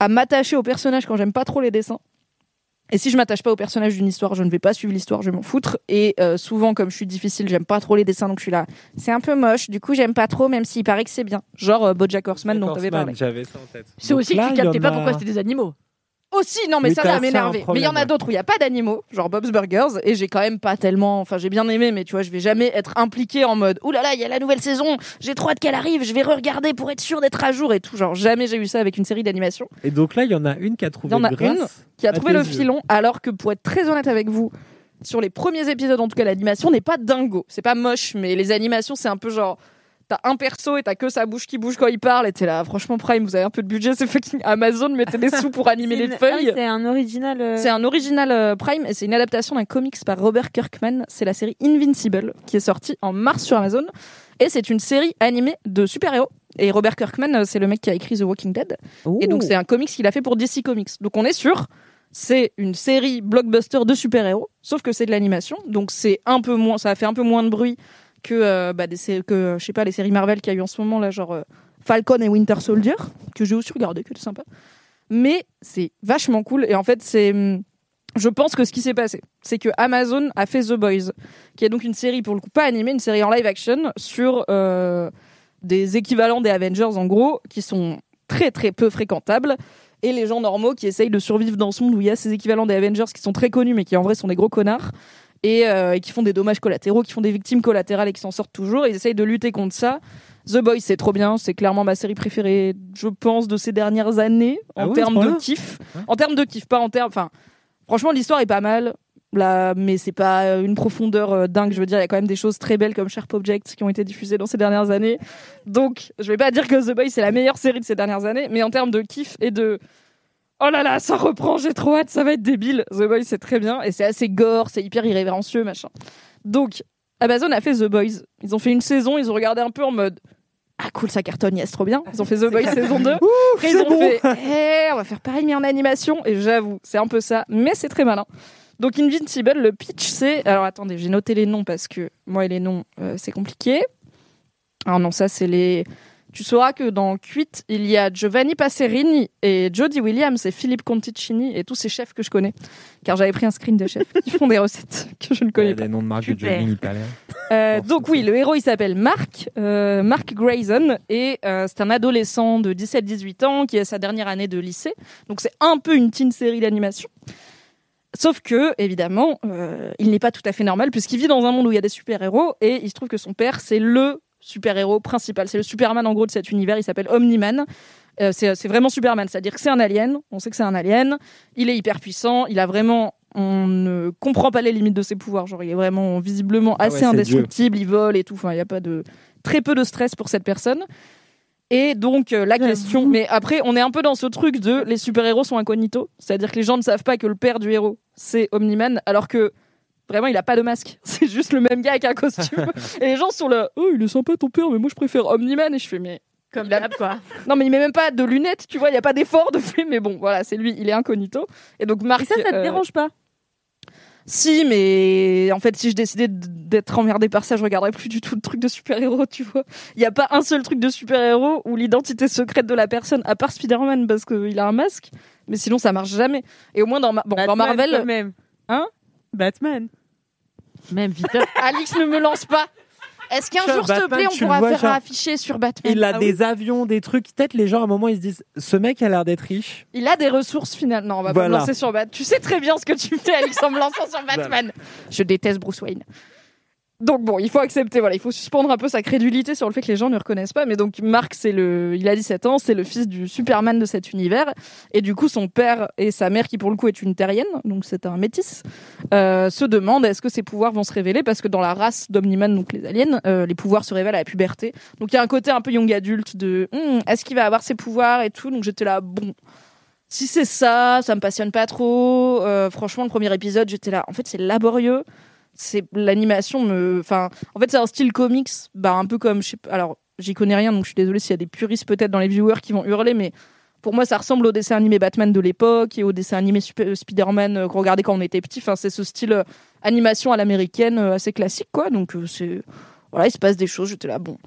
à m'attacher au personnage quand j'aime pas trop les dessins. Et si je m'attache pas au personnage d'une histoire, je ne vais pas suivre l'histoire, je vais m'en foutre. Et euh, souvent, comme je suis difficile, j'aime pas trop les dessins, donc je suis là. C'est un peu moche, du coup, j'aime pas trop, même s'il paraît que c'est bien. Genre euh, BoJack Horseman dont t'avais parlé. J'avais ça en tête. C'est aussi là, que tu captais pas a- pourquoi c'était des animaux. Aussi, non, mais ça, ça m'énervait. Mais il y en a d'autres où il y a pas d'animaux, genre Bob's Burgers, et j'ai quand même pas tellement. Enfin, j'ai bien aimé, mais tu vois, je vais jamais être impliqué en mode. Ouh là là, il y a la nouvelle saison. J'ai trop hâte qu'elle arrive. Je vais re-regarder pour être sûr d'être à jour et tout. Genre jamais j'ai eu ça avec une série d'animation. Et donc là, il y en a une qui a Il trouvé y en a une qui a trouvé le yeux. filon, alors que pour être très honnête avec vous, sur les premiers épisodes, en tout cas, l'animation n'est pas dingo. C'est pas moche, mais les animations, c'est un peu genre. T'as un perso et t'as que sa bouche qui bouge quand il parle, et t'es là, franchement, Prime, vous avez un peu de budget, [laughs] c'est fucking Amazon, mettez des sous pour animer les une- ah feuilles. oui, c'est un original. euh, C'est un original euh, Prime et c'est une adaptation d'un comics par Robert Kirkman. C'est la série Invincible qui est sortie en mars sur Amazon. Et c'est une série animée de super-héros. Et Robert Kirkman, euh, c'est le mec qui a écrit The Walking Dead. Et donc c'est un comics qu'il a fait pour DC Comics. Donc on est sûr, c'est une série blockbuster de super-héros, sauf que c'est de l'animation. Donc c'est un peu moins, ça a fait un peu moins de bruit que euh, bah, euh, je sais pas les séries Marvel qu'il y a eu en ce moment là, genre euh, Falcon et Winter Soldier, que j'ai aussi regardé, que c'est sympa. Mais c'est vachement cool. Et en fait, c'est hum, je pense que ce qui s'est passé, c'est que Amazon a fait The Boys, qui est donc une série pour le coup pas animée, une série en live action sur euh, des équivalents des Avengers en gros, qui sont très très peu fréquentables, et les gens normaux qui essayent de survivre dans ce monde où il y a ces équivalents des Avengers qui sont très connus mais qui en vrai sont des gros connards. Et, euh, et qui font des dommages collatéraux, qui font des victimes collatérales et qui s'en sortent toujours. Et ils essayent de lutter contre ça. The Boys, c'est trop bien. C'est clairement ma série préférée, je pense, de ces dernières années en Ah termes de kiff. En termes de kiff, pas en termes. Enfin, franchement, l'histoire est pas mal. Là, mais c'est pas une profondeur euh, dingue. Je veux dire, il y a quand même des choses très belles comme Sharp Objects qui ont été diffusées dans ces dernières années. Donc, je vais pas dire que The Boys c'est la meilleure série de ces dernières années, mais en termes de kiff et de Oh là là, ça reprend, j'ai trop hâte, ça va être débile. The Boys, c'est très bien et c'est assez gore, c'est hyper irrévérencieux, machin. Donc, Amazon a fait The Boys. Ils ont fait une saison, ils ont regardé un peu en mode Ah cool, ça cartonne, yes, trop bien. Ils ont fait The Boys saison 2. Après, [laughs] ils ont bon. fait Eh, on va faire pareil mais en animation. Et j'avoue, c'est un peu ça, mais c'est très malin. Donc, Invincible, le pitch, c'est. Alors attendez, j'ai noté les noms parce que moi et les noms, euh, c'est compliqué. Alors non, ça, c'est les. Tu sauras que dans Cuite, il y a Giovanni Passerini et Jodie Williams et Philippe Conticini et tous ces chefs que je connais. Car j'avais pris un screen de chefs qui font des recettes que je ne Il y connais a pas. des noms de marque de. Johnny Italien. Euh, donc oui, le héros il s'appelle Mark, euh, Mark Grayson, et euh, c'est un adolescent de 17-18 ans qui a sa dernière année de lycée. Donc c'est un peu une teen série d'animation. Sauf que, évidemment, euh, il n'est pas tout à fait normal puisqu'il vit dans un monde où il y a des super-héros et il se trouve que son père, c'est le super-héros principal. C'est le Superman en gros de cet univers, il s'appelle Omni-Man. Euh, c'est vraiment Superman, c'est-à-dire que c'est un alien, on sait que c'est un alien, il est hyper puissant, il a vraiment on ne comprend pas les limites de ses pouvoirs. Genre, il est vraiment visiblement Ah ouais, assez indestructible, il vole et tout. Enfin, il y a pas de très peu de stress pour cette personne. Et donc euh, la question, mais après on est un peu dans ce truc de les super-héros sont incognito, c'est-à-dire que les gens ne savent pas que le père du héros c'est Omni-Man, alors que vraiment il a pas de masque, [laughs] c'est juste le même gars avec un costume. [laughs] et les gens sont là, oh il est sympa ton père, mais moi je préfère Omni-Man et je fais mais Comme d'hab, quoi. non mais il met même pas de lunettes, tu vois, il y a pas d'effort de fait, mais bon voilà c'est lui, il est incognito. Et donc Marc, Et ça, ça te euh, dérange pas? Si, mais en fait, si je décidais d'être emmerdée par ça, je regarderais plus du tout le truc de super-héros, tu vois. Il n'y a pas un seul truc de super-héros où l'identité secrète de la personne, à part Spider-Man parce qu'il a un masque, mais sinon ça marche jamais. Et au moins dans, Ma- bon, dans Batman, Marvel. quand même. Hein? Batman. Même vite. [laughs] Alix ne me lance pas. Est-ce qu'un jour, s'il te Batman, plaît, on tu le pourra vois, faire genre, affiché sur Batman? Il a Ah oui. des avions, des trucs. Peut-être les gens à un moment ils se disent ce mec a l'air d'être riche. Il a des ressources finales. Non, on va pas me Voilà. lancer sur Batman. Tu sais très bien ce que tu fais, Alix, en me lançant sur Batman. Je déteste Bruce Wayne. Donc bon, il faut accepter, voilà, il faut suspendre un peu sa crédulité sur le fait que les gens ne reconnaissent pas. Mais donc Mark, c'est le, il a 17 ans, c'est le fils du Superman de cet univers, et du coup son père et sa mère, qui pour le coup est une terrienne, donc c'est un métis, euh, se demandent est-ce que ses pouvoirs vont se révéler parce que dans la race d'Omniman, donc les aliens, euh, les pouvoirs se révèlent à la puberté. Donc il y a un côté un peu young adulte de Hum, est-ce qu'il va avoir ses pouvoirs et tout. Donc j'étais là bon. Si c'est ça, ça me passionne pas trop. Euh, franchement, le premier épisode, j'étais là. En fait, c'est laborieux. C'est l'animation me. Enfin, en fait, c'est un style comics, bah un peu comme. Alors, j'y connais rien, donc je suis désolée s'il y a des puristes peut-être dans les viewers qui vont hurler, mais pour moi, ça ressemble au dessin animé Batman de l'époque et au dessin animé Spider-Man euh, qu'on regardait quand on était petit. Enfin, c'est ce style euh, animation à l'américaine euh, assez classique, quoi. Donc, euh, c'est. Voilà, il se passe des choses. J'étais là, bon.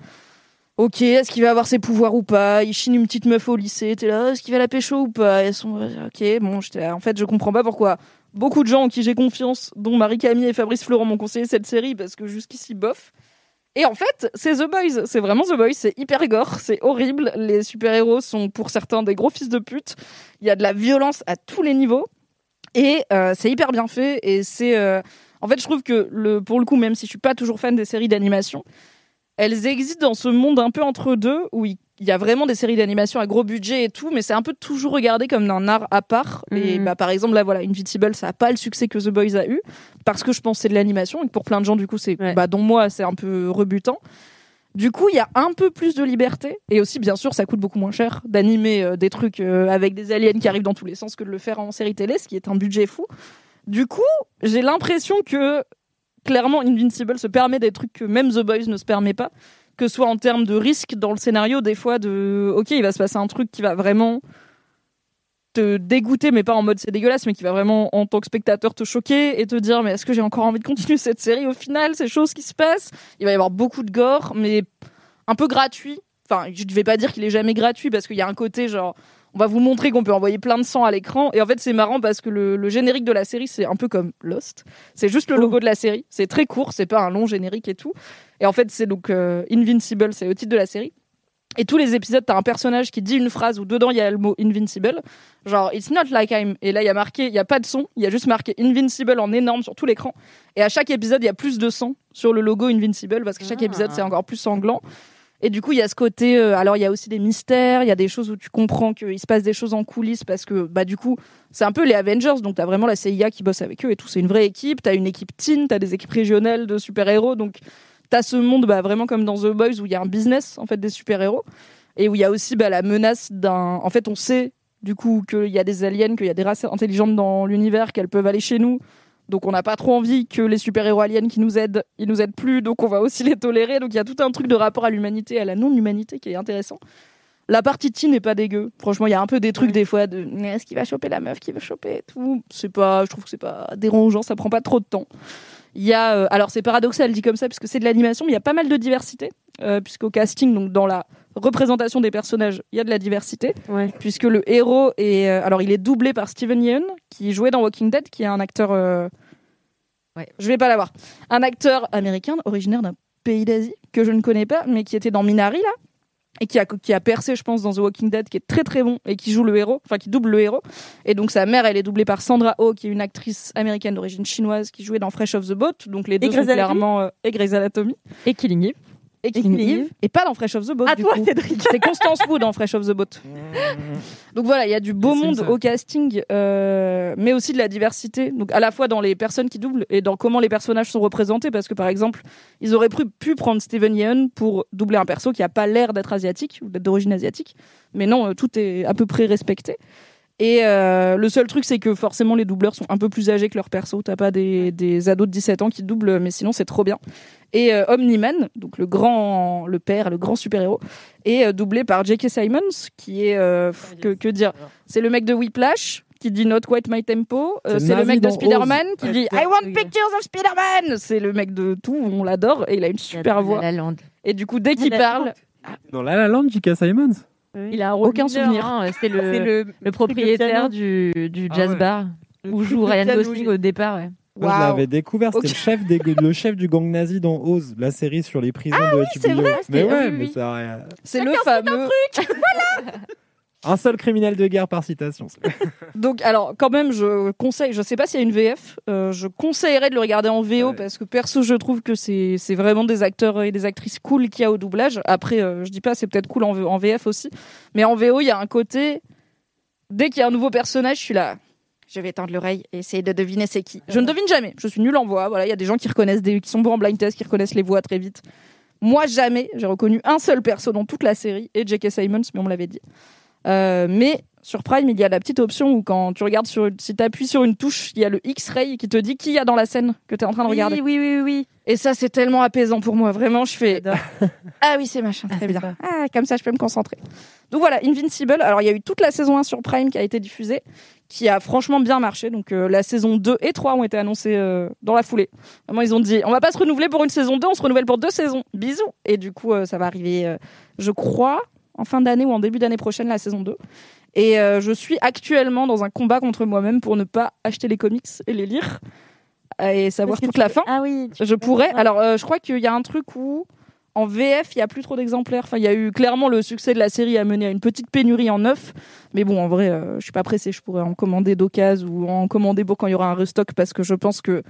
Ok, est-ce qu'il va avoir ses pouvoirs ou pas? Il chine une petite meuf au lycée, t'es là, est-ce qu'il va la pécho ou pas? Elles sont... Ok, bon, j'étais là. En fait, je comprends pas pourquoi beaucoup de gens en qui j'ai confiance, dont Marie-Camille et Fabrice Florent m'ont conseillé cette série, parce que jusqu'ici, bof. Et en fait, c'est The Boys, c'est vraiment The Boys, c'est hyper gore, c'est horrible. Les super-héros sont pour certains des gros fils de pute. Il y a de la violence à tous les niveaux. Et euh, c'est hyper bien fait. Et c'est. euh, En fait, je trouve que pour le coup, même si je suis pas toujours fan des séries d'animation, elles existent dans ce monde un peu entre deux où il il y a vraiment des séries d'animation à gros budget et tout, mais c'est un peu toujours regardé comme un art à part. Et Mhm. bah, par exemple, là, voilà, Invincible, ça a pas le succès que The Boys a eu, parce que je pense que c'est de l'animation, et pour plein de gens, du coup, c'est, bah, dont moi, c'est un peu rebutant. Du coup, il y a un peu plus de liberté, et aussi, bien sûr, ça coûte beaucoup moins cher d'animer euh, des trucs euh, avec des aliens qui arrivent dans tous les sens que de le faire en série télé, ce qui est un budget fou. Du coup, j'ai l'impression que clairement, Invincible se permet des trucs que même The Boys ne se permet pas, que ce soit en termes de risque dans le scénario, des fois de ok, il va se passer un truc qui va vraiment te dégoûter, mais pas en mode c'est dégueulasse, mais qui va vraiment en tant que spectateur te choquer et te dire mais est-ce que j'ai encore envie de continuer [laughs] cette série au final, ces choses qui se passent? Il va y avoir beaucoup de gore, mais un peu gratuit. Enfin, je ne vais pas dire qu'il est jamais gratuit parce qu'il y a un côté genre on va vous montrer qu'on peut envoyer plein de sang à l'écran. Et en fait, c'est marrant parce que le, le générique de la série, c'est un peu comme Lost. C'est juste le logo de la série. C'est très court, c'est pas un long générique et tout. Et en fait, c'est donc euh, Invincible, c'est le titre de la série. Et tous les épisodes, t'as un personnage qui dit une phrase où dedans il y a le mot Invincible. Genre, it's not like I'm. Et là, il y a marqué, il y a pas de son, il y a juste marqué Invincible en énorme sur tout l'écran. Et à chaque épisode, il y a plus de sang sur le logo Invincible parce que chaque épisode, c'est encore plus sanglant. Et du coup, il y a ce côté. euh, alors, il y a aussi des mystères, il y a des choses où tu comprends qu'il se passe des choses en coulisses parce que, bah, du coup, c'est un peu les Avengers. Donc, t'as vraiment la CIA qui bosse avec eux et tout. C'est une vraie équipe. T'as une équipe teen, t'as des équipes régionales de super-héros. Donc, t'as ce monde, bah, vraiment comme dans The Boys où il y a un business, en fait, des super-héros. Et où il y a aussi, bah, la menace d'un. En fait, on sait, du coup, qu'il y a des aliens, qu'il y a des races intelligentes dans l'univers, qu'elles peuvent aller chez nous. Donc on n'a pas trop envie que les super-héros aliens qui nous aident, ils nous aident plus, donc on va aussi les tolérer. Donc il y a tout un truc de rapport à l'humanité, à la non-humanité qui est intéressant. La partie teen n'est pas dégueu. Franchement, il y a un peu des trucs des fois de est-ce qu'il va choper la meuf qui veut choper et tout? C'est pas, je trouve que c'est pas dérangeant, ça prend pas trop de temps. Il y a, euh, alors c'est paradoxal dit comme ça puisque c'est de l'animation, mais il y a pas mal de diversité euh, puisqu'au casting, donc dans la représentation des personnages, il y a de la diversité. Puisque le héros est, euh, alors il est doublé par Steven Yeun qui jouait dans Walking Dead, qui est un acteur. euh, Je vais pas l'avoir. Un acteur américain originaire d'un pays d'Asie que je ne connais pas, mais qui était dans Minari là et qui a, qui a percé, je pense, dans The Walking Dead, qui est très très bon et qui joue le héros, enfin qui double le héros. Et donc sa mère, elle est doublée par Sandra Oh, qui est une actrice américaine d'origine chinoise qui jouait dans Fresh of the Boat. Donc les deux sont clairement euh, et Grey's Anatomy et Killing Eve. Et Killing Killing Eve, et pas dans Fresh of the Boat. À du toi, coup. Cédric. C'est Constance Wu dans Fresh of the Boat. Donc voilà, il y a du beau monde ça. au casting, euh, mais aussi de la diversité. Donc à la fois dans les personnes qui doublent et dans comment les personnages sont représentés, parce que par exemple, ils auraient pu, pu prendre Steven Yeun pour doubler un perso qui a pas l'air d'être asiatique ou d'être d'origine asiatique, mais non, euh, tout est à peu près respecté. Et euh, le seul truc, c'est que forcément, les doubleurs sont un peu plus âgés que leurs persos. T'as pas des, des ados de 17 ans qui doublent, mais sinon, c'est trop bien. Et euh, Omni-Man, donc le grand, le père, le grand super-héros, est euh, doublé par J.K. Simons, qui est, euh, pff, que, que dire, c'est le mec de Whiplash, qui dit Not Quite My Tempo. Euh, C'est le mec de Spider-Man, qui Ouais, dit I want pictures of Spider-Man. C'est le mec de tout, on l'adore, et il a une super voix. La Land. Et du coup, dès qu'il parle, Dans La La Land, J.K. Simons. Il a un rôle Aucun mineur, souvenir. hein, C'est le, C'est le, le, propriétaire du, du Ah jazz ouais. bar où joue Ryan Gosling au départ. Ouais. Moi, je Waouh. l'avais découvert, c'était le, chef des, le chef du gang nazi dans Oz, la série sur les prisons de c'est HBO. vrai, Mais ouais, oui, mais oui. ça c'est le fameux. [laughs] Un seul criminel de guerre par citation. [laughs] Donc, alors, quand même, je conseille, je sais pas s'il y a une VF, euh, je conseillerais de le regarder en VO Ouais. parce que perso, je trouve que c'est vraiment des acteurs et des actrices cool qu'il y a au doublage. Après, euh, je dis pas, c'est peut-être cool en, VF aussi, mais en VO, il y a un côté. Dès qu'il y a un nouveau personnage, je suis là. Je vais tendre l'oreille et essayer de deviner c'est qui. Je ne devine jamais. Je suis nulle en voix. Voilà, il y a des gens qui reconnaissent des, qui sont bons en blind test, qui reconnaissent les voix très vite. Moi, jamais. J'ai reconnu un seul perso dans toute la série et J.K. Simons, mais on me l'avait dit. Euh, mais sur Prime, il y a la petite option où quand tu regardes sur, si tu appuies sur une touche, il y a le X-ray qui te dit qui y a dans la scène que tu es en train de regarder. Oui, oui, oui, oui. Et ça, c'est tellement apaisant pour moi. Vraiment, je fais [laughs] ah oui, c'est machin, très c'est bien. Ah, comme ça, je peux me concentrer. Donc voilà, Invincible. Alors, il y a eu toute la saison 1 sur Prime qui a été diffusée, qui a franchement bien marché. Donc, euh, la saison 2 et 3 ont été annoncées euh, dans la foulée. Vraiment, ils ont dit on va pas se renouveler pour une saison 2, on se renouvelle pour deux saisons. Bisous. Et du coup, euh, ça va arriver, je crois, en fin d'année ou en début d'année prochaine, la saison 2. Et euh, je suis actuellement dans un combat contre moi-même pour ne pas acheter les comics et les lire et savoir toute la fin. Ah oui. Je pourrais. Alors, euh, je crois qu'il y a un truc où, en VF, il y a plus trop d'exemplaires. Enfin, il y a eu clairement le succès de la série a mené à une petite pénurie en neuf. Mais bon, en vrai, euh, je suis pas pressée. Je pourrais en commander d'occasion ou en commander pour quand il y aura un restock parce que je pense que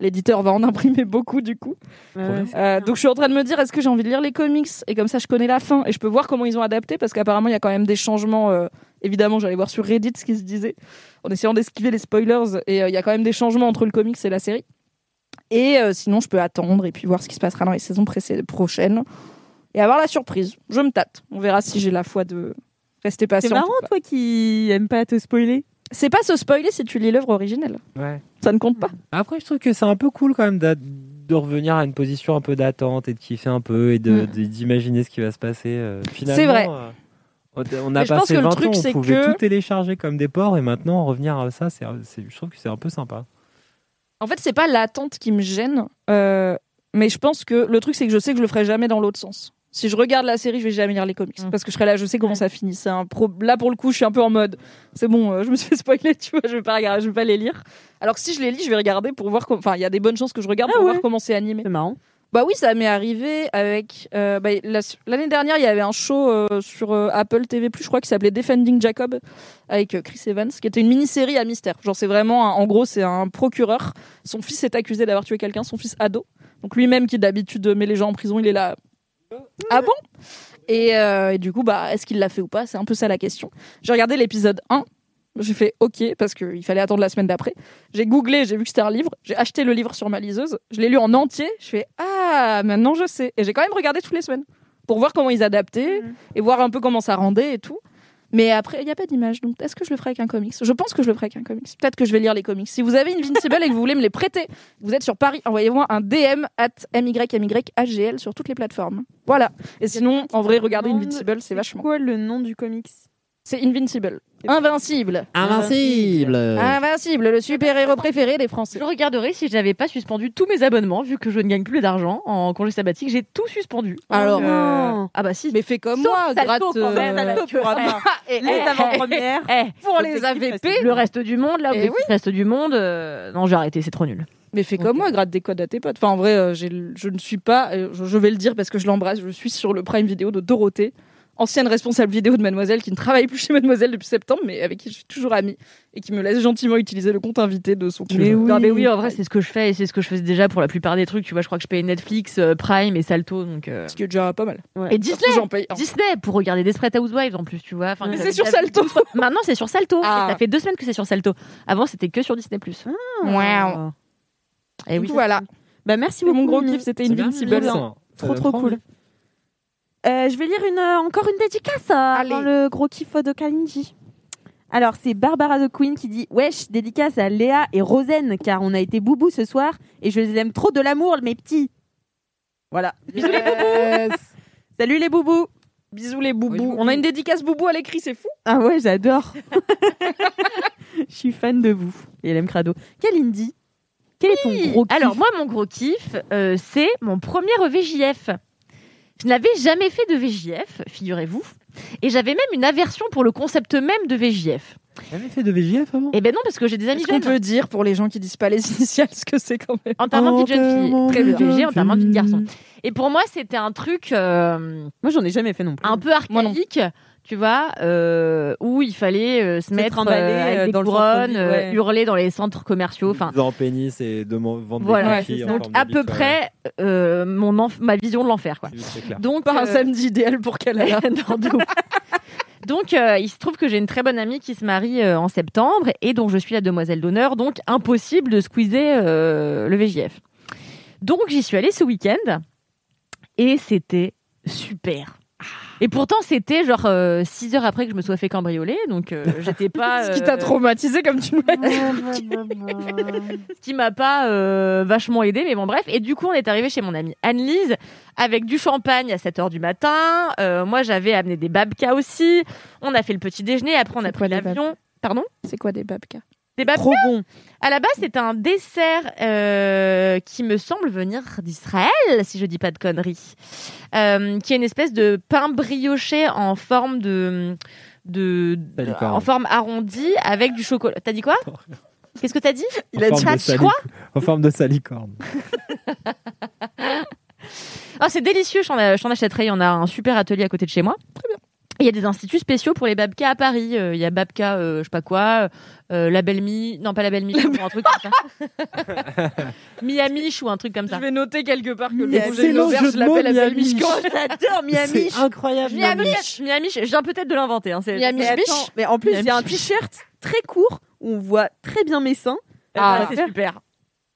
l'éditeur va en imprimer beaucoup du coup. Euh, donc, je suis en train de me dire, est-ce que j'ai envie de lire les comics? Et comme ça, je connais la fin et je peux voir comment ils ont adapté parce qu'apparemment, il y a quand même des changements. euh, évidemment, j'allais voir sur Reddit ce qui se disait en essayant d'esquiver les spoilers et euh, il y a quand même des changements entre le comics et la série. Et sinon, je peux attendre et puis voir ce qui se passera dans les saisons prochaines et avoir la surprise. Je me tâte. On verra si j'ai la foi de rester patient. C'est marrant, toi qui aime pas te spoiler. C'est pas se spoiler si tu lis l'œuvre originelle. Ouais. Ça ne compte pas. Après, je trouve que c'est un peu cool quand même de revenir à une position un peu d'attente et de kiffer un peu et de- Mm. de- d'imaginer ce qui va se passer. euh, finalement, C'est vrai. euh, on- a Mais je pense passé que le 20 truc, ans, c'est on pouvait que- tout télécharger comme des porcs et maintenant revenir à ça, c'est- je trouve que c'est un peu sympa. En fait, c'est pas l'attente qui me gêne, euh, mais je pense que le truc, c'est que je sais que je le ferai jamais dans l'autre sens. Si je regarde la série, je vais jamais lire les comics Mm. parce que je serai là, je sais comment ça finit. C'est un pro... Là, pour le coup, je suis un peu en mode, c'est bon, euh, je me suis fait spoiler, tu vois, je vais pas regarder, je vais pas les lire. Alors que si je les lis, je vais regarder pour voir. com- Enfin, il y a des bonnes chances que je regarde Ah pour ouais. voir comment c'est animé. C'est marrant. Bah oui, ça m'est arrivé avec. euh, bah, la- L'année dernière, il y avait un show euh, sur euh, Apple TV, je crois, qui s'appelait Defending Jacob, avec euh, Chris Evans, qui était une mini-série à mystère. Genre, c'est vraiment. un- en gros, c'est un procureur. Son fils est accusé d'avoir tué quelqu'un, son fils ado. Donc lui-même, qui d'habitude met les gens en prison, il est là. Ah bon? Et, euh, et du coup, bah, est-ce qu'il l'a fait ou pas? C'est un peu ça la question. J'ai regardé l'épisode 1. J'ai fait OK parce qu'il fallait attendre la semaine d'après. J'ai googlé, j'ai vu que c'était un livre. J'ai acheté le livre sur ma liseuse. Je l'ai lu en entier. Je fais Ah, maintenant je sais. Et j'ai quand même regardé toutes les semaines pour voir comment ils adaptaient et voir un peu comment ça rendait et tout. Mais après, il n'y a pas d'image. Donc, est-ce que je le ferai avec un comics? Je pense que je le ferai avec un comics. Peut-être que je vais lire les comics. Si vous avez Invincible et que vous voulez me les prêter, vous êtes sur Paris, envoyez-moi un DM at MYMYHGL sur toutes les plateformes. Voilà. Et sinon, en vrai, regardez Invincible, c'est vachement. quoi le nom du comics? C'est Invincible. Invincible. Invincible Invincible, le super-héros préféré des Français. Je regarderai si je n'avais pas suspendu tous mes abonnements, vu que je ne gagne plus d'argent en congé sabbatique. J'ai tout suspendu. Alors, non. ah bah si. Mais fais comme Sauf moi, Salto, gratte. quand même, Salto, quand même. [laughs] et- Les avant-premières. Eh, pour les AVP. le reste du monde, là, Eh objectif reste du monde. euh, non, j'ai arrêté, c'est trop nul. Mais fais comme moi, gratte des codes à tes potes. Enfin, en vrai, euh, le- je ne suis pas, euh, je, je vais le dire parce que je l'embrasse, je suis sur le Prime Vidéo de Dorothée. Ancienne responsable vidéo de Mademoiselle qui ne travaille plus chez Mademoiselle depuis septembre, mais avec qui je suis toujours amie et qui me laisse gentiment utiliser le compte invité de son compte. Mais oui. Non, mais oui, en vrai, c'est ce que je fais et c'est ce que je faisais déjà pour la plupart des trucs. Tu vois, je crois que je paye Netflix, euh, Prime et Salto. Donc, euh, Ce qui est déjà pas mal. Et Disney, Surtout, paye. Disney pour regarder Desperate Housewives en plus, tu vois. Enfin, Mais c'est sur Salto. Maintenant, c'est sur Salto. Ah. Ça fait deux semaines que c'est sur Salto. Avant, c'était que sur Disney+. Wow. Et oui. voilà. Bah merci C'est beaucoup. mon gros kiff, c'était bien, Invincible. trop trop cool. Euh, je vais lire une, euh, encore une dédicace euh, dans le gros kiff de Kalindi. Alors, c'est Barbara the Queen qui dit Wesh, dédicace à Léa et Rosen, car on a été boubou ce soir et je les aime trop de l'amour, mes petits. Voilà. Bisous les boubous Salut les boubous Bisous les boubous. Oui. On a une dédicace boubou à l'écrit, c'est fou. Ah ouais, j'adore [laughs] Je suis fan de vous. Et elle aime Crado. Kalindi, quel est ton gros kiff? Alors moi, mon gros kiff, euh, c'est mon premier VJF. Je n'avais jamais fait de VJF, figurez-vous, et j'avais même une aversion pour le concept même de VJF. T'avais fait de VJF avant Eh ben non, parce que j'ai des amis Est-ce qu'on jeunes. peut dire pour les gens qui disent pas les initiales ce que c'est quand même? Enterrement de jeune fille, très de VG, enterrement de garçon. Et pour moi, c'était un truc euh, Moi, j'en ai jamais fait non plus. un peu Moi non. archaïque, tu vois, euh, où il fallait euh, se mettre euh, avec euh, des dans le couronnes, euh, ouais. hurler dans les centres commerciaux, enfin. Dans pénis et de vendre Voilà, des en donc à peu ouais. près euh, mon ma vision de l'enfer, quoi. C'est- C'est clair. Donc Pas un samedi idéal pour qu'elle ouf. [laughs] Donc, euh, il se trouve que j'ai une très bonne amie qui se marie euh, en septembre et dont je suis la demoiselle d'honneur, donc impossible de squeezer euh, le VJF. Donc, j'y suis allée ce week-end et c'était super. Et pourtant, c'était genre 6 heures après que je me sois fait cambrioler, donc euh, [laughs] j'étais pas. Ce qui t'a euh, traumatisé comme tu l'as dit. ce qui m'a pas euh, vachement aidé, mais bon bref. Et du coup, on est arrivé chez mon amie Anne-Lise avec du champagne à 7h du matin. Euh, moi, j'avais amené des babkas aussi. On a fait le petit déjeuner. Après, on a pris l'avion. Pardon? C'est quoi des babkas? Des Trop bon. À la base, c'est un dessert euh, qui me semble venir d'Israël, si je dis pas de conneries. Euh, qui est une espèce de pain brioché en forme de... de Salicorne. en forme arrondie avec du chocolat. T'as dit quoi Qu'est-ce que t'as dit En forme de Tchatch, salic- quoi En forme de salicorne. Ah, [laughs] c'est délicieux, je t'en je t'en achèterai. Il y en a un super atelier à côté de chez moi. Très bien. Il y a des instituts spéciaux pour les babkas à Paris. Euh, Il y a Babka, euh, je sais pas quoi, euh, la belle Mi, non pas la belle Mi, ou un truc comme ça. [laughs] Miamiche ou un truc comme ça. Je vais noter quelque part que le Miami. rouge et Excellent l'auberge, jeu je de mots, l'appelle la. Michkan. J'adore Miami. C'est incroyable. Miamiche, Miamiche, je viens peut-être de l'inventer. Hein, c'est- Miami. Mais Biche. attends, mais en plus, il y a un t-shirt très court où on voit très bien mes seins. Ah, Ah, c'est super.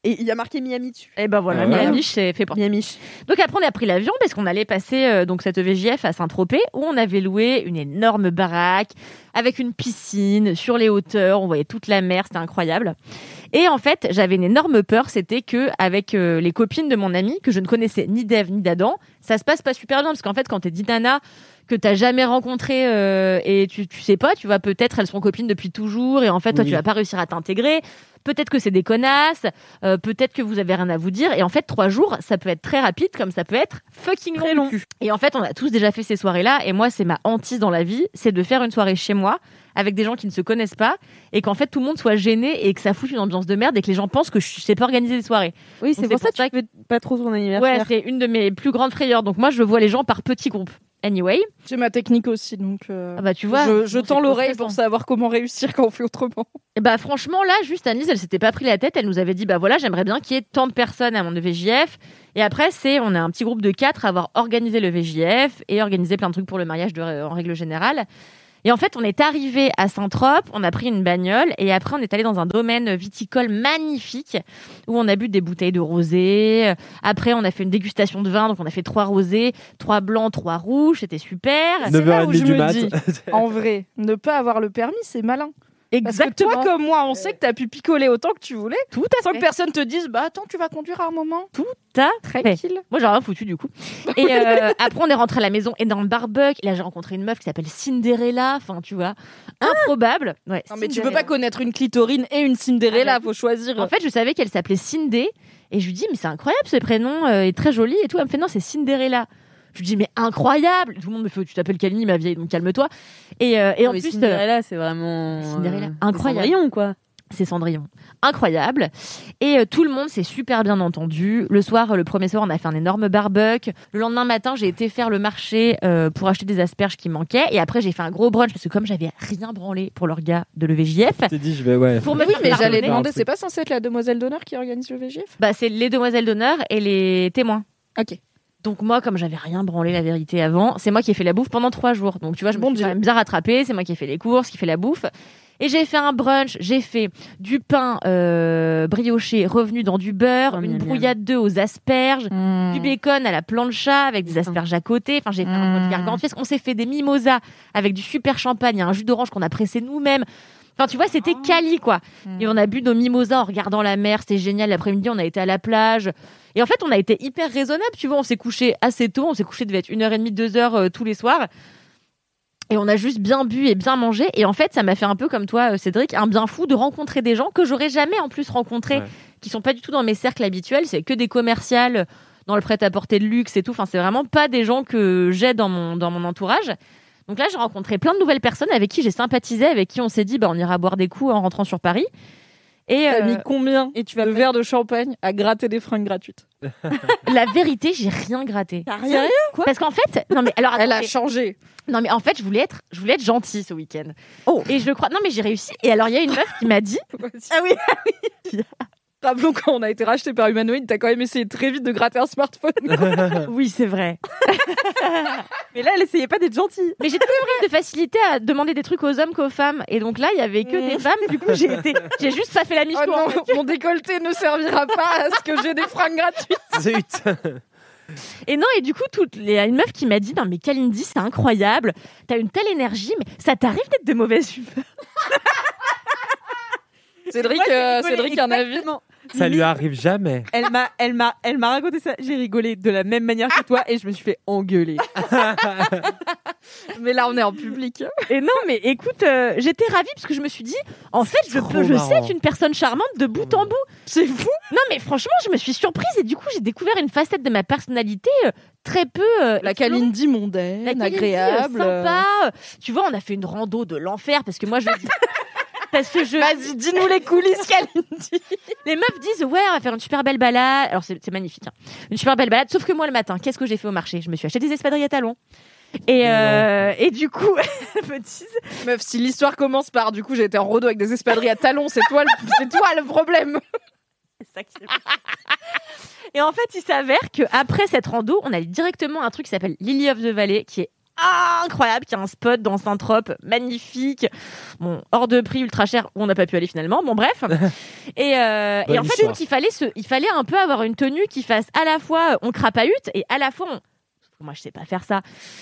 Et il y a marqué Miami dessus. Et ben voilà, Ah, voilà. Miamiche, c'est fait pour Miami. Donc après on a pris l'avion parce qu'on allait passer euh, donc cette VJF à Saint-Tropez où on avait loué une énorme baraque avec une piscine sur les hauteurs, on voyait toute la mer, c'était incroyable. Et en fait, j'avais une énorme peur, c'était que avec euh, les copines de mon ami que je ne connaissais ni d'Eve ni d'Adam, ça se passe pas super bien parce qu'en fait quand t'es dit nana que t'as jamais rencontré euh, et tu, tu sais pas, tu vois peut-être elles sont copines depuis toujours et en fait toi Oui. tu vas pas réussir à t'intégrer. Peut-être que c'est des connasses, euh, peut-être que vous avez rien à vous dire. Et en fait, trois jours, ça peut être très rapide, comme ça peut être fucking long. Très long. Et en fait, on a tous déjà fait ces soirées-là. Et moi, c'est ma hantise dans la vie, c'est de faire une soirée chez moi avec des gens qui ne se connaissent pas et qu'en fait tout le monde soit gêné et que ça foute une ambiance de merde et que les gens pensent que je sais pas organiser des soirées. Oui, c'est pour ça que tu fais pas trop ton Ouais, anniversaire. c'est une de mes plus grandes frayeurs. Donc moi, je vois les gens par petits groupes. Anyway, J'ai ma technique aussi, donc euh, ah bah tu vois, je, je tends c'est l'oreille pour savoir comment réussir quand on fait autrement. Et bah franchement là, juste Annelise, elle s'était pas pris la tête. Elle nous avait dit bah voilà, j'aimerais bien qu'il y ait tant de personnes à mon VJF. Et après c'est, on est un petit groupe de quatre à avoir organisé le VJF et organisé plein de trucs pour le mariage de, en règle générale. Et en fait, on est arrivé à Saint-Trope, on a pris une bagnole et après on est allé dans un domaine viticole magnifique où on a bu des bouteilles de rosé. Après, on a fait une dégustation de vin, donc on a fait trois rosés, trois blancs, trois rouges, c'était super. C'est là où 9h30 je du me mat. dis, en vrai, ne pas avoir le permis, c'est malin. Parce que Exactement. toi, comme moi, on sait que t'as pu picoler autant que tu voulais, Tout à sans fait. que personne te dise, bah attends, tu vas conduire à un moment. Tout à fait. Tranquille. Moi, j'ai rien foutu du coup. [laughs] Et euh, après, on est rentré à la maison énorme barbecue. Et là, j'ai rencontré une meuf qui s'appelle Cinderella. Enfin, tu vois, improbable. Ouais, Non, mais tu peux pas connaître une clitorine et une Cinderella, Ah bah, faut choisir. En fait, je savais qu'elle s'appelait Cindé. Et je lui dis, mais c'est incroyable ce prénom, euh, est très joli et tout. Elle me fait, non, c'est Cinderella. Je lui dis, mais incroyable Tout le monde me fait, tu t'appelles Kalini, ma vieille, donc calme-toi. Et, euh, et en mais plus, euh, Cinderella, c'est vraiment. Cinderella, euh, incroyable. Cendrillon, quoi. c'est Cendrillon. Incroyable. Et euh, tout le monde s'est super bien entendu. Le soir, euh, le premier soir, on a fait un énorme barbecue. Le lendemain matin, j'ai été faire le marché euh, pour acheter des asperges qui manquaient. Et après, j'ai fait un gros brunch parce que comme j'avais rien branlé pour leur gars de l'EVJF, T'es dit, je vais, ouais. Pour me Oui, mais j'allais demander, c'est pas censé être la demoiselle d'honneur qui organise le VGF bah, c'est les demoiselles d'honneur et les témoins. Ok. Donc moi, comme j'avais rien branlé la vérité avant, c'est moi qui ai fait la bouffe pendant trois jours. Donc tu vois, je me suis Dieu. quand même bien rattrapée. C'est moi qui ai fait les courses, qui fait la bouffe. Et j'ai fait un brunch. J'ai fait du pain euh, brioché revenu dans du beurre, Oh, une miam, brouillade d'œufs aux asperges, Hmm. du bacon à la plancha avec des asperges à côté. Enfin, j'ai fait un brunch Mm. gargantuesque. On s'est fait des mimosas avec du super champagne, et un jus d'orange qu'on a pressé nous-mêmes. Enfin, tu vois, c'était Oh. quali, quoi. Mm. Et on a bu nos mimosas en regardant la mer. C'était génial. L'après-midi, on a été à la plage. Et en fait, on a été hyper raisonnable. Tu vois, on s'est couché assez tôt. On s'est couché, devait être une heure et demie, deux heures euh, tous les soirs. Et on a juste bien bu et bien mangé. Et en fait, ça m'a fait un peu comme toi, euh, Cédric, un bien fou de rencontrer des gens que j'aurais jamais en plus rencontrés, Ouais. qui sont pas du tout dans mes cercles habituels. C'est que des commerciales dans le prêt-à-porter de luxe et tout. Enfin, c'est vraiment pas des gens que j'ai dans mon, dans mon entourage. Donc là, j'ai rencontré plein de nouvelles personnes avec qui j'ai sympathisé, avec qui on s'est dit, bah, on ira boire des coups en rentrant sur Paris. Et T'as euh, mis combien Et tu vas de pas- verres de champagne à gratter des fringues gratuites [laughs] la vérité, j'ai rien gratté. Sérieux Quoi? Parce qu'en fait, non mais alors [laughs] Elle a changé. Non mais en fait, je voulais être, je voulais être gentille ce week-end. Oh. Et je crois, non mais j'ai réussi. Et alors il y a une meuf qui m'a dit, [laughs] Ah oui, Rappelons quand on a été racheté par Humanoid, t'as quand même essayé très vite de gratter un smartphone. [laughs] oui c'est vrai. [laughs] Mais là, elle essayait pas d'être gentille. Mais j'ai toujours eu de facilité à demander des trucs aux hommes qu'aux femmes. Et donc là, il y avait que des femmes. Du coup, j'ai été, j'ai juste pas fait la Oh en fait. non, mon décolleté ne servira pas à ce que j'ai des fringues gratuites. Zut. Et non, et du coup, toute il y a une meuf qui m'a dit Non, mais Kalindi, c'est incroyable. T'as une telle énergie, mais ça t'arrive d'être de mauvaise humeur? Cédric, euh, Cédric, un avis. Ça lui arrive jamais. Elle m'a, elle m'a, elle m'a raconté ça. J'ai rigolé de la même manière que toi et je me suis fait engueuler. [laughs] Mais là, on est en public. Et non, mais écoute, euh, j'étais ravie parce que je me suis dit En fait, je, peux, je sais être une personne charmante de bout en bout. C'est fou. Non, mais franchement, je me suis surprise et du coup, j'ai découvert une facette de ma personnalité euh, très peu. euh, La. Kalindi La mondaine, euh, agréable. sympa. Tu vois, on a fait une rando de l'enfer parce que moi, je. [laughs] parce que je. Vas-y, dis-nous les coulisses, Kalindi. Les meufs disent ouais, on va faire une super belle balade. Alors c'est c'est magnifique, hein. une super belle balade. Sauf que moi le matin, qu'est-ce que j'ai fait au marché? Je me suis acheté des espadrilles à talons. Et, euh, et du coup, [laughs] petite. Meuf, si l'histoire commence par du coup j'ai été en rodo avec des espadrilles à talons, c'est toi, le- c'est toi le problème. C'est ça qui s'est passé. Et en fait, il s'avère que après cette rando, on allait directement à un truc qui s'appelle Lily of the Valley, qui est incroyable, qui a un spot dans Saint-Trope, magnifique, bon, hors de prix, ultra cher, où on n'a pas pu aller finalement, bon bref. [laughs] Et, euh, et en fait, donc, il fallait, se, il fallait un peu avoir une tenue qui fasse à la fois euh, on crapahute et à la fois on... Moi, je sais pas faire ça.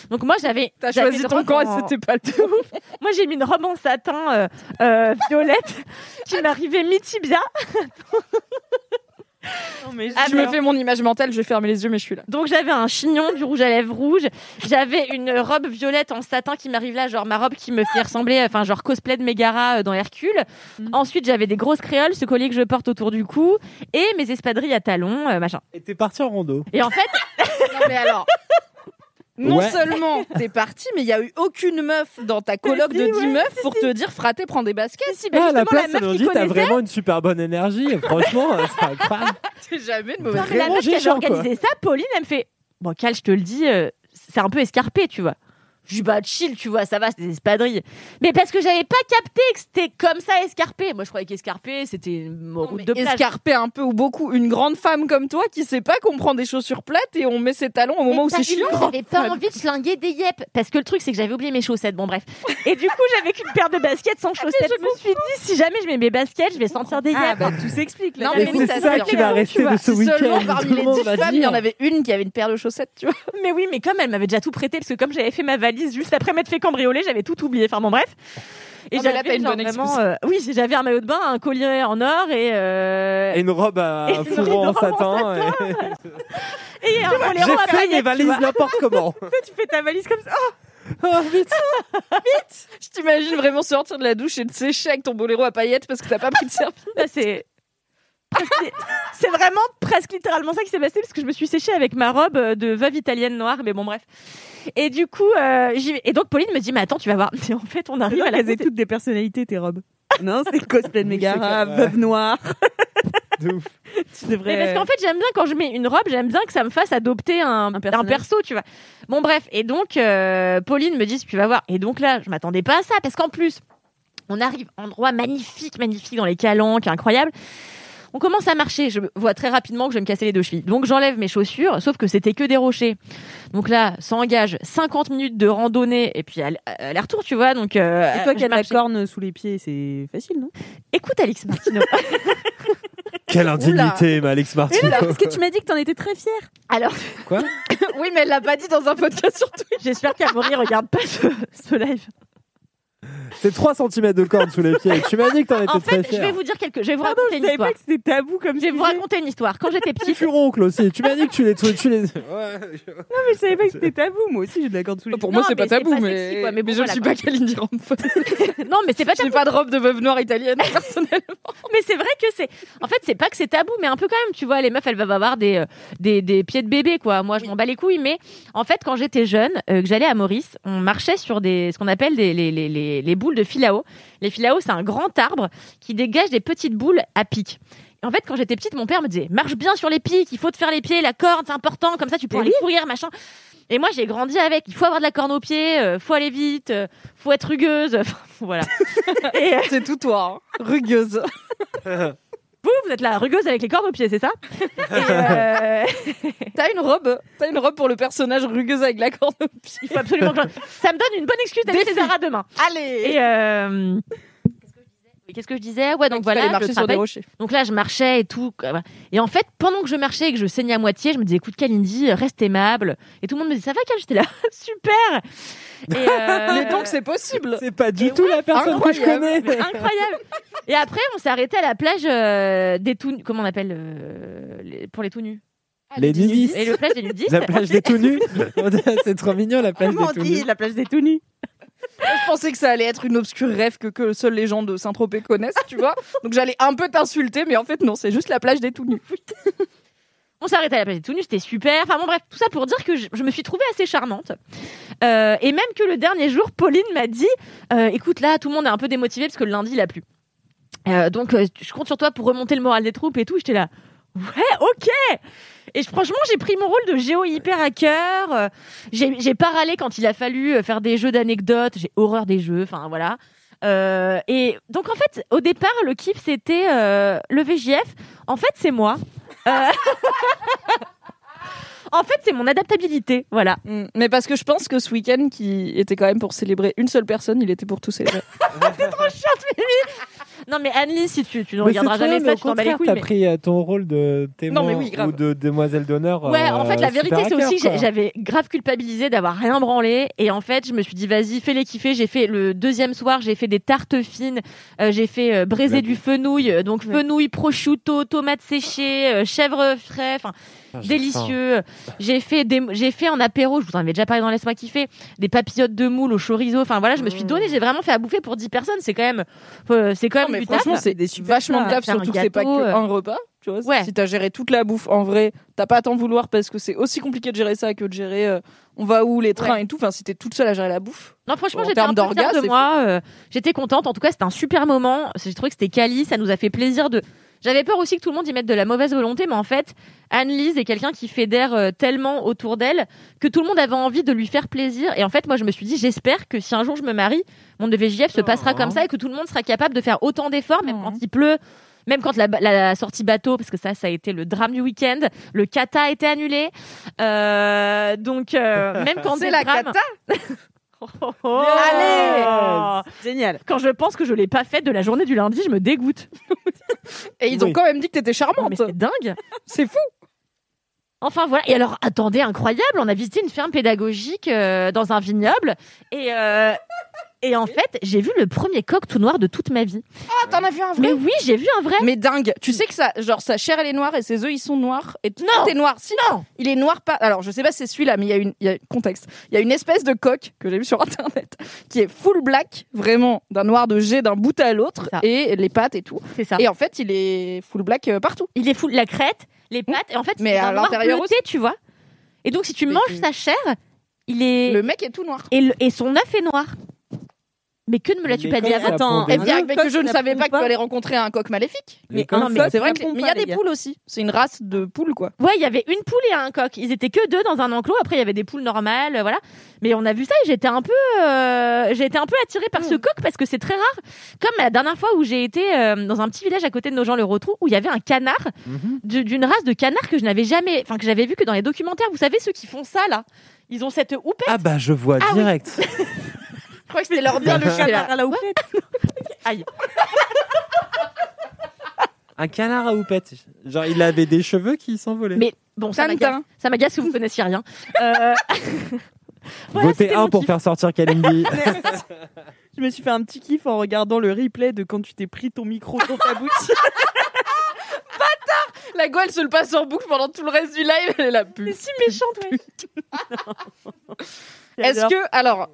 Donc moi, j'avais. T'as choisi une ton camp et en- c'était pas le tout. [laughs] Moi, j'ai mis une robe en satin euh, euh, violette [laughs] qui m'arrivait mi-tibia. [laughs] Non, mais Ah, je me fais mon image mentale, je vais fermer les yeux, mais je suis là. Donc j'avais un chignon, du rouge à lèvres rouge. J'avais une robe violette en satin qui m'arrive là, genre ma robe qui me fait ressembler, enfin genre cosplay de Megara euh, dans Hercule. Mhm. Ensuite j'avais des grosses créoles, ce collier que je porte autour du cou, et mes espadrilles à talons, euh, machin. Et t'es parti en rando. Et en fait, [laughs] Non mais alors. Non Ouais. seulement t'es parti, mais il y a eu aucune meuf dans ta coloc de 10 meufs pour te dire fraté, prends des baskets. si, bah, Ah, à la justement, place, la meuf qui dit t'as vraiment une super bonne énergie. Franchement, euh, c'est incroyable. [laughs] C'est jamais de mauvaise la meuf qui avait quoi. organisé ça, Pauline, elle me fait Bon, Cal, je te le dis, euh, c'est un peu escarpé, tu vois. Je dis bah chill, tu vois, ça va, c'est des espadrilles. Mais parce que j'avais pas capté que c'était comme ça escarpé. Moi, je croyais qu'escarpé, c'était une route de plage. Escarpé un peu ou beaucoup, une grande femme comme toi qui sait pas qu'on prend des chaussures plates et on met ses talons au moment où c'est chiant. J'avais pas envie de schlinguer des yep. Parce que le truc, c'est que j'avais oublié mes chaussettes. Bon, bref. Et du coup, j'avais qu'une paire de baskets sans chaussettes. Je me suis dit, si jamais je mets mes baskets, je vais sentir des yep. Ah, bah, tout s'explique. Non, mais c'est ça, qui va rester de ce week-end. parmi les monde 10 va femmes, il y en avait une qui avait une paire de chaussettes, tu vois. Mais oui, mais comme elle m'avait déjà tout prêté, parce que comme j'avais fait ma valise juste après m'être fait cambrioler, j'avais tout oublié. Enfin bon, bref. Et j'avais une bonne vraiment, euh, oui, j'avais un maillot de bain, un collier en or et, euh, Et une robe à [laughs] Et une en satin. et- [laughs] et un boléro J'ai à fait mes valises n'importe comment. [laughs] Tu fais ta valise comme ça. Oh, Oh, vite. Je t'imagine vraiment sortir de la douche et te sécher avec ton boléro à paillettes parce que t'as pas pris de serviette. C'est vraiment presque littéralement ça qui s'est passé parce que je me suis séchée avec ma robe euh, de veuve italienne noire mais bon bref et du coup euh, et donc Pauline me dit mais attends tu vas voir et en fait on arrive à la toutes des personnalités, tes robes. Non, c'est cosplay de Mégara, veuve noire. [laughs] De ouf. Tu devrais. Mais parce qu'en fait, j'aime bien quand je mets une robe, j'aime bien que ça me fasse adopter un, perso, tu vois. Bon, bref. Et donc, euh, Pauline me dit, tu vas voir. Et donc là, je m'attendais pas à ça, parce qu'en plus, on arrive endroit magnifique, magnifique dans les calanques, incroyable. On commence à marcher. Je vois très rapidement que je vais me casser les deux chevilles. Donc j'enlève mes chaussures, sauf que c'était que des rochers. Donc là, ça engage 50 minutes de randonnée et puis aller- aller-retour, tu vois. Donc euh, Et toi qui as la corne sous les pieds, c'est facile, non? Écoute, Alix Martino. [laughs] Quelle indignité, ma Alex Martin. Mais non, parce que tu m'as dit que t'en étais très fière. Alors, Quoi? [laughs] Oui, mais elle l'a pas dit dans un podcast sur Twitch. j'espère qu'Amaury regarde pas ce, ce live. C'est 3 cm de corde sous les pieds. Tu m'as dit que t'en étais En très fait, je vais vous dire quelque. Je vais vous Pardon, raconter je une savais histoire. pas que c'était tabou comme Je vais vous raconter une histoire. Quand j'étais Tu petite, furoncle aussi. Tu m'as dit que tu les. Tu les... [laughs] Ouais. Non, mais je savais pas que c'était tabou. Moi aussi, j'ai de la corde sous les Pour pieds. moi, Non, c'est pas tabou, pas mais... sexy, quoi, mais je voilà, ne suis pas Kalindi [laughs] non, mais c'est pas Je n'ai tabou. pas de robe de veuve noire italienne, [laughs] personnellement. Mais c'est vrai que c'est. En fait, c'est pas que c'est tabou, mais un peu quand même. Tu vois, les meufs, elles peuvent avoir des euh, des, des pieds de bébé, quoi. Moi, je m'en bats les couilles. Mais en fait, quand j'étais jeune, euh, que j'allais à Maurice, on marchait sur des ce qu'on appelle des les, les, les, les boules de filao. Les filao, c'est un grand arbre qui dégage des petites boules à pic. Et en fait, quand j'étais petite, mon père me disait marche bien sur les pics, il faut te faire les pieds, la corde, c'est important, comme ça tu pourras Mais aller courir, machin. Et moi, j'ai grandi avec. Il faut avoir de la corne aux pieds, euh, faut aller vite, euh, faut être rugueuse. [laughs] Enfin, voilà. [laughs] Et, euh, C'est tout toi, hein. rugueuse. [laughs] vous, vous êtes la rugueuse avec les cornes aux pieds, c'est ça? Euh, T'as une robe T'as une robe pour le personnage rugueuse avec la corde au pied. Il faut absolument que Ça me donne une bonne excuse d'aller chez Zara demain. Allez Et euh, Qu'est-ce que je disais Ouais, donc voilà. je sur des travaille. rochers. Donc là, je marchais et tout. Et en fait, pendant que je marchais et que je saignais à moitié, je me disais, écoute, Kalindi, reste aimable. Et tout le monde me disait, ça va, Kal J'étais là, [laughs] super. Et euh, [laughs] Mais donc, c'est possible C'est pas du Et tout la personne que je connais. incroyable. Et après, on s'est arrêté à la plage euh, des tout. Comment on appelle euh, les- pour les tout nus? Les nudistes. Et le plage des nudistes. La plage des tout nus. [laughs] c'est trop mignon, la plage Comment des on tout dit nus. la plage des tout nus? Je pensais que ça allait être une obscure rêve que, que seuls les gens de Saint-Tropez connaissent, tu vois. Donc j'allais un peu t'insulter, mais en fait, non, c'est juste la plage des tout nus. On s'est arrêté à la plage des tout nus, c'était super. Enfin bon, bref, tout ça pour dire que je, me suis trouvée assez charmante. Euh, et même que le dernier jour, Pauline m'a dit euh, écoute, là, tout le monde est un peu démotivé parce que le lundi, il a plu. Euh, donc, je compte sur toi pour remonter le moral des troupes et tout. J'étais là ouais, ok et franchement, j'ai pris mon rôle de géo hyper à cœur. J'ai pas râlé quand il a fallu euh, faire des jeux d'anecdotes. J'ai horreur des jeux. Enfin, voilà. Euh, et donc, en fait, au départ, le kiff, c'était euh, le VJF. En fait, c'est moi. Euh, [laughs] en fait, c'est mon adaptabilité. Voilà. Mm. Mais parce que je pense que ce week-end, qui était quand même pour célébrer une seule personne, il était pour tout célébrer. [laughs] Non, mais Anne-Lise, si tu, tu ne Mais regarderas jamais ça, tu t'en bats les couilles. T'as mais- pris euh, ton rôle de témoin Non, oui, ou de demoiselle d'honneur. Ouais, en euh, fait, la vérité, c'est aussi que j'avais grave culpabilisé d'avoir rien branlé. Et en fait, je me suis dit, vas-y, fais-les kiffer. J'ai fait le deuxième soir, j'ai fait des tartes fines, euh, j'ai fait euh, braiser du fenouil, donc fenouil, prosciutto, tomates séchées, chèvre frais, enfin, Ah, délicieux. J'ai fait des, j'ai fait en apéro, je vous en avais déjà parlé dans Laisse-moi kiffer, des papillotes de moule au chorizo. Enfin voilà, je me suis donné, j'ai vraiment fait à bouffer pour 10 personnes. C'est quand même, euh, c'est quand Non, même mais du taf. franchement, c'est des super vachement de taf, surtout que c'est pas que euh. un repas. Tu vois, Ouais. Si t'as géré toute la bouffe, en vrai, t'as pas à t'en vouloir parce que c'est aussi compliqué de gérer ça que de gérer euh, on va où, les trains Ouais. et tout. Enfin, si t'es toute seule à gérer la bouffe. Non, franchement, En j'étais un termes peu de moi. euh, j'étais contente. En tout cas, c'était un super moment. J'ai trouvé que c'était quali. Ça nous a fait plaisir de. J'avais peur aussi que tout le monde y mette de la mauvaise volonté, mais en fait, Anne-Lise est quelqu'un qui fédère euh, tellement autour d'elle que tout le monde avait envie de lui faire plaisir. Et en fait, moi, je me suis dit, j'espère que si un jour je me marie, mon DVJF se passera comme ça et que tout le monde sera capable de faire autant d'efforts, même quand il pleut. Même quand la, la sortie bateau, parce que ça, ça a été le drame du week-end, le kata a été annulé. Euh, donc, euh, [laughs] même quand C'est la drames- cata [laughs] Oh, oh. Allez Génial. Quand je pense que je l'ai pas faite de la journée du lundi, je me dégoûte. [laughs] Et ils ont quand même dit que t'étais charmante. mais c'est dingue. C'est fou. Enfin voilà. Et alors, attendez, incroyable, on a visité une ferme pédagogique euh, dans un vignoble et euh, et en fait, j'ai vu le premier coq tout noir de toute ma vie. Ah, t'en as vu un vrai Mais oui, j'ai vu un vrai. Mais dingue. Tu sais que ça, genre, sa chair, elle est noire et ses œufs, ils sont noirs. Et tout Non. est noir. Si, Non. Il est noir pas. Alors, je sais pas si c'est celui-là, mais il y a une, y a contexte. Il y a une espèce de coq que j'ai vu sur [laughs] internet qui est full black, vraiment d'un noir de jet d'un bout à l'autre et les pattes et tout. C'est ça. Et en fait, il est full black euh, partout. Il est fou la crête, les pattes et en fait, Mais il est à l'intérieur bleuté, tu vois. Et donc si tu manges sa chair, il est Le mec est tout noir. et, le- et son œuf est noir. Mais que ne me l'as-tu pas dit avant des Eh bien, mais que je ne savais pas que tu allais rencontrer un coq maléfique. Mais Mais coq, c'est vrai que mais il y a des poules aussi. C'est une race de poules quoi. Ouais, il y avait une poule et un coq. Ils étaient que deux dans un enclos. Après, il y avait des poules normales, euh, voilà. Mais on a vu ça et j'étais un peu, euh, j'ai été un peu attirée par ce Hmm. coq parce que c'est très rare. Comme la dernière fois où j'ai été euh, dans un petit village à côté de nos gens le Rotrou où il y avait un canard Mhm. du- d'une race de canard que je n'avais jamais, enfin que j'avais vu que dans les documentaires. Vous savez ceux qui font ça là? Ils ont cette houppette? Ah bah je vois Ah oui. [laughs] Je crois que c'était leur bien le canard à la houppette. [laughs] Aïe. Un canard à houppette. Genre il avait des cheveux qui s'envolaient. Mais bon, ça Tintin. m'agace. Ça m'agace que vous connaissiez rien. Euh, [laughs] voilà, Votez un pour kiff. faire sortir Kalindi. [laughs] Je me suis fait un petit kiff en regardant le replay de quand tu t'es pris ton micro dans ta bouche. La go, elle se le passe en boucle pendant tout le reste du live. Elle est la pute. si méchante, ouais. Est-ce que, alors,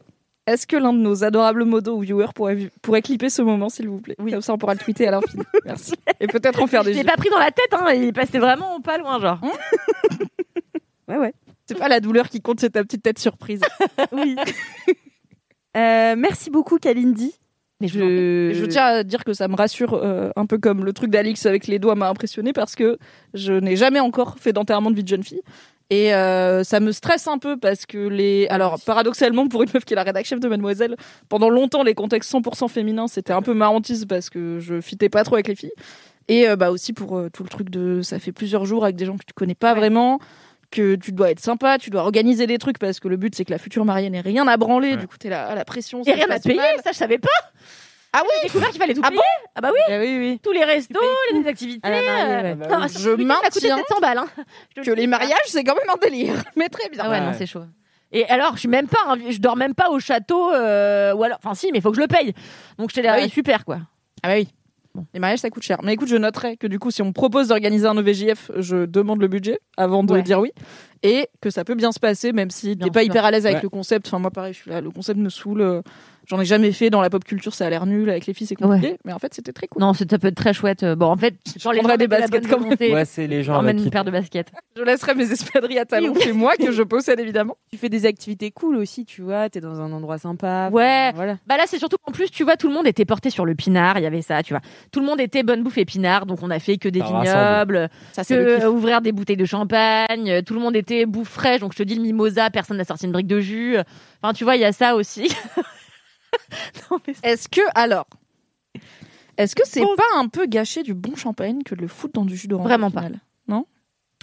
est-ce que l'un de nos adorables modos ou viewers pourrait, pourrait clipper ce moment, s'il vous plaît Oui. Comme ça, on pourra le tweeter à l'infini. [laughs] Merci. Et peut-être en faire Je des l'ai gifs. pas pris dans la tête, hein. Il passait vraiment pas loin, genre. [laughs] Ouais, ouais. C'est pas la douleur qui compte, c'est ta petite tête surprise. [laughs] Oui. Euh, merci beaucoup, Kalindi. Mais je Je... Et je tiens à dire que ça me rassure euh, un peu comme le truc d'Alix avec les doigts m'a impressionné parce que je n'ai jamais encore fait d'enterrement de vie de jeune fille. Et euh, ça me stresse un peu parce que les. Alors, paradoxalement, pour une meuf qui est la rédac chef de Mademoiselle, pendant longtemps, les contextes 100% féminins, c'était un peu marrantise parce que je fitais pas trop avec les filles. Et euh, bah aussi pour euh, tout le truc de. Ça fait plusieurs jours avec des gens que tu connais pas vraiment, que tu dois être sympa, tu dois organiser des trucs parce que le but c'est que la future mariée n'ait rien à branler. Du coup, t'es là à la pression. Et rien à payer, mal. ça je savais pas. Ah oui J'ai découvert qu'il fallait tout Ah payer. ah bah oui, Ah oui, oui. tous les restos, les activités. Euh, Bah oui. ça- Je ça maintiens 700 balles. Hein. Je te le Que dis. les mariages, c'est quand même un délire. [laughs] Mais très bien. Ah ouais, Ouais. non, c'est chaud. Et alors, je suis même pas, un- je dors même pas au château, euh, ou alors, enfin si, mais il faut que je le paye. Donc j'étais là, Ah oui. super quoi. Ah bah oui. Les mariages, ça coûte cher. Mais écoute, je noterai que du coup, si on me propose d'organiser un OVJF, je demande le budget avant de Ouais. dire oui. Et que ça peut bien se passer, même si Bien t'es pas sûr. hyper à l'aise avec Ouais. le concept. Enfin, moi, pareil, je suis là, le concept me saoule. euh, J'en ai jamais fait dans la pop culture, ça a l'air nul. Avec les filles, c'est compliqué. Mais en fait, c'était très cool. Non, ça peut être très chouette. Bon, en fait, genre les gens des baskets volonté, Ouais, c'est les gens emmène une qui- paire de baskets. Je laisserai mes espadrilles à talons chez moi, que je possède évidemment. Tu fais des activités cool aussi, tu vois. T'es dans un endroit sympa. Ouais. Voilà. Bah là, c'est surtout qu'en plus, tu vois, tout le monde était porté sur le pinard. Il y avait ça, tu vois. Tout le monde était bonne bouffe et pinard. Donc, on a fait que des vignobles, Ça, que euh, ouvrir des bouteilles de champagne. Euh, Tout le monde était bouffe fraîche. Donc, je te dis, le mimosa, personne n'a sorti une brique de jus. Enfin, tu vois, il y a ça aussi. [laughs] [laughs] Est-ce que, alors, est-ce que c'est Bon. pas un peu gâcher du bon champagne que de le foutre dans du jus d'orange Vraiment pas.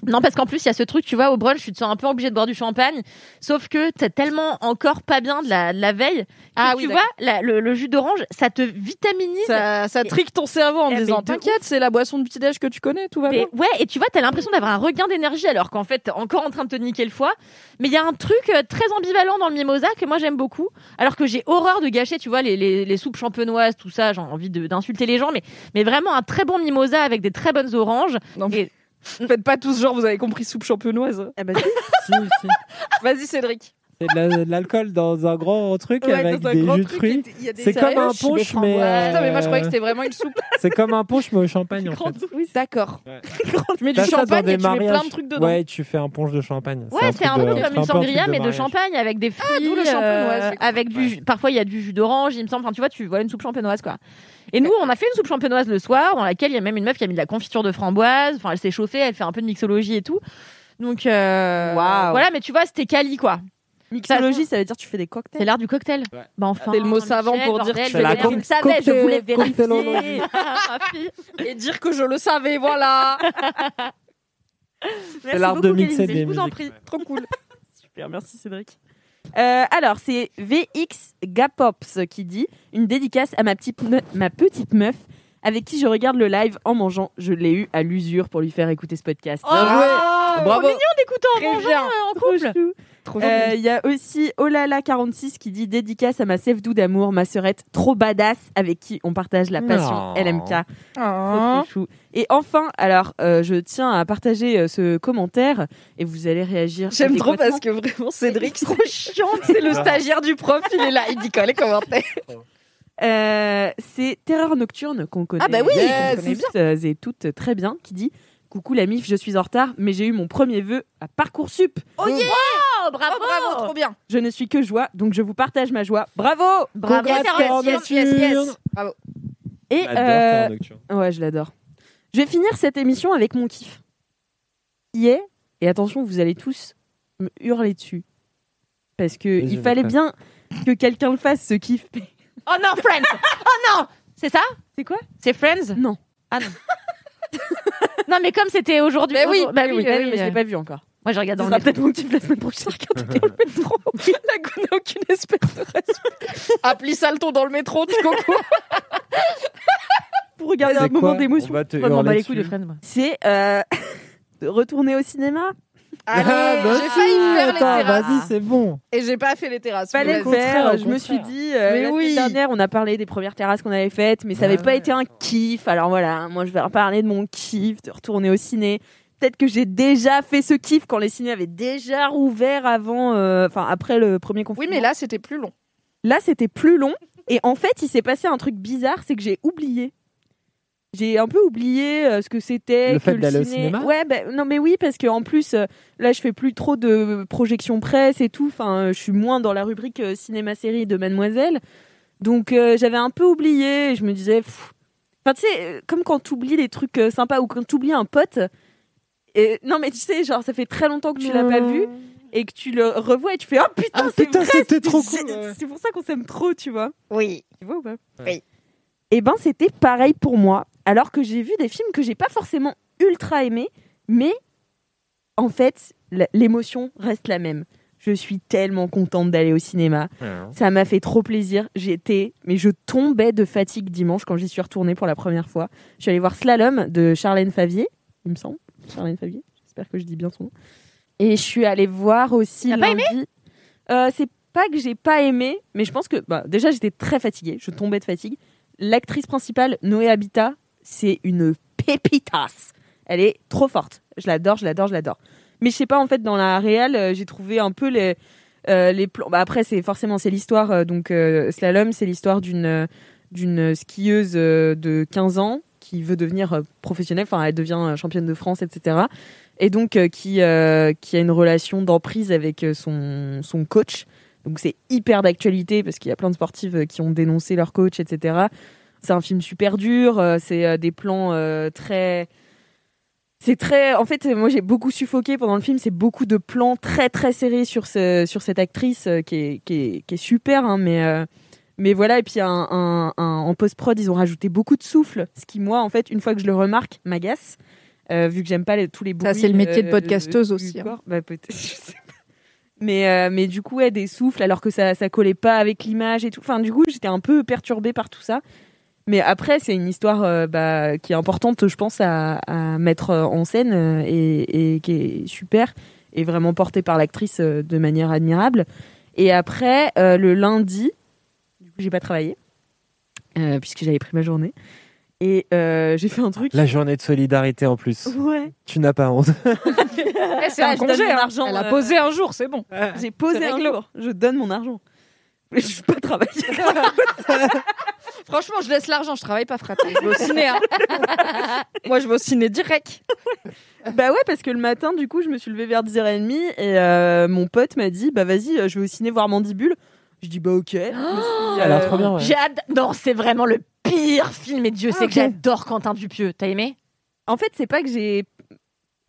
Non, parce qu'en plus, il y a ce truc, tu vois, au brunch, tu te sens un peu obligé de boire du champagne. Sauf que t'es tellement encore pas bien de la, de la veille. Ah que oui, tu vois, la- le, le jus d'orange, ça te vitaminise. Ça, ça trique ton cerveau en Eh, mais disant de T'inquiète, c'est la boisson de petit-déj que tu connais, tout va bien. Mais ouais, et tu vois, t'as l'impression d'avoir un regain d'énergie alors qu'en fait, t'es encore en train de te niquer le foie. Mais il y a un truc euh, très ambivalent dans le mimosa que moi j'aime beaucoup. Alors que j'ai horreur de gâcher, tu vois, les, les, les soupes champenoises, tout ça, j'ai envie de- d'insulter les gens. Mais, mais vraiment un très bon mimosa avec des très bonnes oranges. Non, mais Et- faites pas tous genre, vous avez compris, soupe champenoise. Ah bah, si. Si, si. Vas-y, Cédric. C'est de la- de l'alcool dans un grand truc Ouais, avec des jus de fruits. C'est comme un punch, mais. Putain, mais moi je euh, croyais que c'était vraiment une soupe. [laughs] C'est comme un punch, mais au champagne en fait. Oui, d'accord. Ouais. [laughs] Tu mets du champagne et tu mets plein de trucs dedans. Ouais, tu fais un punch de champagne. Ouais, c'est un, truc peu comme une sangria, mais de champagne avec des fruits. Ah, j'ai avec du, parfois il y a du jus d'orange, il me semble. Enfin, tu vois, tu vois une soupe champenoise, quoi. Et nous, on a fait une soupe champenoise le soir, dans laquelle il y a même une meuf qui a mis de la confiture de framboise. Enfin, elle s'est chauffée, elle fait un peu de mixologie et tout. Donc, euh, Waouh. voilà, mais tu vois, c'était quali, quoi. Mixologie, ça veut dire que tu fais des C'est cocktails. l'art du cocktail. Ouais. Bah enfin. C'est le mot savant pour dire que tu je fais la le com- savais, je voulais vérifier. [laughs] fille. Et dire que je le savais, voilà. [laughs] Merci l'art beaucoup, de mixer des Je vous en prie. Trop cool. [laughs] Super, merci Cédric. Euh, alors, c'est VX Gapops qui dit une dédicace à ma petite, me- ma petite meuf avec qui je regarde le live en mangeant. Je l'ai eu à l'usure pour lui faire écouter ce podcast. Oh, Bravo. Trop mignon d'écouter en Très mangeant bien. euh, en Trop couple. Euh, Il y a aussi Olala46 qui dit dédicace à ma sève doux d'amour, ma sœurette trop badass avec qui on partage la passion Non. LMK. Trop, Ah. trop chou. Et enfin, alors, euh, je tiens à partager euh, ce commentaire et vous allez réagir. J'aime trop parce que vraiment Cédric, trop [laughs] chiant. C'est le stagiaire du prof, il est là, il dit quoi les commentaires. [laughs] Euh, c'est Terreur Nocturne qu'on connaît, Ah bah oui, connaît connaît toutes et toutes très bien, qui dit Coucou la mif, je suis en retard, mais j'ai eu mon premier vœu à Parcoursup. Oh yeah bravo, bravo, trop bien. Je ne suis que joie, donc je vous partage ma joie. Bravo Bravo. Yes, yes, yes, yes, yes. Bravo. Et euh, ouais, je l'adore. Je vais finir cette émission avec mon kiff. Qui est, et attention, vous allez tous me hurler dessus. Parce que il fallait bien que quelqu'un le fasse, ce kiff. [laughs] Oh non, Friends Oh non C'est ça? C'est quoi? C'est Friends? Non. Ah non. [laughs] non, mais comme c'était aujourd'hui. Mais oui, aujourd'hui- bah Oui, oui, oui, oui, mais je l'ai pas vu encore. Moi, je regarde dans sera le peut-être mon kiff la semaine prochaine. La goût n'a aucune espèce de respect. Appli Salto dans le métro, du coco. [laughs] Pour regarder un moment d'émotion. On va te Moi, je m'en bats hurler les couilles de. C'est euh, de [laughs] retourner au cinéma? Allez, Ah, bah j'ai si, failli faire les terrasses. Vas-y, c'est bon. Et j'ai pas fait les terrasses. Fallait le faire. Je me suis dit, euh, Mais la oui. dernière, on a parlé des premières terrasses qu'on avait faites, mais ça n'avait Ouais. pas été un kiff. Alors voilà, moi je vais reparler de mon kiff, de retourner au ciné. Peut-être que j'ai déjà fait ce kiff quand les ciné avaient déjà rouvert avant, euh, enfin après le premier Oui, confinement. mais là, c'était plus long. Là, c'était plus long. Et en fait, il s'est passé un truc bizarre, c'est que j'ai oublié. J'ai un peu oublié euh, ce que c'était. Le que fait d'aller au ciné- cinéma Ouais, bah, non, mais oui, parce qu'en plus, euh, là, je fais plus trop de projections presse et tout. Enfin, euh, je suis moins dans la rubrique euh, cinéma-série de Mademoiselle. Donc, euh, j'avais un peu oublié. et Je me disais. pff. Enfin, tu sais, euh, comme quand tu oublies des trucs euh, sympas ou quand tu oublies un pote. Et, non, mais tu sais, genre, ça fait très longtemps que tu l'as pas vu et que tu le revois et tu fais Oh putain, Ah, c'est putain, c'était trop c'est- cool, ouais. C'est pour ça qu'on s'aime trop, tu vois. Oui. Tu vois ou pas? Oui. Et ben c'était pareil pour moi. Alors que j'ai vu des films que j'ai pas forcément ultra aimés, mais en fait l'émotion reste la même. Je suis tellement contente d'aller au cinéma. Ça m'a fait trop plaisir. J'étais, mais je tombais de fatigue dimanche quand j'y suis retournée pour la première fois. Je suis allée voir Slalom de Charlène Favier, il me semble. Charlène Favier. J'espère que je dis bien son nom. Et je suis allée voir aussi T'as pas lundi. Euh, c'est pas que j'ai pas aimé, mais je pense que bah, déjà j'étais très fatiguée. Je tombais de fatigue. L'actrice principale, Noé Habitat, c'est une pépitas. Elle est trop forte. Je l'adore, je l'adore, je l'adore. Mais je sais pas, en fait, dans la réelle, euh, j'ai trouvé un peu les, euh, les plans. Bah, après, c'est forcément c'est l'histoire. euh, donc, Slalom, c'est l'histoire d'une d'une skieuse de 15 ans qui veut devenir professionnelle. Enfin, elle devient championne de France, etc. Et donc, qui, qui a une relation d'emprise avec son, son coach. Donc, c'est hyper d'actualité parce qu'il y a plein de sportives qui ont dénoncé leur coach, etc. C'est un film super dur. euh, c'est euh, des plans euh, très c'est très en fait moi j'ai beaucoup suffoqué pendant le film c'est beaucoup de plans très très serrés sur ce, sur cette actrice qui est, qui est, qui est super hein, mais euh, mais voilà et puis un, un- un- en post prod ils ont rajouté beaucoup de souffle ce qui moi en fait une fois que je le remarque m'agace euh, vu que j'aime pas les- tous les bruits c'est le métier de podcasteuse aussi, hein. Bah, peut-être, [laughs] je sais pas. mais mais du coup ouais, des souffles alors que ça ça collait pas avec l'image et tout enfin du coup j'étais un peu perturbée par tout ça mais après, c'est une histoire euh, bah, qui est importante, je pense, à, à mettre euh, en scène euh, et, et qui est super et vraiment portée par l'actrice euh, de manière admirable. Et après, euh, le lundi, du coup, j'ai pas travaillé euh, puisque j'avais pris ma journée et euh, j'ai fait un truc. La journée de solidarité en plus. Ouais. Tu n'as pas honte. [laughs] Eh, c'est un donne congé. hein. argent, Elle a posé un jour, c'est bon. J'ai posé un jour. Je donne mon argent. Mais [laughs] je suis pas travailler. [laughs] Franchement, je laisse l'argent, je travaille pas, frère. Je vais au ciné. hein. [laughs] Moi, je vais au ciné direct. Bah ouais, parce que le matin, du coup, je me suis levée vers 10h30 et euh, mon pote m'a dit Bah vas-y, euh, je vais au ciné voir Mandibule. Je dis Bah ok. [gasps] Elle a euh, trop bien, ouais. J'ai hâte- Non, c'est vraiment le pire film et Dieu Ah, sait que j'adore Quentin Dupieux. T'as aimé? En fait, c'est pas que j'ai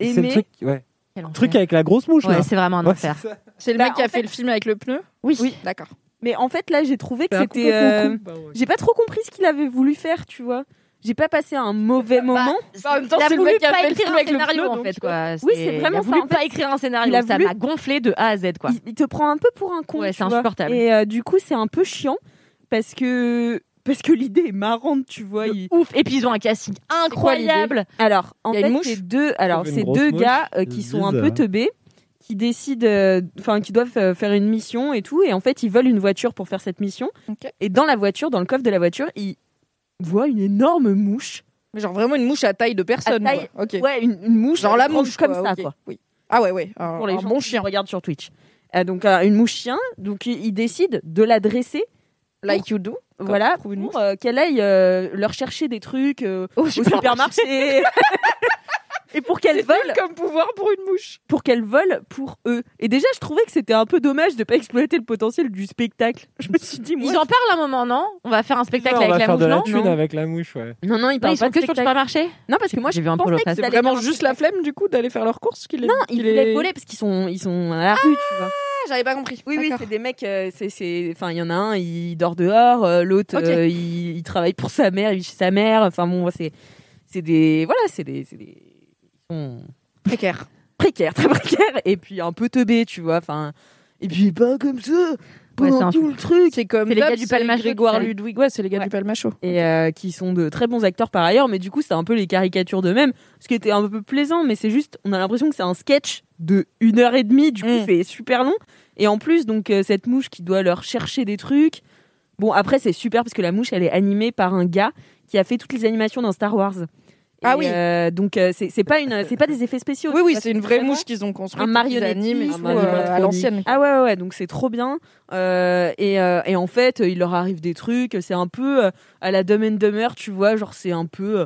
C'est le aimé. truc, ouais. Quel Le enfer. truc avec la grosse mouche là. Ouais, c'est vraiment un Ouais, enfer. c'est ça. C'est le Bah, mec qui a en fait, fait- le film avec le pneu? Oui. Oui, d'accord. Mais en fait, là, j'ai trouvé que un c'était. euh. Bah ouais. J'ai pas trop compris ce qu'il avait voulu faire, tu vois. J'ai pas passé un mauvais moment. Bah, en même temps, il a voulu a pas écrire un scénario en fait quoi. Oui, c'est Il vraiment a ça, voulu en pas fait. écrire un scénario. Il a Ça voulu- m'a gonflé de A à Z quoi. il, il te prend un peu pour un con. Ouais, c'est insupportable. Et euh, du coup, c'est un peu chiant parce que parce que l'idée est marrante, tu vois. il- Ouf. Et puis ils ont un casting incroyable. Alors, en Il a fait, c'est deux, alors c'est deux mouche, gars euh, qui sont un peu teubés, qui décident, euh, enfin, qui doivent euh, faire une mission et tout, et en fait, ils veulent une voiture pour faire cette mission. Et dans la voiture, dans le coffre de la voiture, ils voient une énorme mouche. Mais genre vraiment une mouche à taille de personne. Taille-. Ouais, une, une mouche. Genre la mouche comme quoi, ça, quoi. Oui. Ah ouais, ouais. Un, Pour les un gens bon qui chien. regardent sur Twitch. Euh, donc une mouche chien. Donc ils ils décident de la dresser. Like you do. Voilà, pour euh, qu'elle aille euh, leur chercher des trucs euh, Au au supermarché. [laughs] et pour qu'elles volent comme pouvoir pour une mouche. pour qu'elles volent pour eux. Et déjà, je trouvais que c'était un peu dommage de pas exploiter le potentiel du spectacle. Je me suis dit, moi, Ils en parlent un moment, non? On va faire un spectacle on va avec la faire mouche, de la non? thune Non. avec la mouche, ouais. non, non, ils parlent pas que sur le supermarché? Non, parce que moi, J'ai je vu un peu C'est vraiment juste la flemme du coup d'aller faire leurs courses qu'il est. Non, ils est- voler parce qu'ils sont, ils sont à la rue, tu vois. Ah, j'avais pas compris. Oui, oui, c'est des mecs, euh, c'est, c'est, enfin, il y en a un, il dort dehors, euh, l'autre, euh, il, il travaille pour sa mère, il vit chez sa mère. Enfin bon, c'est, c'est des, voilà, c'est des, c'est des, sont précaires, précaires, très précaires, et puis un peu teubés, tu vois. Enfin, et puis pas comme ça. Pendant tout le truc. C'est comme les gars du Grégoire. Ludwig. Ouais, c'est les gars Ouais. du Palmacho. et euh, qui sont de très bons acteurs par ailleurs, mais du coup c'est un peu les caricatures d'eux-mêmes, ce qui était un peu plaisant, mais c'est juste, on a l'impression que c'est un sketch de une heure et demie, du coup Mm. c'est super long, et en plus donc euh, cette mouche qui doit leur chercher des trucs. Bon après c'est super parce que la mouche elle est animée par un gars qui a fait toutes les animations dans Star Wars. Ah oui. euh, donc euh, c'est c'est pas une, c'est pas des effets spéciaux. Oui, oui, c'est une vraie mouche qu'ils ont construite. un animatronique. euh, à l'ancienne. Ah ouais, ouais, ouais, donc c'est trop bien. Euh, et, euh, et en fait, il leur arrive des trucs. C'est un peu euh, à la Dumb and Dumber, tu vois, genre c'est un peu euh,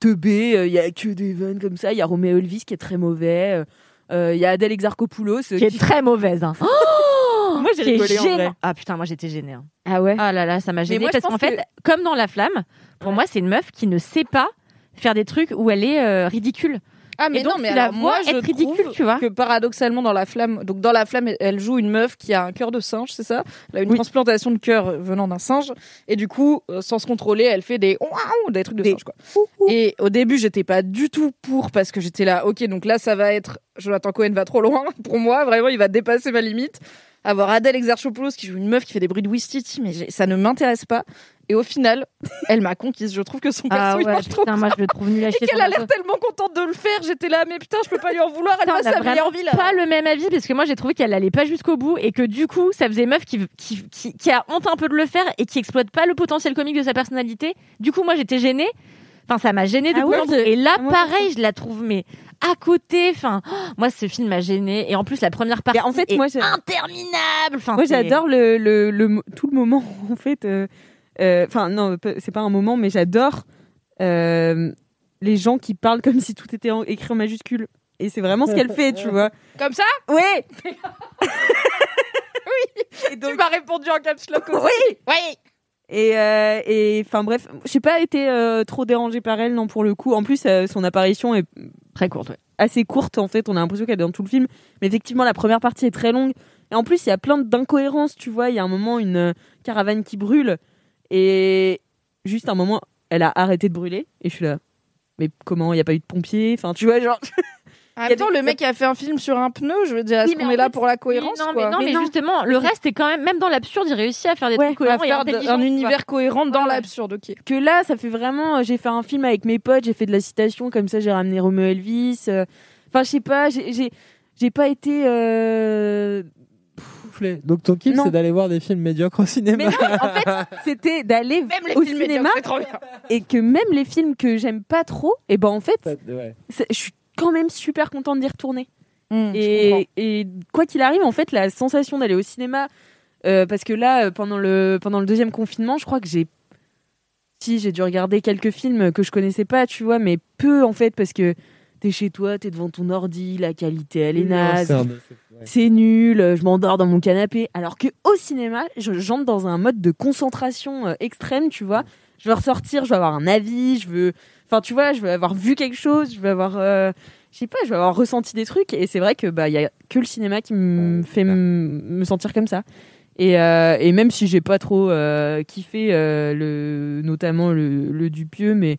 teubé. Il y a que des vannes comme ça. Il y a Roméo Elvis qui est très mauvais. Il y a Adèle Exarchopoulos Qui est très mauvaise. hein. [gasps] [gasps] Moi, j'ai rigolé en vrai. Ah putain, moi j'étais gênée. hein. Ah ouais? Ah là là, ça m'a gênée moi, parce qu'en fait, que- comme dans La Flamme, pour moi c'est une meuf qui ne sait pas faire des trucs où elle est euh, ridicule. Ah mais Et donc, non mais la alors, moi je ridicule, tu vois. que paradoxalement dans la flamme donc dans la flamme elle joue une meuf qui a un cœur de singe c'est ça? Elle a une transplantation de cœur venant d'un singe et du coup euh, sans se contrôler elle fait des des trucs de singe quoi. et au début j'étais pas du tout pour parce que j'étais là ok donc là ça va être Jonathan Cohen va trop loin [laughs] pour moi vraiment il va dépasser ma limite. Avoir Adèle Exarchopoulos qui joue une meuf qui fait des bruits de Wistiti mais ça ne m'intéresse pas et au final elle m'a conquise je trouve que son Ah perso il ouais, trop putain, moi je le trouve nul à et chier. qu'elle son a l'air tellement contente de le faire. J'étais là, mais putain, je peux pas lui en vouloir. Elle passe sa meilleure vraiment vie là. pas le même avis parce que moi j'ai trouvé qu'elle allait pas jusqu'au bout et que du coup ça faisait meuf qui, qui, qui, qui a honte un peu de le faire et qui exploite pas le potentiel comique de sa personnalité. Du coup moi j'étais gênée. Enfin ça m'a gênée de Ah Et là Ah, moi, pareil je la trouve mais à côté. Enfin oh, moi ce film m'a gênée et en plus la première partie en fait, est moi, interminable. Enfin, Moi, j'adore le, le, tout le moment, [laughs] en fait. euh, Enfin, non, c'est pas un moment, mais j'adore euh, les gens qui parlent comme si tout était en- écrit en majuscule. Et c'est vraiment ce qu'elle fait, tu vois. Comme ça? [laughs] Oui Et donc... Tu m'as répondu en caps lock aussi. Oui Oui Et euh, et enfin bref, j'ai pas été euh, trop dérangée par elle non pour le coup. En plus, euh, son apparition est très courte, ouais. assez courte en fait. On a l'impression qu'elle est dans tout le film, mais effectivement la première partie est très longue. Et en plus, il y a plein d'incohérences. Tu vois, il y a un moment une euh, caravane qui brûle et juste un moment, elle a arrêté de brûler et je suis là. Mais comment Il y a pas eu de pompiers? Enfin, tu vois, genre. [laughs] En même temps, le mec a fait un film sur un pneu. Je veux dire, est-ce Oui, qu'on est là fait, pour la Oui, cohérence non, quoi? mais non, mais, justement, le reste est quand même, même dans l'absurde, il réussit à faire des Ouais, trucs cohérents et faire un univers cohérent dans Ouais, l'absurde, ok. que là, ça fait vraiment. euh, J'ai fait un film avec mes potes, j'ai fait de la citation, comme ça, j'ai ramené Romeo Elvis. euh, Enfin, je sais pas, j'ai- j'ai j'ai pas été. euh, Donc ton kiff, c'est d'aller voir des films médiocres au cinéma. Mais non, en fait, [laughs] c'était d'aller Même les au films cinéma trop bien. et que même les films que j'aime pas trop, et ben en fait, Ouais. je suis quand même super contente d'y retourner. Mmh, et quoi qu'il arrive, en fait, la sensation d'aller au cinéma, euh, parce que là, euh, pendant le, pendant le deuxième confinement, je crois que j'ai. Si, j'ai dû regarder quelques films que je connaissais pas, tu vois, mais peu en fait, parce que t'es chez toi, t'es devant ton ordi, la qualité, elle est naze. C'est nul, je m'endors dans mon canapé. Alors que au cinéma, je- j'entre dans un mode de concentration euh, extrême, tu vois. Je veux ressortir, je veux avoir un avis, je veux. Enfin, tu vois, je veux avoir vu quelque chose, je veux avoir. euh, Je sais pas, je veux avoir ressenti des trucs. Et c'est vrai que bah, y a que le cinéma qui me fait me sentir comme ça. Et, euh, et même si j'ai pas trop euh, kiffé, le, notamment le, le Dupieux, mais.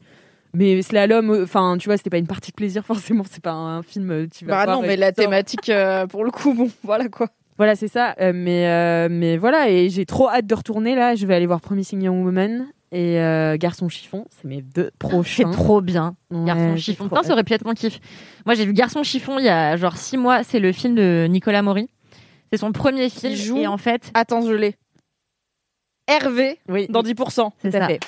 Mais Slalom, enfin, tu vois, c'était pas une partie de plaisir, [laughs] forcément, c'est pas un film, euh, tu vas Bah non, mais la thématique, euh, pour le coup, bon, [laughs] voilà quoi. Voilà, c'est ça. Euh, mais, euh, mais voilà, et j'ai trop hâte de retourner là. Je vais aller voir Promising Young Woman et Garçon Chiffon. C'est mes deux prochains. C'est trop bien. Ouais, Garçon chiffon. Putain, ça aurait pu être mon kiff. Moi, j'ai vu Garçon chiffon il y a genre six mois. C'est le film de Nicolas Maury. C'est son premier film. joue- Et en fait, Attends, je l'ai. Hervé Oui, dans 10%. c'est ça. fait.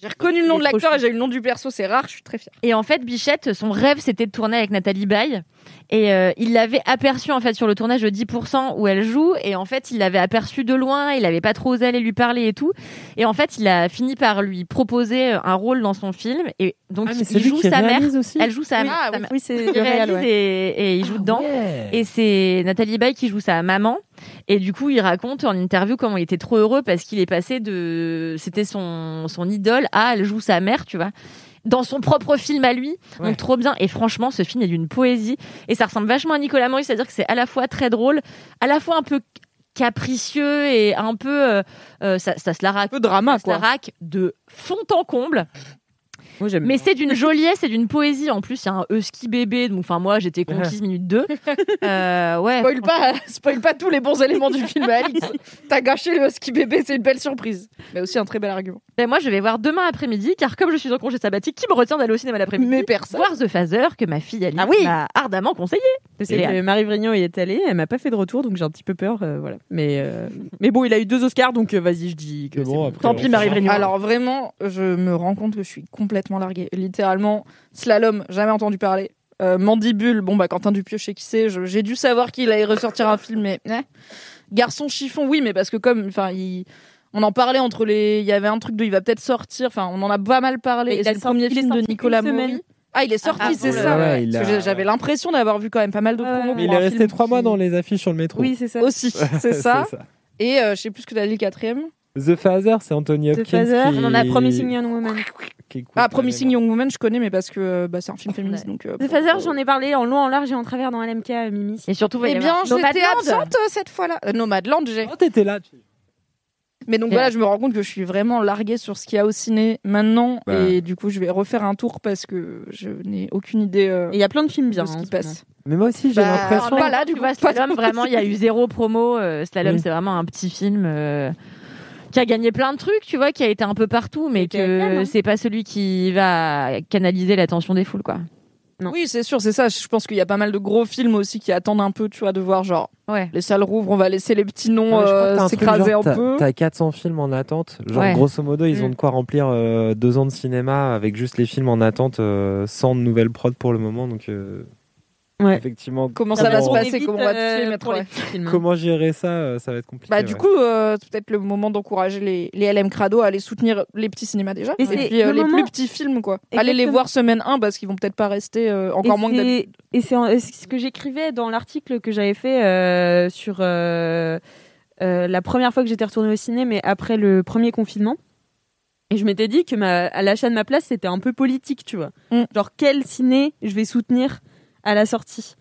J'ai reconnu le nom de l'acteur et j'ai eu le nom du perso, c'est rare, je suis très fière. Et en fait, Bichette, son rêve, c'était de tourner avec Nathalie Baye. Et euh, il l'avait aperçu en fait sur le tournage de 10% où elle joue. Et en fait, il l'avait aperçu de loin. Il avait pas trop osé aller lui parler et tout. Et en fait, il a fini par lui proposer un rôle dans son film. Et donc, Ah, il joue sa mère. aussi Elle joue sa Oui, mère. ah, sa oui, mère. Oui, c'est Il le réel, réalise ouais. et, et il joue dedans. Ouais. Et c'est Nathalie Baye qui joue sa maman. Et du coup, il raconte en interview comment il était trop heureux parce qu'il est passé de. C'était son, son idole à elle joue sa mère, tu vois. Dans son propre film à lui. Ouais. Donc, trop bien. Et franchement, ce film est d'une poésie. Et ça ressemble vachement à Nicolas Maurice. C'est-à-dire que c'est à la fois très drôle, à la fois un peu capricieux et un peu. euh, euh, ça, ça se la raconte. peu drama, ça se la raque de fond en comble. Moi, j'aime Mais bien. c'est d'une joliesse et d'une poésie. En plus, il y a un husky bébé. Donc, enfin, moi, j'étais conquise minute 2. [laughs] Euh, ouais. Spoil pas, [laughs] spoil pas tous les bons éléments du film, Alix. T'as gâché le husky bébé, c'est une belle surprise. Mais aussi un très bel argument. Ben, moi, je vais voir demain après-midi, car comme je suis en congé sabbatique, qui me retient d'aller au cinéma l'après-midi Mais personne. Voir The Phaser, que ma fille Alice Ah oui m'a ardemment conseillé. Et, que Marie Vrignon y est allée, elle m'a pas fait de retour, donc j'ai un petit peu peur. euh, voilà. Mais, euh, mais bon, il a eu deux Oscars, donc euh, vas-y, je dis que C'est c'est bon, bon. après, Tant pis, Marie. Vrignon. Alors vraiment, je me rends compte que je suis complètement larguée. Littéralement, slalom, jamais entendu parler. Euh, Mandibule, bon bah Quentin Dupieux, je sais qui c'est. J'ai dû savoir qu'il allait ressortir un film, mais eh. Garçon chiffon, oui, mais parce que comme, enfin, il- on en parlait entre les, il y avait un truc de, il va peut-être sortir. Enfin, on en a pas mal parlé. Et c'est a le sorti- premier film de Nicolas. Maury. Ah, il est sorti, Ah, c'est bon, ça. ouais, a- j'avais l'impression d'avoir vu quand même pas mal de Ouais, promos. Mais il est resté trois mois dans les affiches sur le métro. Oui, c'est ça. Aussi, [laughs] c'est ça. ça. Et euh, je sais plus ce que t'as dit le quatrième. The Phaser, c'est Anthony The Hopkins. Phaser, qui... on en a Promising Young Woman. Qui Ah, Promising. Young Woman, je connais, mais parce que euh, bah, c'est un film féministe. Donc, euh, The Phaser, j'en ai parlé en long, en large et en travers dans LMK, euh, Mimi. Et surtout, Eh bien, j'étais absente cette fois-là. Euh, Nomadland, j'ai. Oh, t'étais là. tu- Mais donc voilà, je me rends compte que je suis vraiment larguée sur ce qu'il y a au ciné maintenant. Bah. Et du coup, je vais refaire un tour parce que je n'ai aucune idée euh, Et il y a plein de films de bien. ce en qui ce passe. Mais moi aussi, j'ai Bah, l'impression. pas là, du coup, Slalom, [laughs] de- vraiment, il y a eu zéro promo. Euh, Slalom, Oui. c'est vraiment un petit film euh, qui a gagné plein de trucs, tu vois, qui a été un peu partout, mais que hein. c'est pas celui qui va canaliser l'attention des foules, quoi. Non. Oui, c'est sûr, c'est ça. Je pense qu'il y a pas mal de gros films aussi qui attendent un peu, tu vois, de voir genre Ouais. les salles rouvrent, on va laisser les petits noms euh, un s'écraser un t'as- peu. T'as 400 films en attente. Genre, Ouais. grosso modo, ils Mm. ont de quoi remplir euh, deux ans de cinéma avec juste les films en attente euh, sans de nouvelles prod pour le moment. Donc, euh, Ouais. effectivement, Comment ça va se On passer évite, Comment on va euh, pour ouais. films. Comment gérer ça euh, Ça va être compliqué. Bah, du ouais. coup, euh, c'est peut-être le moment d'encourager les, les LM Crado à aller soutenir les petits cinémas déjà. Et puis euh, le les moment- plus petits films, quoi. Allez les Exactement. voir semaine 1 parce qu'ils vont peut-être pas rester euh, encore et moins que. Et c'est ce que j'écrivais dans l'article que j'avais fait euh, sur euh, euh, la première fois que j'étais retournée au ciné, mais après le premier confinement. Et je m'étais dit que ma, à l'achat de ma place, c'était un peu politique, tu vois. Mm. Genre, quel ciné je vais soutenir à la sortie.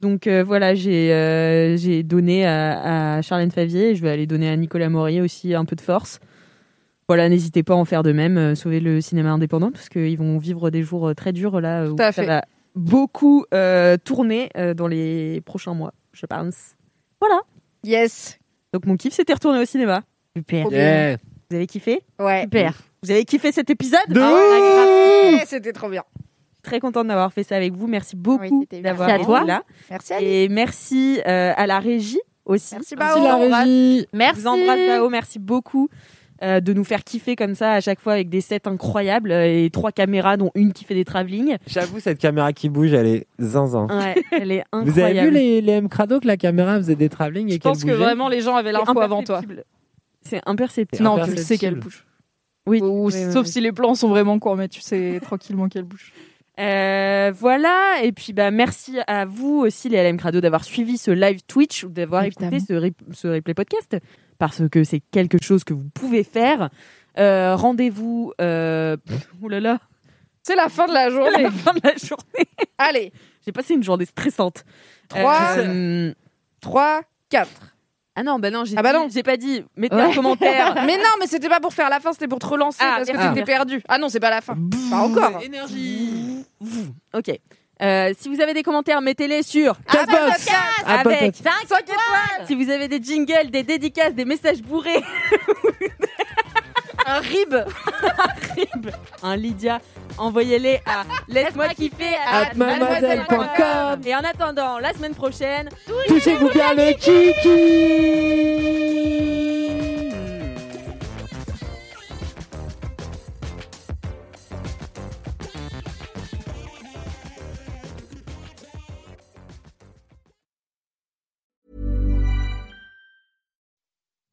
Donc euh, voilà, j'ai euh, j'ai donné à, à Charlène Favier, et je vais aller donner à Nicolas Maury aussi un peu de force. Voilà, n'hésitez pas à en faire de même, euh, sauver le cinéma indépendant, parce qu'ils vont vivre des jours très durs là, où à ça fait. va beaucoup euh, tourner euh, dans les prochains mois, je pense. Voilà. Yes. Donc mon kiff, c'était retourner au cinéma. Super. Yeah. Vous avez kiffé? Ouais. Super. Vous avez kiffé cet épisode? De Ah ouais, C'était trop bien. Très contente d'avoir fait ça avec vous. Merci beaucoup Oui, d'avoir Merci à été toi. là. Merci Ali. Et merci euh, à la régie aussi. Merci Bao. Merci la régie. Merci. vous embrasse Bao, merci beaucoup euh, de nous faire kiffer comme ça à chaque fois avec des sets incroyables euh, et trois caméras dont une qui fait des travelling. J'avoue, cette caméra qui bouge, elle est zinzin. Ouais, [laughs] elle est incroyable. Vous avez vu les, les M Crado que la caméra faisait des travelling et Je pense que vraiment les gens avaient l'info avant toi. imperceptible. C'est imperceptible. Non, tu sais qu'elle bouge. Oui. Ou- oui, oui, sauf oui. si les plans sont vraiment courts, mais tu sais tranquillement qu'elle bouge. Euh, voilà, et puis bah merci à vous aussi les LM Crado d'avoir suivi ce live Twitch ou d'avoir écouté ce, ce replay podcast parce que c'est quelque chose que vous pouvez faire. Euh, Rendez-vous. Euh... Oh là là, C'est la fin de la journée. la fin de la journée. Allez, J'ai passé une journée stressante. 3, Euh, 3, 4. Ah non, bah non, j'ai Ah bah j'ai pas dit. Mettez Ouais. un commentaire. [laughs] Mais non, mais c'était pas pour faire la fin, c'était pour te relancer Ah, parce que t'étais perdu. Ah non, c'est pas la fin. Pas encore. Énergie. ok. Euh, si vous avez des commentaires, mettez-les sur Castbox. Apple avec Podcast. 5 étoiles. Si vous avez des jingles, des dédicaces, des messages bourrés, [laughs] Un rib. un rib, un Lydia, envoyez-les à laisse-moi kiffer At mademoiselle.com. Et en attendant, la semaine prochaine, Touchez-vous bien le kiki.